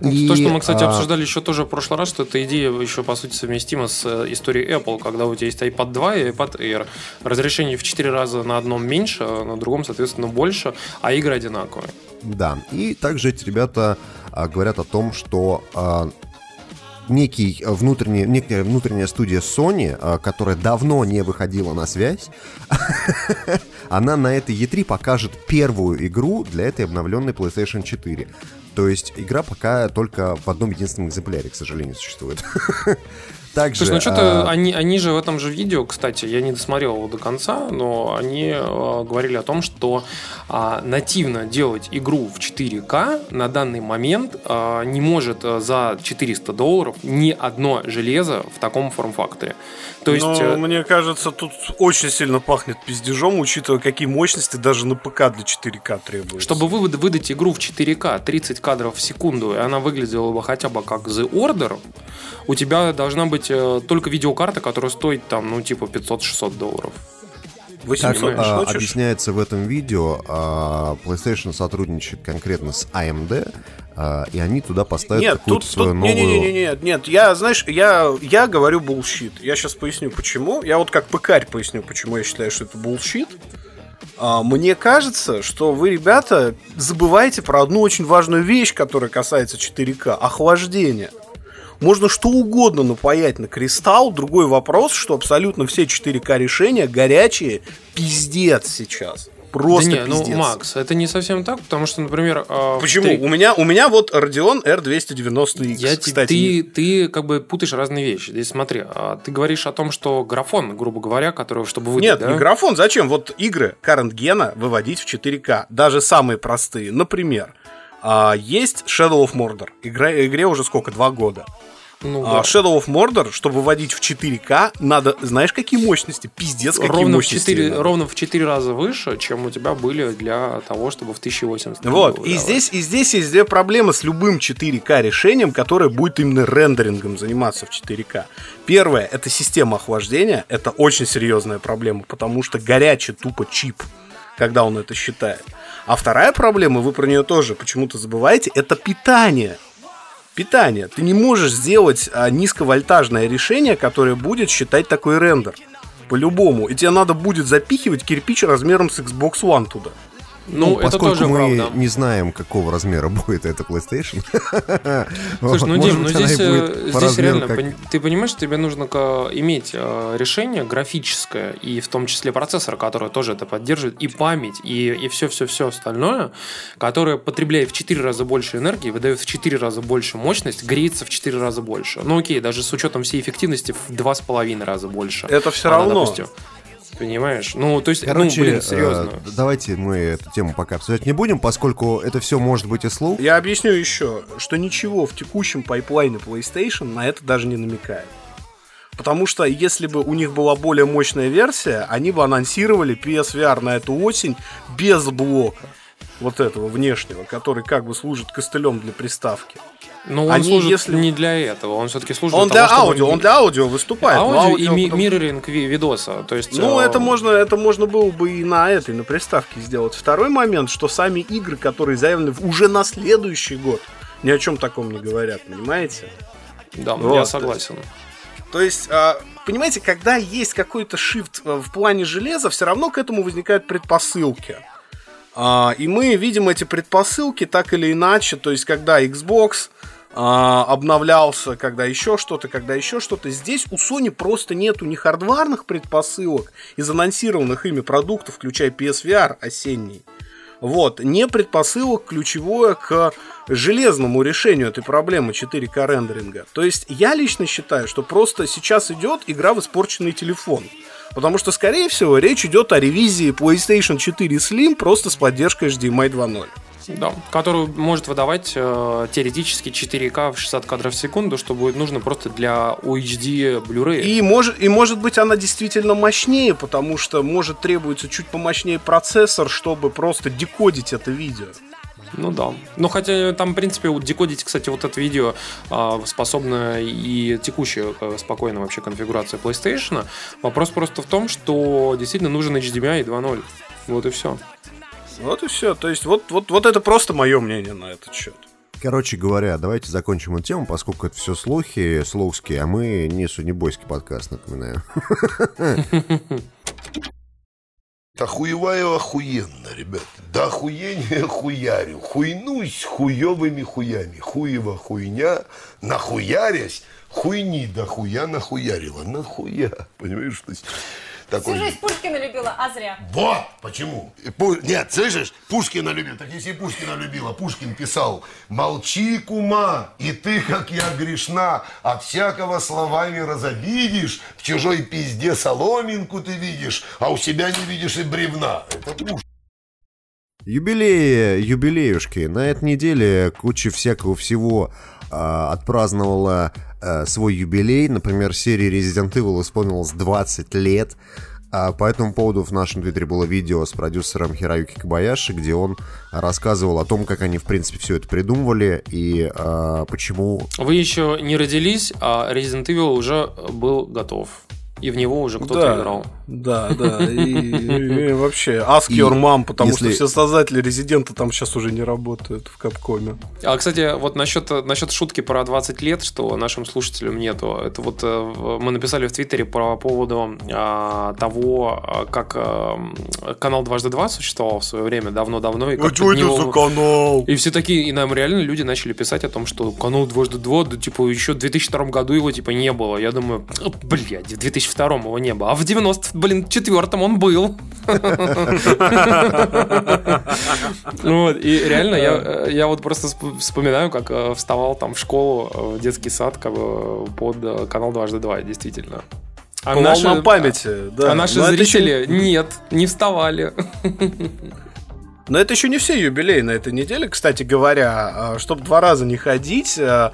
И, То, что мы, кстати, а, обсуждали еще тоже в прошлый раз, что эта идея еще, по сути, совместима с э, историей Apple, когда у тебя есть iPad 2 и iPad Air. Разрешение в 4 раза на одном меньше, а на другом, соответственно, больше, а игры одинаковые. Да, и также эти ребята а, говорят о том, что некий внутренний, некая внутренняя студия Sony, которая давно не выходила на связь, [LAUGHS] она на этой E3 покажет первую игру для этой обновленной PlayStation 4. То есть игра пока только в одном единственном экземпляре, к сожалению, существует. [LAUGHS] Также, Слушай, ну что-то а, они, они же в этом же видео, кстати, я не досмотрел его до конца, но они э, говорили о том, что а, нативно делать игру в 4К на данный момент а, не может э, за 400 долларов ни одно железо в таком форм-факторе. То есть... Но э, мне кажется, тут очень сильно пахнет пиздежом, учитывая, какие мощности даже на ПК для 4К требуются. Чтобы вы выд- выдать игру в 4К 30 кадров в секунду, и она выглядела бы хотя бы как The Order, у тебя должна быть э, только видеокарта, которая стоит там, ну, типа 500-600 долларов. 800 Так, не а, хочешь? объясняется в этом видео, а, PlayStation сотрудничает конкретно с AMD, а, и они туда поставят Нет, какую-то тут, свою тут новую... не, не, не, нет, нет, я, знаешь, я, я говорю bullshit. Я сейчас поясню, почему. Я вот как пыкарь поясню, почему я считаю, что это bullshit. А, Мне кажется, что вы, ребята, забываете про одну очень важную вещь, которая касается 4К – охлаждение. Можно что угодно напаять на кристалл. Другой вопрос, что абсолютно все 4К решения горячие. Пиздец сейчас. Просто да не, ну, пиздец. Макс, это не совсем так, потому что, например... в Почему? три- У меня, у меня вот Radeon R290X, Я, кстати. ты, ты как бы путаешь разные вещи. Здесь смотри, а, ты говоришь о том, что графон, грубо говоря, который, чтобы выдать, Нет, да? не графон. Зачем? Вот игры current гена выводить в 4К. Даже самые простые. Например, а, есть Shadow of Mordor. Игра, игре уже сколько? Два года. Ну, А, да. Shadow of Mordor, чтобы выводить в 4К, надо, знаешь, какие мощности? Пиздец, какие ровно в, мощности. 4, надо. ровно в 4 раза выше, чем у тебя были для того, чтобы в 1080. Вот, было и здесь, и здесь есть две проблемы с любым 4К решением, которое будет именно рендерингом заниматься в 4К. Первое, это система охлаждения, это очень серьезная проблема, потому что горячий тупо чип, когда он это считает. А вторая проблема, вы про нее тоже почему-то забываете, это питание. Питание. Ты не можешь сделать а, низковольтажное решение, которое будет считать такой рендер. По-любому. И тебе надо будет запихивать кирпич размером с Xbox One туда. Ну, это поскольку тоже мы правда. не знаем, какого размера [LAUGHS] будет эта PlayStation. [LAUGHS] Слушай, ну, Дим, ну здесь, э, здесь реально, как- ты понимаешь, тебе нужно иметь э, решение графическое, и в том числе процессор, который тоже это поддерживает, и память, и, и все-все-все остальное, которое потребляет в 4 раза больше энергии, выдает в 4 раза больше мощность, греется в 4 раза больше. Ну окей, даже с учетом всей эффективности в 2,5 раза больше. Это все Она, равно. допустим. Понимаешь? Ну, то есть, Короче, ну, блин, серьезно. э, давайте мы эту тему пока обсуждать не будем, поскольку это все может быть и слух. Я объясню еще, что ничего в текущем пайплайне PlayStation на это даже не намекает. Потому что если бы у них была более мощная версия, они бы анонсировали PSVR на эту осень без блока вот этого внешнего, который как бы служит костылем для приставки. Но он они, служит если- не для этого, он все-таки служит Он для того, чтобы аудио, не- он для аудио выступает. но Аудио и ми- мирроринг ви- видоса. То есть, Ну, э, это можно, это можно было бы и на этой, на приставке сделать. Второй момент, что сами игры, которые заявлены уже на следующий год, ни о чем таком не говорят, понимаете? Да, Вот. я согласен. То есть, а, понимаете, когда есть какой-то shift э, в плане железа, все равно к этому возникают предпосылки. А, И мы видим эти предпосылки так или иначе, то есть, когда Xbox обновлялся, когда еще что-то, когда еще что-то. Здесь у Sony просто нету ни хардварных предпосылок из анонсированных ими продуктов, включая PSVR осенний. Вот, не предпосылок ключевое к железному решению этой проблемы 4К рендеринга. То есть я лично считаю, что просто сейчас идет игра в испорченный телефон. Потому что, скорее всего, речь идет о ревизии PlayStation 4 Slim просто с поддержкой HDMI 2.0. Да, который может выдавать э, теоретически 4К в 60 кадров в секунду, что будет нужно просто для UHD Blu-ray. И может, и может быть она действительно мощнее, потому что может требуется чуть помощнее процессор, чтобы просто декодить это видео. Ну да. Ну хотя там, в принципе, вот декодить, кстати, вот это видео а, способна и текущая э, спокойно вообще конфигурация PlayStation. Вопрос просто в том, что действительно нужен HDMI 2.0. Вот и все. Вот и все. То есть вот, вот, вот это просто мое мнение на этот счет. Короче говоря, давайте закончим эту тему, поскольку это все слухи, слухские, а мы не судебойский подкаст, напоминаю. [LAUGHS] Охуеваю охуенно, ребят. Да охуение хуярю. Хуйнусь хуевыми хуями. Хуева хуйня, нахуярясь, хуйни да хуя нахуярила. Нахуя. Понимаешь, то есть такой... Всю жизнь Пушкина любила, а зря. Вот почему. Пу- Нет, слышишь, Пушкина любил. Так если Пушкина любила, Пушкин писал, молчи, кума, и ты, как я, грешна, от всякого словами разобидишь, в чужой пизде соломинку ты видишь, а у себя не видишь и бревна. Это Пушкин. Юбилеи, юбилеюшки. На этой неделе куча всякого всего а, отпраздновала а, свой юбилей. Например, серии Resident Evil исполнилось 20 лет. А по этому поводу в нашем твиттере было видео с продюсером Хираюки Кабаяши, где он рассказывал о том, как они, в принципе, все это придумывали и а, почему... Вы еще не родились, а Resident Evil уже был готов. И в него уже кто-то Да. играл. Да, да. И, [LAUGHS] и вообще, ask your mom, потому если- что все создатели Резидента там сейчас уже не работают в Капкоме. А, кстати, вот насчет, насчет шутки про 20 лет, что нашим слушателям нету. Это вот э, мы написали в Твиттере по поводу а, того, а, как а, канал Дважды Два существовал в свое время, давно-давно. И А как что это него- за канал? И все такие, и нам реально люди начали писать о том, что канал Дважды Два, да, типа, еще в 2002 году его, типа, не было. Я думаю, блядь, в 2002 его не было. А в 90, блин, четвертом он был. Вот, и реально, я, я вот просто сп- вспоминаю, как э, вставал там в школу, э, в детский сад, как бы под э, канал Дважды Два, действительно. По волнам памяти, да. А наши Но это зрители еще- нет, не вставали. Но это еще не все юбилеи на этой неделе, кстати говоря. Чтобы два раза не ходить, а,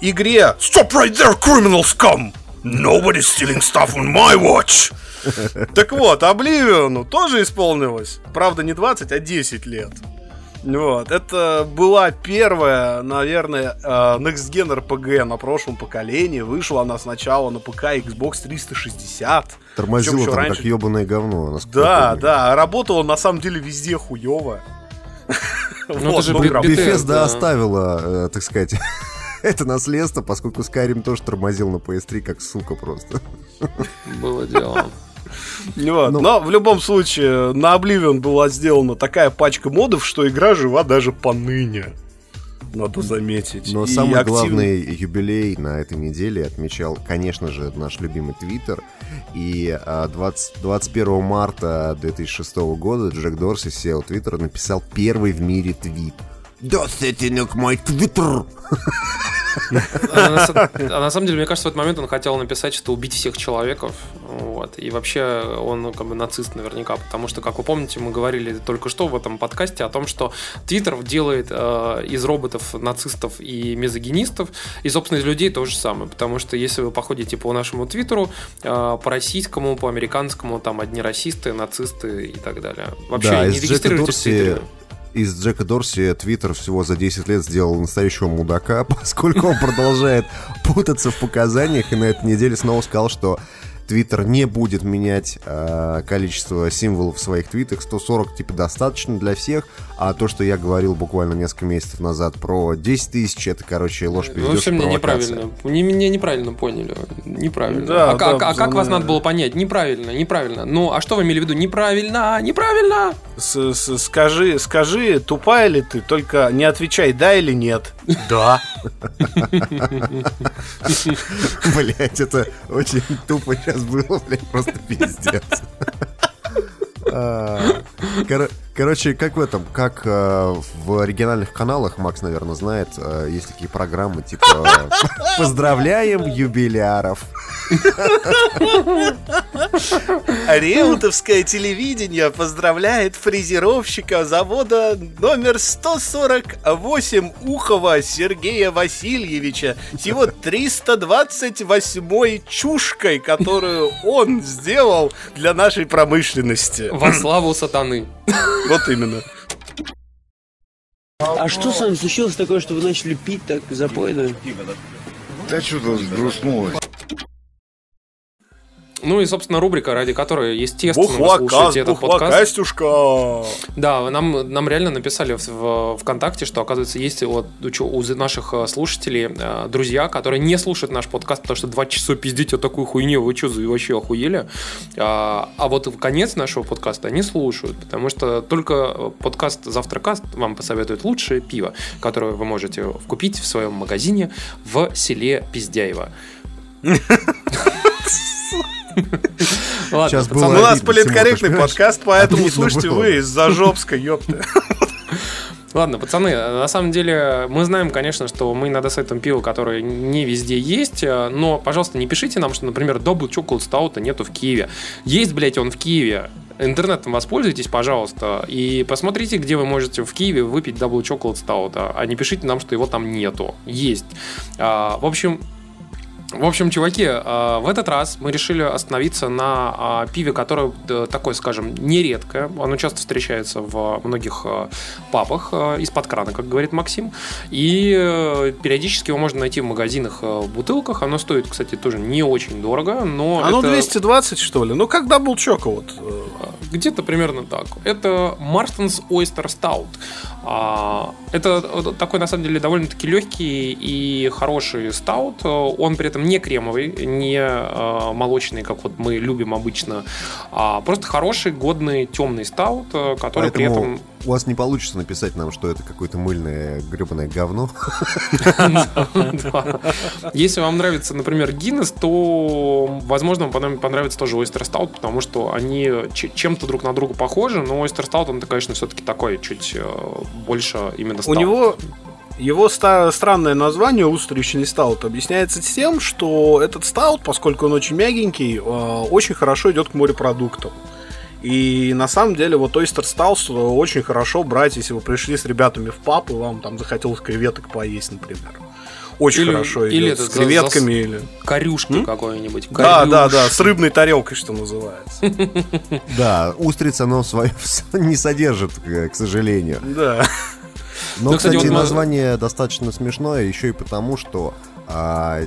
игре Stop right there, criminal scum! Nobody's stealing stuff on my watch! [LAUGHS] Так вот, Обливиону тоже исполнилось, правда, не 20, а 10 лет. Вот, это была первая, наверное, э, Next Gen RPG на прошлом поколении. Вышла она сначала на ПК Xbox 360. Тормозило Причем там еще как ебаное говно. Да, да, работала на самом деле везде хуево. Ну, это же граб- Bethesda. Bethesda оставила, э, так сказать, [LAUGHS] [LAUGHS] это наследство, поскольку Skyrim тоже тормозил на PS3 как сука просто. [LAUGHS] Было дело. Вот. Ну. Но в любом случае, на Oblivion была сделана такая пачка модов, что игра жива даже поныне. Надо заметить. Но И самый актив- главный юбилей на этой неделе отмечал, конечно же, наш любимый Твиттер. И а, 20 21 марта 2006 года Джек Дорси, SEO Твиттера, написал первый в мире твит. Да, сетинг мой Твиттер! А на, а на самом деле, мне кажется, в этот момент он хотел написать, что убить всех человеков. Вот. И вообще он ну, как бы нацист наверняка, потому что, как вы помните, мы говорили только что в этом подкасте о том, что Твиттер делает э, из роботов нацистов и мизогинистов, и, собственно, из людей то же самое. Потому что если вы походите по нашему Твиттеру, э, по российскому, по американскому, там одни расисты, нацисты и так далее. Вообще да, не регистрируйтесь в. Твиттере. Из Джека Дорси Твиттер всего за 10 лет сделал настоящего мудака, [LAUGHS] поскольку он продолжает путаться в показаниях и на этой неделе снова сказал, что Твиттер не будет менять э, количество символов в своих твитах. 140 типа достаточно для всех, а то, что я говорил буквально несколько месяцев назад про 10 тысяч, это, короче, ложь Ну, пиздец в общем, и мне неправильно. Не, меня неправильно поняли. Неправильно. Да, а, да, а- а как вас надо было понять? Неправильно, неправильно. Ну, а что вы имели в виду? Неправильно, неправильно. С- с- скажи, скажи, тупая ли ты, только не отвечай да или нет. Да. Блять, это очень тупо сейчас было, блядь, просто пиздец. Кор- Короче, как в этом, как э, в оригинальных каналах, Макс, наверное, знает, э, есть такие программы, типа [LAUGHS] «Поздравляем юбиляров». Реутовское телевидение поздравляет фрезеровщика завода номер 148 Ухова Сергея Васильевича с его 328 чушкой, которую он сделал для нашей промышленности. Во славу сатаны. Вот именно. А что с вами случилось такое, что вы начали пить так запойно? Да что-то сгрустнулось. Ну и, собственно, рубрика, ради которой, естественно, вы Бухлакас, слушаете этот подкаст. бухлакастюшка. Да, нам, нам реально написали в, в ВКонтакте, что, оказывается, есть вот у, у наших э, слушателей э, друзья, которые не слушают наш подкаст, потому что два часа пиздить о такой хуйне, вы что, вообще охуели? А, а вот в конец нашего подкаста они слушают, потому что только подкаст «Завтракаст» вам посоветует лучшее пиво, которое вы можете купить в своем магазине в селе Пиздяево. [LAUGHS] [LAUGHS] Ладно, Сейчас пацаны, было У нас политкорректный подкаст, [LAUGHS] поэтому слушайте было. вы из-за Жопска, ёпта. [LAUGHS] Ладно, пацаны, на самом деле мы знаем, конечно, что мы иногда советуем пиво, которое не везде есть, э, но, пожалуйста, не пишите нам, что, например, Double Chocolate Stout нету в Киеве. Есть, блядь, он в Киеве. Интернетом воспользуйтесь, пожалуйста, и посмотрите, где вы можете в Киеве выпить Double Chocolate Stout, а не пишите нам, что его там нету. Есть. А, В общем, В общем, чуваки, э, в этот раз мы решили остановиться на э, пиве, которое такое, скажем, нередкое. Оно часто встречается в многих э, пабах э, из-под крана, как говорит Максим. И периодически его можно найти в магазинах в бутылках. Оно стоит, кстати, тоже не очень дорого, но Оно это 220, что ли? Ну, как даблчока вот. где-то примерно так. Это Marston's Oyster Stout. А, Это такой, на самом деле, довольно-таки легкий и хороший стаут. Он при этом не кремовый, не э, молочный, как вот мы любим обычно, а просто хороший, годный, темный стаут, э, который при Поэтому этом у вас не получится написать нам, что это какое-то мыльное гребаное говно. Если вам нравится, например, Гиннес, то, возможно, вам понрав- понравится тоже Oyster Stout, потому что они чем-то друг на друга похожи, но Oyster Stout, он, конечно, все-таки такой, чуть э, больше именно У него его ста- странное название устричный стаут объясняется тем, что этот стаут, поскольку он очень мягенький, э, очень хорошо идет к морепродуктам. И на самом деле вот ойстер стаут очень хорошо брать, если вы пришли с ребятами в паб, и вам там захотелось креветок поесть, например. Очень Или- хорошо или идет с за- креветками за- или... Корюшки какой-нибудь. Да, да, да, с рыбной тарелкой, что называется. [LAUGHS] Да, устриц оно свое [LAUGHS] не содержит, э, к сожалению. Да. Но, Ну, кстати, название достаточно смешное еще и потому, что а,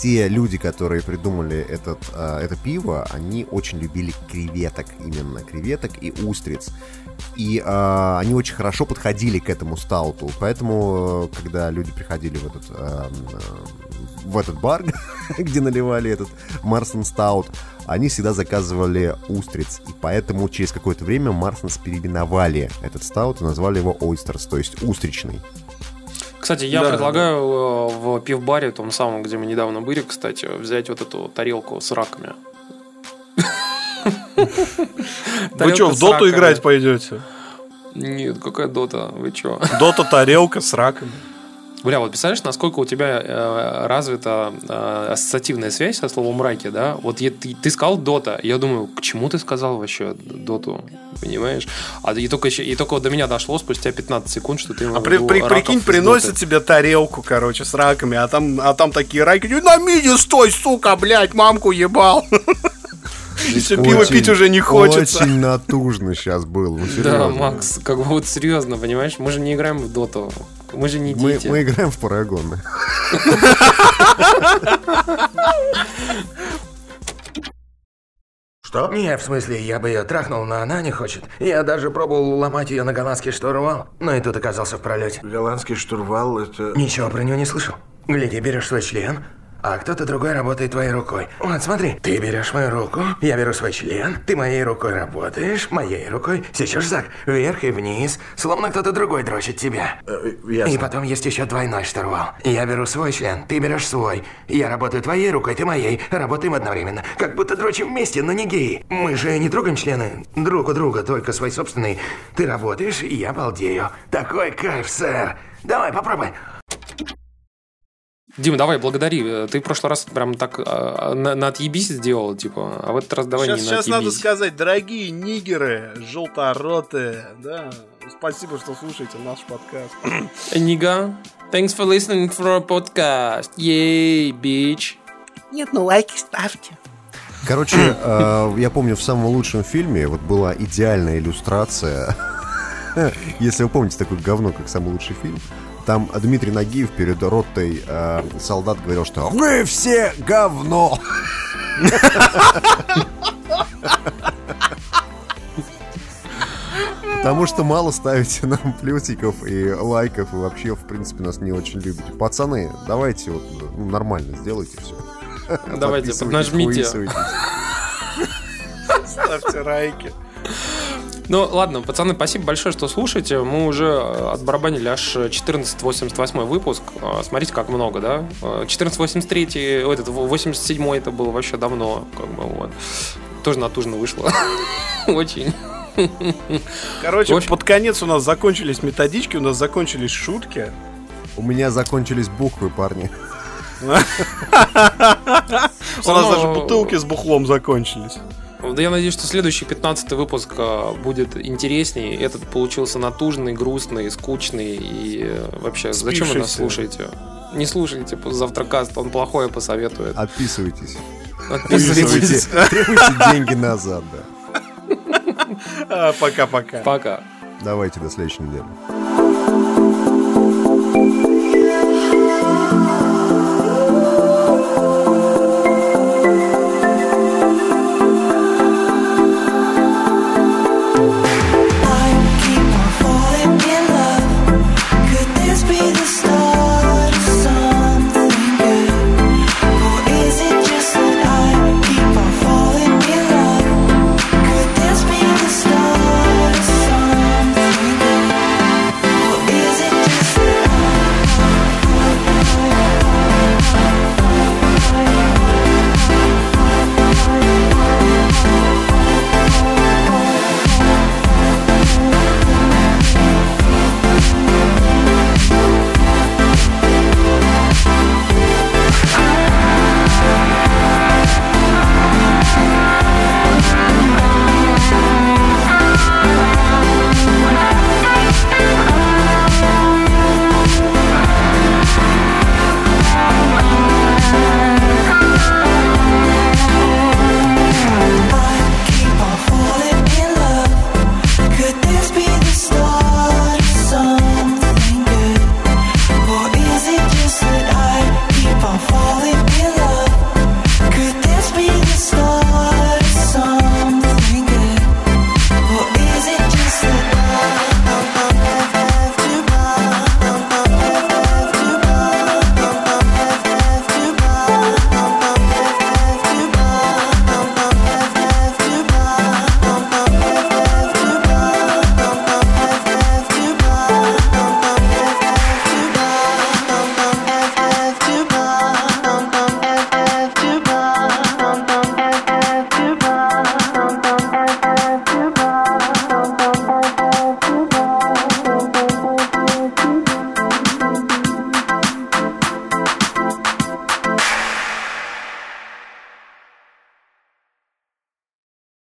те люди, которые придумали этот, а, это пиво, они очень любили креветок, именно креветок и устриц. И а, они очень хорошо подходили к этому стауту. Поэтому, э, когда люди приходили в этот, м, в этот бар, [LAUGHS] где наливали этот Марсон Стаут, они всегда заказывали устриц. И поэтому через какое-то время Марсонс переименовали этот стаут и назвали его Ойстерс, то есть устричный. Кстати, я Да, предлагаю э, в пивбаре, том самом, где мы недавно были, кстати, взять вот эту тарелку с раками. [LAUGHS] Вы что, в доту играть пойдете? Нет, какая дота, вы чё? Дота тарелка с раками. Бля, вот представляешь, насколько у тебя э, развита э, ассоциативная связь со словом раки, да? Вот я- ты, ты сказал дота, я думаю, к чему ты сказал вообще доту, понимаешь? А и только, еще- и только вот до меня дошло спустя 15 секунд, что ты А при- при- прикинь, приносят тебе тарелку, короче, с раками, а там, а там такие раки, на миде стой, сука, блядь, мамку ебал. [LAUGHS] И все, пиво пить уже не хочется. Очень натужно сейчас был. ну, Да. Макс, как бы вот серьезно, понимаешь? Мы же не играем в доту. Мы же не Мы, дети. мы играем в парагоны. Что? Не, в смысле, я бы ее трахнул, но она не хочет. Я даже пробовал ломать ее на голландский штурвал, но и тут оказался в пролете. Голландский штурвал это... Ничего про него не слышал. Гляди, берешь свой член, а кто-то другой работает твоей рукой. Вот смотри, ты берешь мою руку, я беру свой член, ты моей рукой работаешь, моей рукой сечешь зак, вверх и вниз, словно кто-то другой дрочит тебя. ясно. И потом есть еще двойной штурвал. Я беру свой член, ты берешь свой. Я работаю твоей рукой, ты моей. Работаем одновременно. Как будто дрочим вместе, но не геи. Мы же не трогаем члены друг у друга, только свой собственный. Ты работаешь, и я балдею. Такой кайф, сэр. Давай, попробуй. Дима, давай, благодари. Ты в прошлый раз прям так а, на, на отъебись сделал, типа, а в этот раз давай Сейчас, не на сейчас надо сказать, дорогие нигеры, желторотые, да, спасибо, что слушаете наш подкаст. [CLEARS THROAT] Нига, thanks for listening for our podcast. Yay, bitch. Нет, ну лайки ставьте. Короче, [CLEARS THROAT] э, я помню, в самом лучшем фильме вот была идеальная иллюстрация. [LAUGHS] Если вы помните такое говно, как самый лучший фильм, там Дмитрий Нагиев перед ротой э, солдат говорил, что «Вы все говно!» Потому что мало ставите нам плюсиков и лайков, и вообще, в принципе, нас не очень любите. Пацаны, давайте вот ну, нормально сделайте все. Давайте, поднажмите. Ставьте лайки. Ну, ладно, пацаны, спасибо большое, что слушаете. Мы уже э, отбарабанили аж 1488 выпуск. Э, Смотрите, как много, да? Э, 1483, ой, этот 87 это было вообще давно, как бы, вот. Тоже натужно вышло. [LAUGHS] Очень. Короче, общем- под конец у нас закончились методички, у нас закончились шутки. У меня закончились буквы, парни. [LAUGHS] У нас даже бутылки с бухлом закончились. Да я надеюсь, что следующий 15 выпуск э, будет интереснее. Этот получился натужный, грустный, скучный и э, вообще, зачем вы нас слушаете? Не слушайте завтракаст, он плохое посоветует. Отписывайтесь. Отписывайтесь. Требуйте, требуйте деньги назад, да. А, Пока-пока. Пока. Давайте до следующей недели.